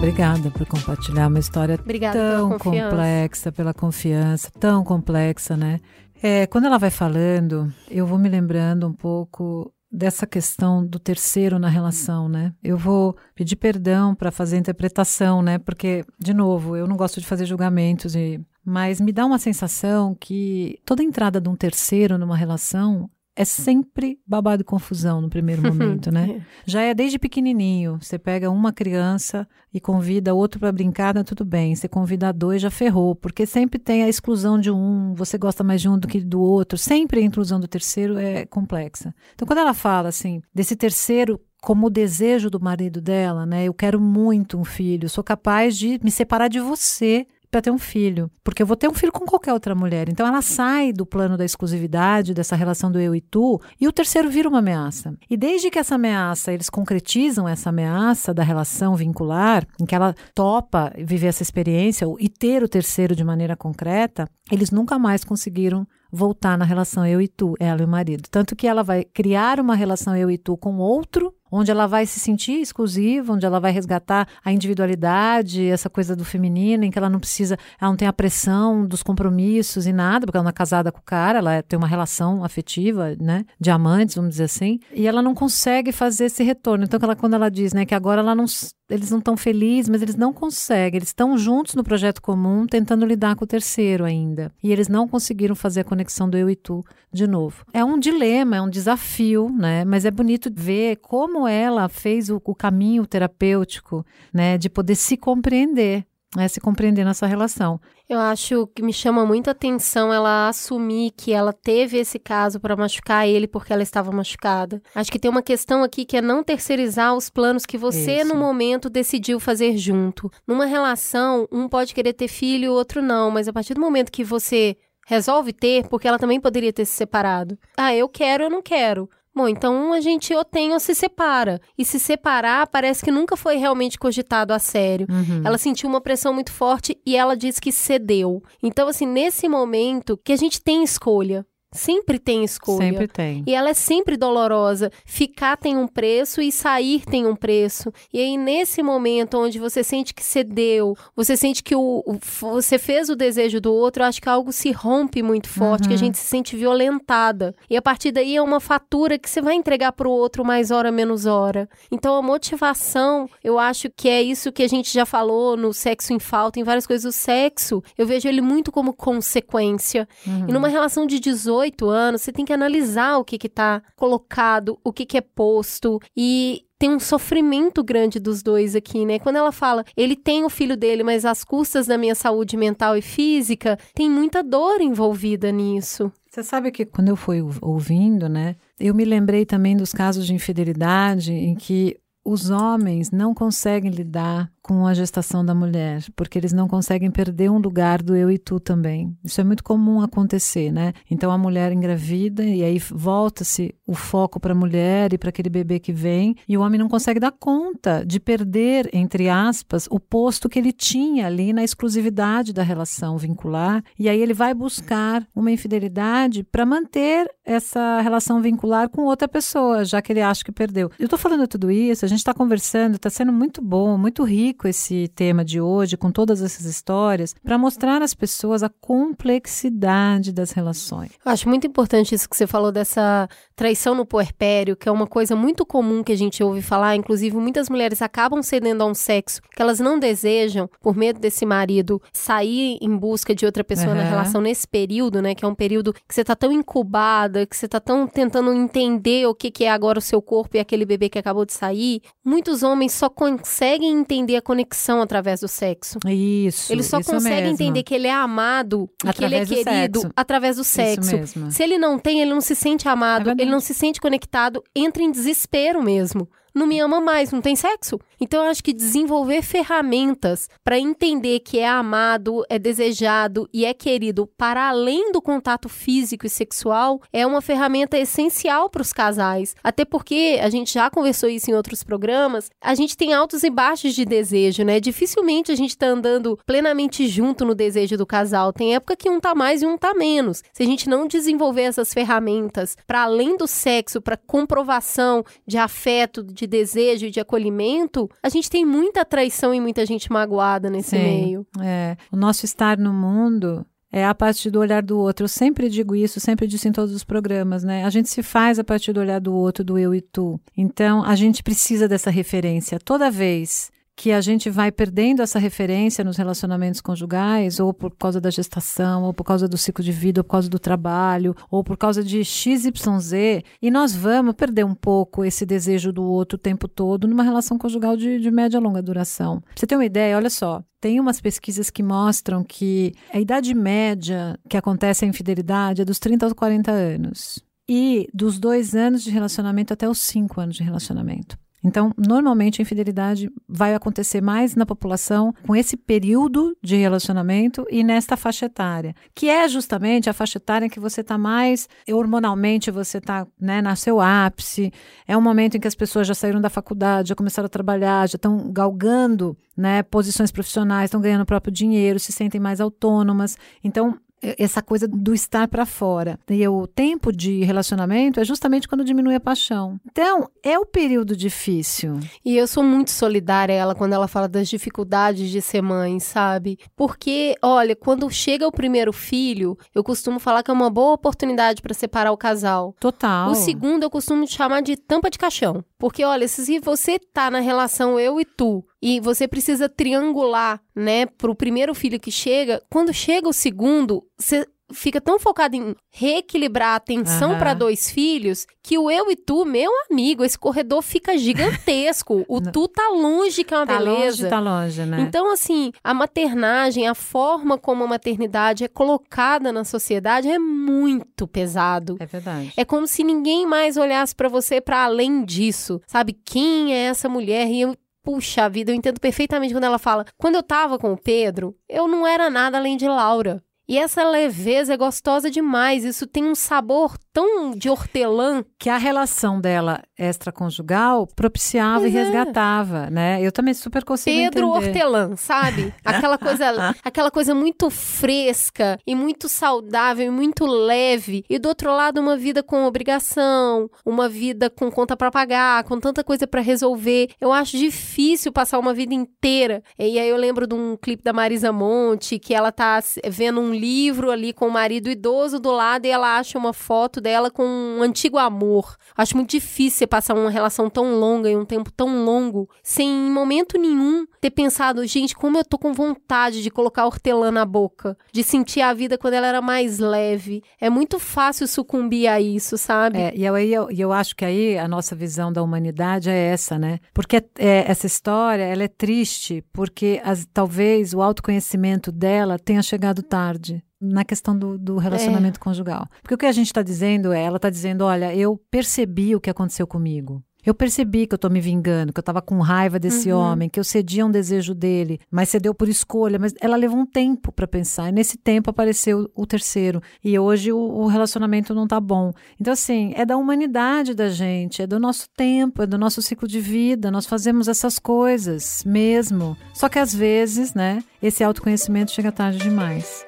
Obrigada por compartilhar uma história Obrigada tão complexa, pela confiança, tão complexa, né? É, quando ela vai falando, eu vou me lembrando um pouco dessa questão do terceiro na relação, né? Eu vou pedir perdão para fazer interpretação, né? Porque, de novo, eu não gosto de fazer julgamentos, e, mas me dá uma sensação que toda entrada de um terceiro numa relação é sempre babado e confusão no primeiro momento, né? Já é desde pequenininho. Você pega uma criança e convida outro para brincar, tá tudo bem. Você convida dois, já ferrou, porque sempre tem a exclusão de um, você gosta mais de um do que do outro. Sempre a inclusão do terceiro é complexa. Então, quando ela fala assim, desse terceiro como o desejo do marido dela, né? Eu quero muito um filho, sou capaz de me separar de você para ter um filho, porque eu vou ter um filho com qualquer outra mulher. Então ela sai do plano da exclusividade, dessa relação do eu e tu, e o terceiro vira uma ameaça. E desde que essa ameaça, eles concretizam essa ameaça da relação vincular, em que ela topa viver essa experiência e ter o terceiro de maneira concreta, eles nunca mais conseguiram voltar na relação eu e tu, ela e o marido. Tanto que ela vai criar uma relação eu e tu com outro onde ela vai se sentir exclusiva, onde ela vai resgatar a individualidade, essa coisa do feminino, em que ela não precisa, ela não tem a pressão dos compromissos e nada, porque ela não é casada com o cara, ela tem uma relação afetiva, né, de amantes, vamos dizer assim, e ela não consegue fazer esse retorno. Então, ela, quando ela diz, né, que agora ela não, eles não estão felizes, mas eles não conseguem, eles estão juntos no projeto comum, tentando lidar com o terceiro ainda, e eles não conseguiram fazer a conexão do eu e tu de novo. É um dilema, é um desafio, né, mas é bonito ver como ela fez o, o caminho terapêutico, né, de poder se compreender, né, se compreender nessa relação. Eu acho que me chama muita atenção ela assumir que ela teve esse caso para machucar ele porque ela estava machucada. Acho que tem uma questão aqui que é não terceirizar os planos que você, Isso. no momento, decidiu fazer junto. Numa relação, um pode querer ter filho, o outro não, mas a partir do momento que você resolve ter, porque ela também poderia ter se separado. Ah, eu quero, eu não quero. Bom, então a gente ou tem ou se separa. E se separar parece que nunca foi realmente cogitado a sério. Uhum. Ela sentiu uma pressão muito forte e ela disse que cedeu. Então, assim, nesse momento que a gente tem escolha. Sempre tem escolha. Sempre tem. E ela é sempre dolorosa. Ficar tem um preço e sair tem um preço. E aí, nesse momento onde você sente que cedeu, você sente que o, o- você fez o desejo do outro, eu acho que algo se rompe muito forte, que a gente se sente violentada. E a partir daí é uma fatura que você vai entregar pro outro mais hora, menos hora. Então, a motivação, eu acho que é isso que a gente já falou no sexo em falta, em várias coisas. O sexo, eu vejo ele muito como consequência. E numa relação de 18 anos, você tem que analisar o que que tá colocado, o que que é posto e tem um sofrimento grande dos dois aqui, né? Quando ela fala, ele tem o filho dele, mas às custas da minha saúde mental e física, tem muita dor envolvida nisso. Você sabe que quando eu fui ouvindo, né, eu me lembrei também dos casos de infidelidade em que os homens não conseguem lidar com a gestação da mulher, porque eles não conseguem perder um lugar do eu e tu também. Isso é muito comum acontecer, né? Então a mulher engravida e aí volta-se o foco para a mulher e para aquele bebê que vem, e o homem não consegue dar conta de perder, entre aspas, o posto que ele tinha ali na exclusividade da relação vincular, e aí ele vai buscar uma infidelidade para manter essa relação vincular com outra pessoa, já que ele acha que perdeu. Eu estou falando tudo isso, a gente está conversando, está sendo muito bom, muito rico com esse tema de hoje, com todas essas histórias, para mostrar às pessoas a complexidade das relações. Eu acho muito importante isso que você falou dessa traição no puerpério, que é uma coisa muito comum que a gente ouve falar, inclusive muitas mulheres acabam cedendo a um sexo que elas não desejam por medo desse marido sair em busca de outra pessoa uhum. na relação nesse período, né, que é um período que você tá tão incubada, que você tá tão tentando entender o que que é agora o seu corpo e aquele bebê que acabou de sair. Muitos homens só conseguem entender a conexão através do sexo. Isso. Ele só isso consegue mesmo. entender que ele é amado e que ele é querido sexo. através do sexo. Se ele não tem, ele não se sente amado, É ele não se sente conectado, entra em desespero mesmo não me ama mais, não tem sexo. Então eu acho que desenvolver ferramentas para entender que é amado, é desejado e é querido para além do contato físico e sexual é uma ferramenta essencial para os casais. Até porque a gente já conversou isso em outros programas, a gente tem altos e baixos de desejo, né? Dificilmente a gente tá andando plenamente junto no desejo do casal. Tem época que um tá mais e um tá menos. Se a gente não desenvolver essas ferramentas para além do sexo, para comprovação de afeto, de desejo e de acolhimento, a gente tem muita traição e muita gente magoada nesse Sim, meio. É. O nosso estar no mundo é a partir do olhar do outro. Eu sempre digo isso, sempre disse em todos os programas, né? A gente se faz a partir do olhar do outro, do eu e tu. Então, a gente precisa dessa referência. Toda vez que a gente vai perdendo essa referência nos relacionamentos conjugais, ou por causa da gestação, ou por causa do ciclo de vida, ou por causa do trabalho, ou por causa de XYZ, e nós vamos perder um pouco esse desejo do outro o tempo todo numa relação conjugal de, de média a longa duração. Pra você ter uma ideia, olha só, tem umas pesquisas que mostram que a idade média que acontece a infidelidade é dos 30 aos 40 anos. E dos dois anos de relacionamento até os cinco anos de relacionamento. Então, normalmente a infidelidade vai acontecer mais na população com esse período de relacionamento e nesta faixa etária, que é justamente a faixa etária em que você está mais hormonalmente, você está né, na seu ápice, é um momento em que as pessoas já saíram da faculdade, já começaram a trabalhar, já estão galgando né, posições profissionais, estão ganhando o próprio dinheiro, se sentem mais autônomas. Então, essa coisa do estar para fora. E o tempo de relacionamento é justamente quando diminui a paixão. Então, é o período difícil. E eu sou muito solidária a ela quando ela fala das dificuldades de ser mãe, sabe? Porque, olha, quando chega o primeiro filho, eu costumo falar que é uma boa oportunidade para separar o casal. Total. O segundo eu costumo chamar de tampa de caixão. Porque, olha, se você tá na relação eu e tu, e você precisa triangular, né, pro primeiro filho que chega, quando chega o segundo, você fica tão focado em reequilibrar a atenção Aham. para dois filhos que o eu e tu, meu amigo, esse corredor fica gigantesco. o tu tá longe, que é uma tá beleza. longe, tá longe, né? Então, assim, a maternagem, a forma como a maternidade é colocada na sociedade é muito pesado. é verdade. É como se ninguém mais olhasse pra você para além disso. Sabe quem é essa mulher? E eu Puxa vida, eu entendo perfeitamente quando ela fala. Quando eu tava com o Pedro, eu não era nada além de Laura. E essa leveza é gostosa demais. Isso tem um sabor tão de hortelã. Que a relação dela extraconjugal propiciava Pois e é. resgatava, né? Eu também super consigo Pedro entender. hortelã, sabe? Aquela coisa, aquela coisa muito fresca e muito saudável e muito leve. E do outro lado, uma vida com obrigação, uma vida com conta pra pagar, com tanta coisa pra resolver. Eu acho difícil passar uma vida inteira. E aí eu lembro de um clipe da Marisa Monte, que ela tá vendo um livro ali com o marido idoso do lado e ela acha uma foto relacionamento dela com um antigo amor. Acho muito difícil passar uma relação tão longa e um tempo tão longo sem em momento nenhum ter pensado, gente, como eu tô com vontade de colocar hortelã na boca, de sentir a vida quando ela era mais leve. É muito fácil sucumbir a isso, sabe? É, e aí eu, eu acho que aí a nossa visão da humanidade é essa, né? Porque é, essa história, ela é triste, porque as, talvez o autoconhecimento dela tenha chegado tarde na questão do, do relacionamento é. conjugal. Porque o que a gente está dizendo é, ela está dizendo, olha, eu percebi o que aconteceu comigo. Eu percebi que eu estou me vingando, que eu estava com raiva desse uhum. homem, que eu cedia um desejo dele, mas cedeu por escolha. Mas ela levou um tempo para pensar. E nesse tempo apareceu o terceiro. E hoje o, o relacionamento não está bom. Então, assim, é da humanidade da gente, é do nosso tempo, é do nosso ciclo de vida. Nós fazemos essas coisas mesmo. Só que às vezes, né, esse autoconhecimento chega tarde demais.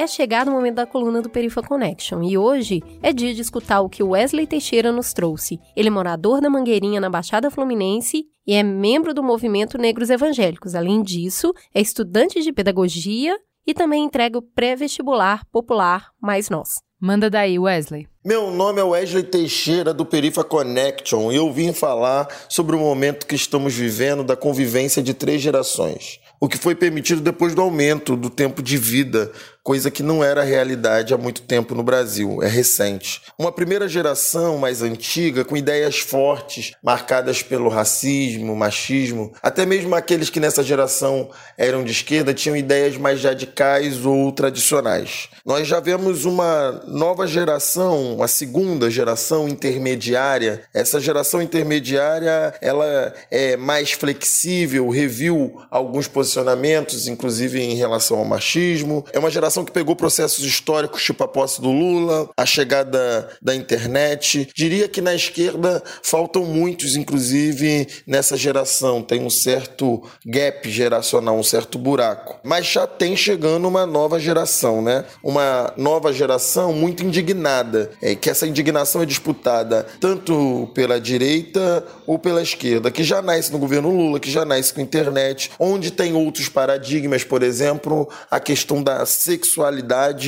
É chegado o momento da coluna do Perifa Connection e hoje é dia de escutar o que Wesley Teixeira nos trouxe. Ele é morador da Mangueirinha na Baixada Fluminense e é membro do movimento Negros Evangélicos. Além disso, é estudante de pedagogia e também entrega o pré-vestibular popular Mais Nós. Manda daí, Wesley. Meu nome é Wesley Teixeira do Perifa Connection e eu vim falar sobre o momento que estamos vivendo da convivência de três gerações o que foi permitido depois do aumento do tempo de vida, coisa que não era realidade há muito tempo no Brasil, é recente. Uma primeira geração mais antiga, com ideias fortes, marcadas pelo racismo, machismo, até mesmo aqueles que nessa geração eram de esquerda tinham ideias mais radicais ou tradicionais. Nós já vemos uma nova geração, a segunda geração intermediária. Essa geração intermediária, ela é mais flexível, reviu alguns posicionamentos inclusive em relação ao machismo. É uma geração que pegou processos históricos, tipo a posse do Lula, a chegada da internet. Diria que na esquerda faltam muitos, inclusive nessa geração. Tem um certo gap geracional, um certo buraco. Mas já tem chegando uma nova geração, né? Uma nova geração muito indignada. É que essa indignação é disputada tanto pela direita ou pela esquerda, que já nasce no governo Lula, que já nasce com internet, onde tem outros paradigmas, por exemplo, a questão da sexualidade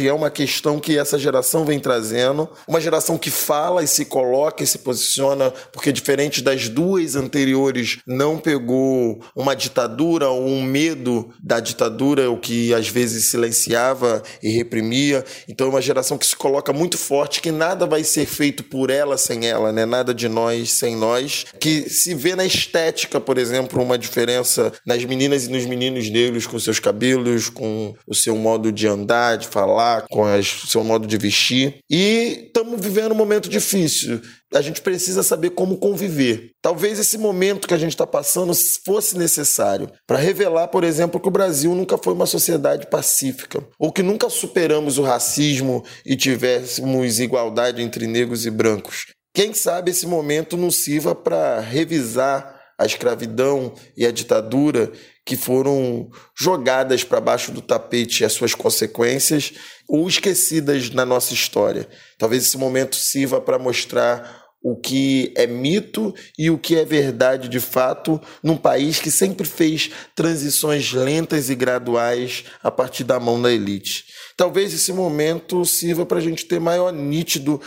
é uma questão que essa geração vem trazendo, uma geração que fala e se coloca e se posiciona, porque diferente das duas anteriores, não pegou uma ditadura ou um medo da ditadura, o que às vezes silenciava e reprimia. Então é uma geração que se coloca muito forte, que nada vai ser feito por ela sem ela, né? Nada de nós sem nós, que se vê na estética, por exemplo, uma diferença nas meninas e nos meninos meninos negros com seus cabelos, com o seu modo de andar, de falar, com o seu modo de vestir. E estamos vivendo um momento difícil. A gente precisa saber como conviver. Talvez esse momento que a gente está passando fosse necessário para revelar, por exemplo, que o Brasil nunca foi uma sociedade pacífica, ou que nunca superamos o racismo e tivéssemos igualdade entre negros e brancos. Quem sabe esse momento não sirva para revisar a escravidão e a ditadura que foram jogadas para baixo do tapete as suas consequências ou esquecidas na nossa história. Talvez esse momento sirva para mostrar o que é mito e o que é verdade de fato num país que sempre fez transições lentas e graduais a partir da mão da elite. Talvez esse momento sirva para a gente ter maior nítido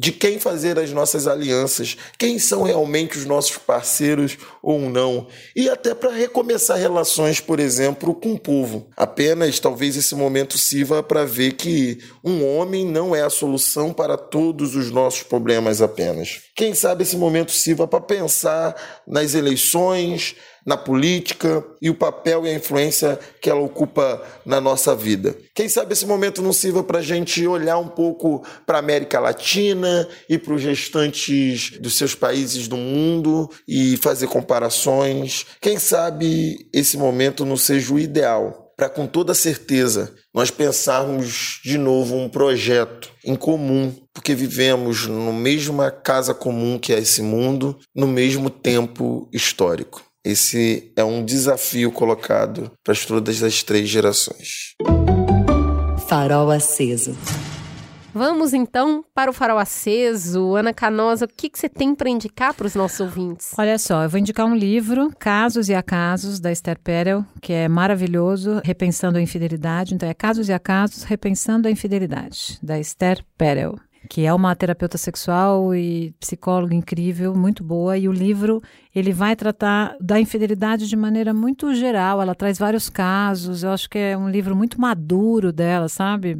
de quem fazer as nossas alianças, quem são realmente os nossos parceiros ou não, e até para recomeçar relações, por exemplo, com o povo. Apenas talvez esse momento sirva para ver que um homem não é a solução para todos os nossos problemas apenas. Quem sabe esse momento sirva para pensar nas eleições, na política e o papel e a influência que ela ocupa na nossa vida. Quem sabe esse momento não sirva para a gente olhar um pouco para a América Latina e para os restantes dos seus países do mundo e fazer comparações. Quem sabe esse momento não seja o ideal para com toda certeza nós pensarmos de novo um projeto em comum, porque vivemos no mesma casa comum que é esse mundo, no mesmo tempo histórico. Esse é um desafio colocado para todas as três gerações. Farol aceso. Vamos então para o farol aceso. Ana Canosa, o que, que você tem para indicar para os nossos ouvintes? Olha só, eu vou indicar um livro, Casos e Acasos, da Esther Perel, que é maravilhoso, repensando a infidelidade. Então, é Casos e Acasos, repensando a infidelidade, da Esther Perel que é uma terapeuta sexual e psicóloga incrível, muito boa, e o livro ele vai tratar da infidelidade de maneira muito geral. Ela traz vários casos. Eu acho que é um livro muito maduro dela, sabe?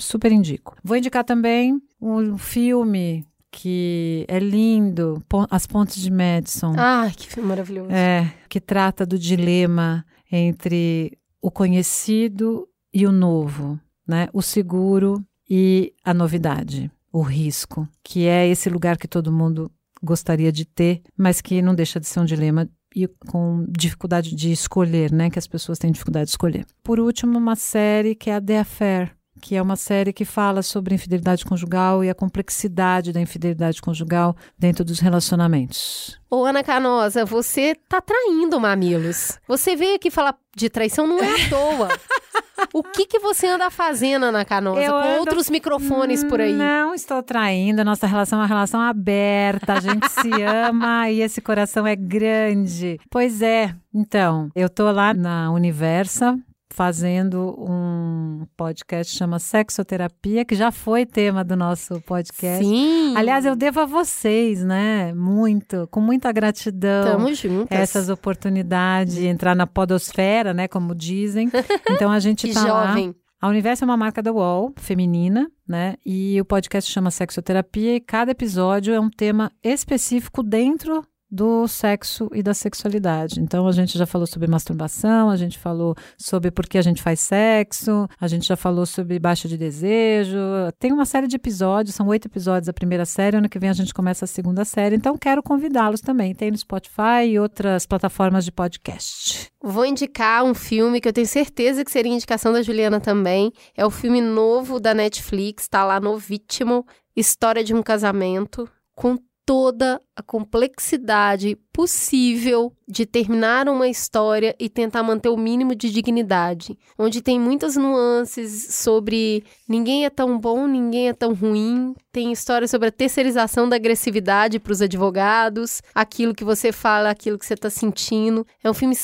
Super indico. Vou indicar também um filme que é lindo, As Pontes de Madison. Ah, que filme maravilhoso. É, que trata do dilema entre o conhecido e o novo, né? O seguro e a novidade, o risco, que é esse lugar que todo mundo gostaria de ter, mas que não deixa de ser um dilema e com dificuldade de escolher, né? Que as pessoas têm dificuldade de escolher. Por último, uma série que é a The Affair, que é uma série que fala sobre infidelidade conjugal e a complexidade da infidelidade conjugal dentro dos relacionamentos. Ô, Ana Canosa, você tá traindo mamilos. Você veio aqui falar de traição não é à toa. O que, que você anda fazendo, Ana Canosa, Eu com ando- outros microfones por aí? Não estou traindo, a nossa relação é uma relação aberta, a gente se ama e esse coração é grande. Pois é, então, eu tô lá na Universa fazendo um podcast chama Sexoterapia, que já foi tema do nosso podcast. Sim. Aliás, eu devo a vocês, né? Muito, com muita gratidão. Tamo juntas. Essas oportunidades de entrar na podosfera, né? Como dizem. Então a gente tá lá. jovem. A Universo é uma marca da UOL, feminina, né? E o podcast chama Sexoterapia e cada episódio é um tema específico dentro do sexo e da sexualidade. Então a gente já falou sobre masturbação, a gente falou sobre por que a gente faz sexo, a gente já falou sobre baixa de desejo. Tem uma série de episódios, são oito episódios a primeira série, ano que vem a gente começa a segunda série. Então quero convidá-los também. Tem no Spotify e outras plataformas de podcast. Vou indicar um filme que eu tenho certeza que seria indicação da Juliana também. É o filme novo da Netflix, tá lá novíssimo. História de um casamento, com toda a complexidade possível de terminar uma história e tentar manter o mínimo de dignidade. Onde tem muitas nuances sobre ninguém é tão bom, ninguém é tão ruim. Tem história sobre a terceirização da agressividade para os advogados, aquilo que você fala, aquilo que você está sentindo. É um filme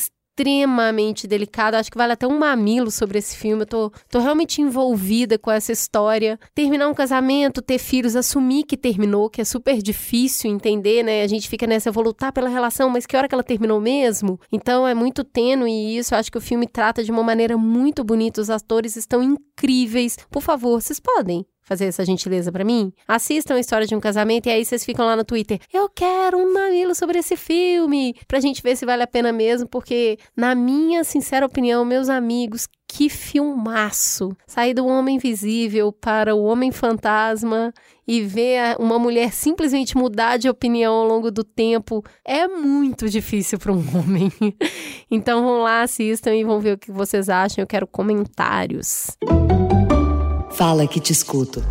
extremamente delicado. Acho que vale até um mamilo sobre esse filme. Eu tô, tô realmente envolvida com essa história. Terminar um casamento, ter filhos, assumir que terminou, que é super difícil entender, né? A gente fica nessa, vou lutar pela relação, mas que hora que ela terminou mesmo? Então é muito tênue isso. Eu acho que o filme trata de uma maneira muito bonita. Os atores estão incríveis. Por favor, vocês podem fazer essa gentileza pra mim? Assistam a história de um casamento e aí vocês ficam lá no Twitter. Eu quero um mamilo sobre esse filme, pra gente ver se vale a pena mesmo, porque na minha sincera opinião, meus amigos, que filmaço! Sair do homem invisível para o homem fantasma e ver uma mulher simplesmente mudar de opinião ao longo do tempo é muito difícil para um homem. Então vão lá, assistam e vão ver o que vocês acham. Eu quero comentários. Fala que te escuto.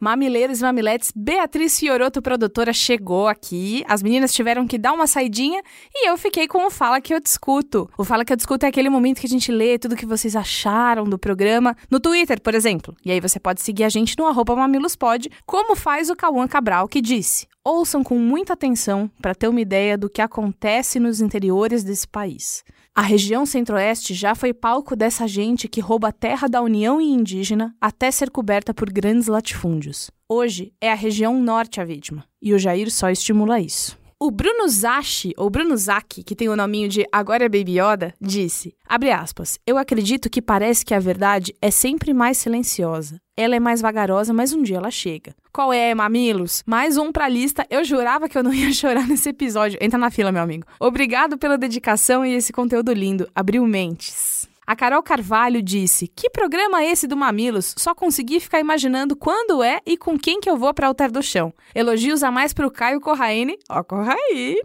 Mamileiros e mamiletes, Beatriz Fioroto, produtora, chegou aqui. As meninas tiveram que dar uma saidinha e eu fiquei com o Fala Que Eu Discuto. O Fala Que Eu Discuto é aquele momento que a gente lê tudo que vocês acharam do programa no Twitter, por exemplo. E aí você pode seguir a gente no arroba mamilospod, como faz o Cauã Cabral, que disse... Ouçam com muita atenção para ter uma ideia do que acontece nos interiores desse país. A região centro-oeste já foi palco dessa gente que rouba a terra da União e indígena até ser coberta por grandes latifúndios. Hoje é a região norte a vítima, e o Jair só estimula isso. O Bruno Zachi, ou Bruno Zaki, que tem o nominho de Agora é Baby Yoda, disse, abre aspas, eu acredito que parece que a verdade é sempre mais silenciosa. Ela é mais vagarosa, mas um dia ela chega. Qual é, mamilos? Mais um pra lista. Eu jurava que eu não ia chorar nesse episódio. Entra na fila, meu amigo. Obrigado pela dedicação e esse conteúdo lindo. Abriu mentes. A Carol Carvalho disse: Que programa esse do Mamilos? Só consegui ficar imaginando quando é e com quem que eu vou para Alter do Chão. Elogios a mais pro Caio Corraine, ó Corraine,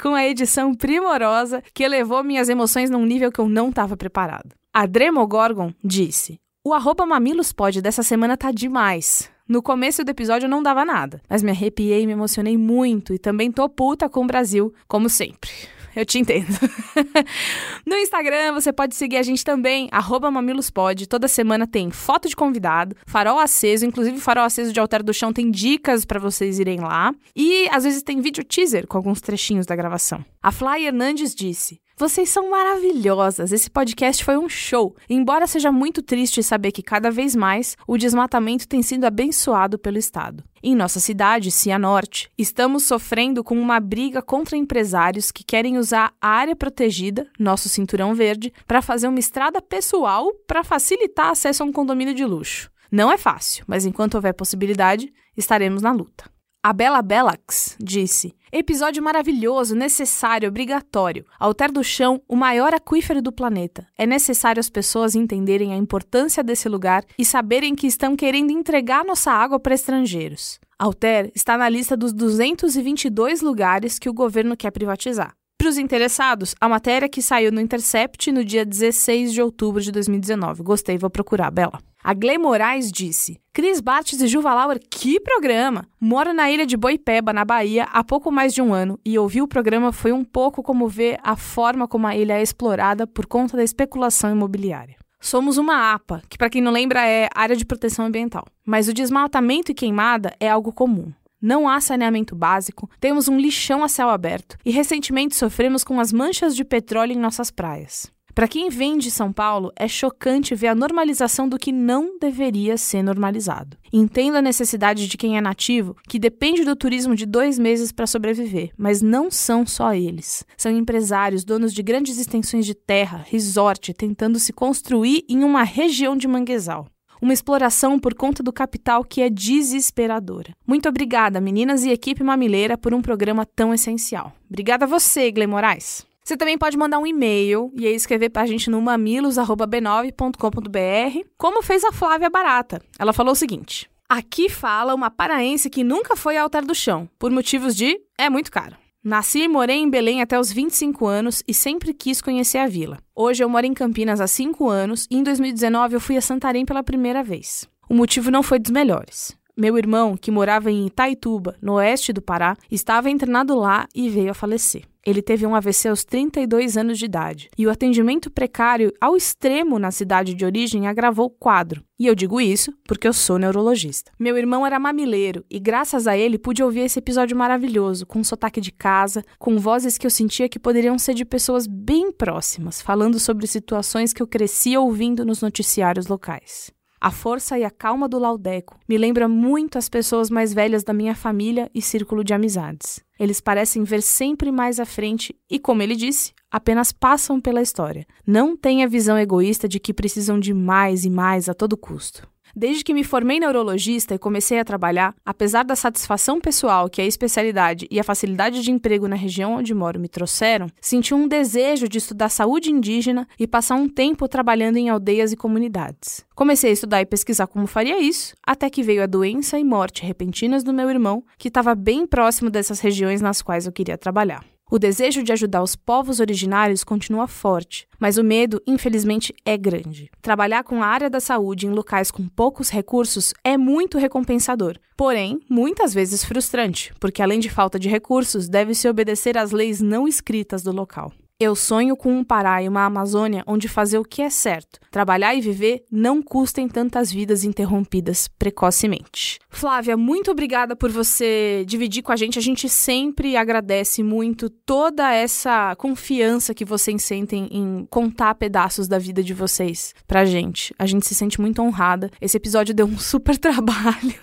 com a edição primorosa que elevou minhas emoções num nível que eu não estava preparado. A Dremogorgon disse: O arroba Mamilos Pod dessa semana tá demais. No começo do episódio não dava nada, mas me arrepiei e me emocionei muito e também tô puta com o Brasil, como sempre. Eu te entendo. no Instagram, você pode seguir a gente também, mamilospod. Toda semana tem foto de convidado, farol aceso, inclusive farol aceso de Alter do Chão tem dicas para vocês irem lá. E às vezes tem vídeo teaser com alguns trechinhos da gravação. A Fly Hernandes disse: vocês são maravilhosas. Esse podcast foi um show. Embora seja muito triste saber que cada vez mais o desmatamento tem sido abençoado pelo Estado. Em nossa cidade, Cianorte, estamos sofrendo com uma briga contra empresários que querem usar a área protegida, nosso cinturão verde, para fazer uma estrada pessoal para facilitar acesso a um condomínio de luxo. Não é fácil, mas enquanto houver possibilidade, estaremos na luta. A Bela Belax disse: Episódio maravilhoso, necessário, obrigatório. Alter do Chão, o maior aquífero do planeta. É necessário as pessoas entenderem a importância desse lugar e saberem que estão querendo entregar nossa água para estrangeiros. Alter está na lista dos 222 lugares que o governo quer privatizar. Para os interessados, a matéria que saiu no Intercept no dia 16 de outubro de 2019. Gostei, vou procurar, Bela. A Gley Moraes disse: Cris Bartes e Juva Lauer, que programa! Moro na ilha de Boipeba, na Bahia, há pouco mais de um ano e ouvir o programa foi um pouco como ver a forma como a ilha é explorada por conta da especulação imobiliária. Somos uma APA, que para quem não lembra é Área de Proteção Ambiental. Mas o desmatamento e queimada é algo comum não há saneamento básico, temos um lixão a céu aberto e recentemente sofremos com as manchas de petróleo em nossas praias. Para quem vem de São Paulo, é chocante ver a normalização do que não deveria ser normalizado. Entendo a necessidade de quem é nativo, que depende do turismo de dois meses para sobreviver, mas não são só eles. São empresários, donos de grandes extensões de terra, resort, tentando se construir em uma região de manguezal uma exploração por conta do capital que é desesperadora. Muito obrigada, meninas e equipe mamileira, por um programa tão essencial. Obrigada a você, Gle Moraes. Você também pode mandar um e-mail e aí escrever para a gente no mamilos.b9.com.br, como fez a Flávia Barata. Ela falou o seguinte: Aqui fala uma paraense que nunca foi ao altar do chão, por motivos de é muito caro. Nasci e morei em Belém até os 25 anos e sempre quis conhecer a vila. Hoje eu moro em Campinas há 5 anos e em 2019 eu fui a Santarém pela primeira vez. O motivo não foi dos melhores. Meu irmão, que morava em Itaituba, no oeste do Pará, estava internado lá e veio a falecer. Ele teve um AVC aos 32 anos de idade e o atendimento precário ao extremo na cidade de origem agravou o quadro. E eu digo isso porque eu sou neurologista. Meu irmão era mamileiro e, graças a ele, pude ouvir esse episódio maravilhoso, com sotaque de casa, com vozes que eu sentia que poderiam ser de pessoas bem próximas, falando sobre situações que eu crescia ouvindo nos noticiários locais. A força e a calma do Laudeco me lembra muito as pessoas mais velhas da minha família e círculo de amizades. Eles parecem ver sempre mais à frente e, como ele disse, apenas passam pela história. Não têm a visão egoísta de que precisam de mais e mais a todo custo. Desde que me formei neurologista e comecei a trabalhar, apesar da satisfação pessoal que a especialidade e a facilidade de emprego na região onde moro me trouxeram, senti um desejo de estudar saúde indígena e passar um tempo trabalhando em aldeias e comunidades. Comecei a estudar e pesquisar como faria isso, até que veio a doença e morte repentinas do meu irmão, que estava bem próximo dessas regiões nas quais eu queria trabalhar. O desejo de ajudar os povos originários continua forte, mas o medo, infelizmente, é grande. Trabalhar com a área da saúde em locais com poucos recursos é muito recompensador, porém, muitas vezes frustrante, porque além de falta de recursos, deve-se obedecer às leis não escritas do local. Eu sonho com um Pará e uma Amazônia onde fazer o que é certo, trabalhar e viver não custem tantas vidas interrompidas precocemente. Flávia, muito obrigada por você dividir com a gente. A gente sempre agradece muito toda essa confiança que vocês sentem em contar pedaços da vida de vocês pra gente. A gente se sente muito honrada. Esse episódio deu um super trabalho,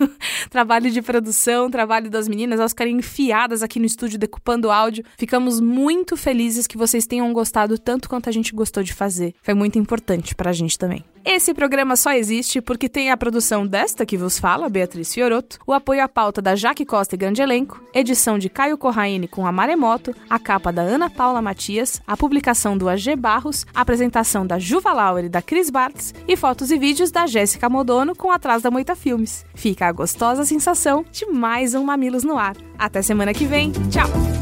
trabalho de produção, trabalho das meninas, elas ficarem enfiadas aqui no estúdio decupando áudio. Ficamos muito felizes que vocês vocês tenham gostado tanto quanto a gente gostou de fazer. Foi muito importante pra gente também. Esse programa só existe porque tem a produção desta que vos fala, Beatriz Fioroto, o apoio à pauta da Jaque Costa e Grande Elenco, edição de Caio Corraine com a Maremoto, a capa da Ana Paula Matias, a publicação do AG Barros, a apresentação da Juva Lauer e da Cris Bartz e fotos e vídeos da Jéssica Modono com Atrás da Moita Filmes. Fica a gostosa sensação de mais um Mamilos no ar. Até semana que vem. Tchau!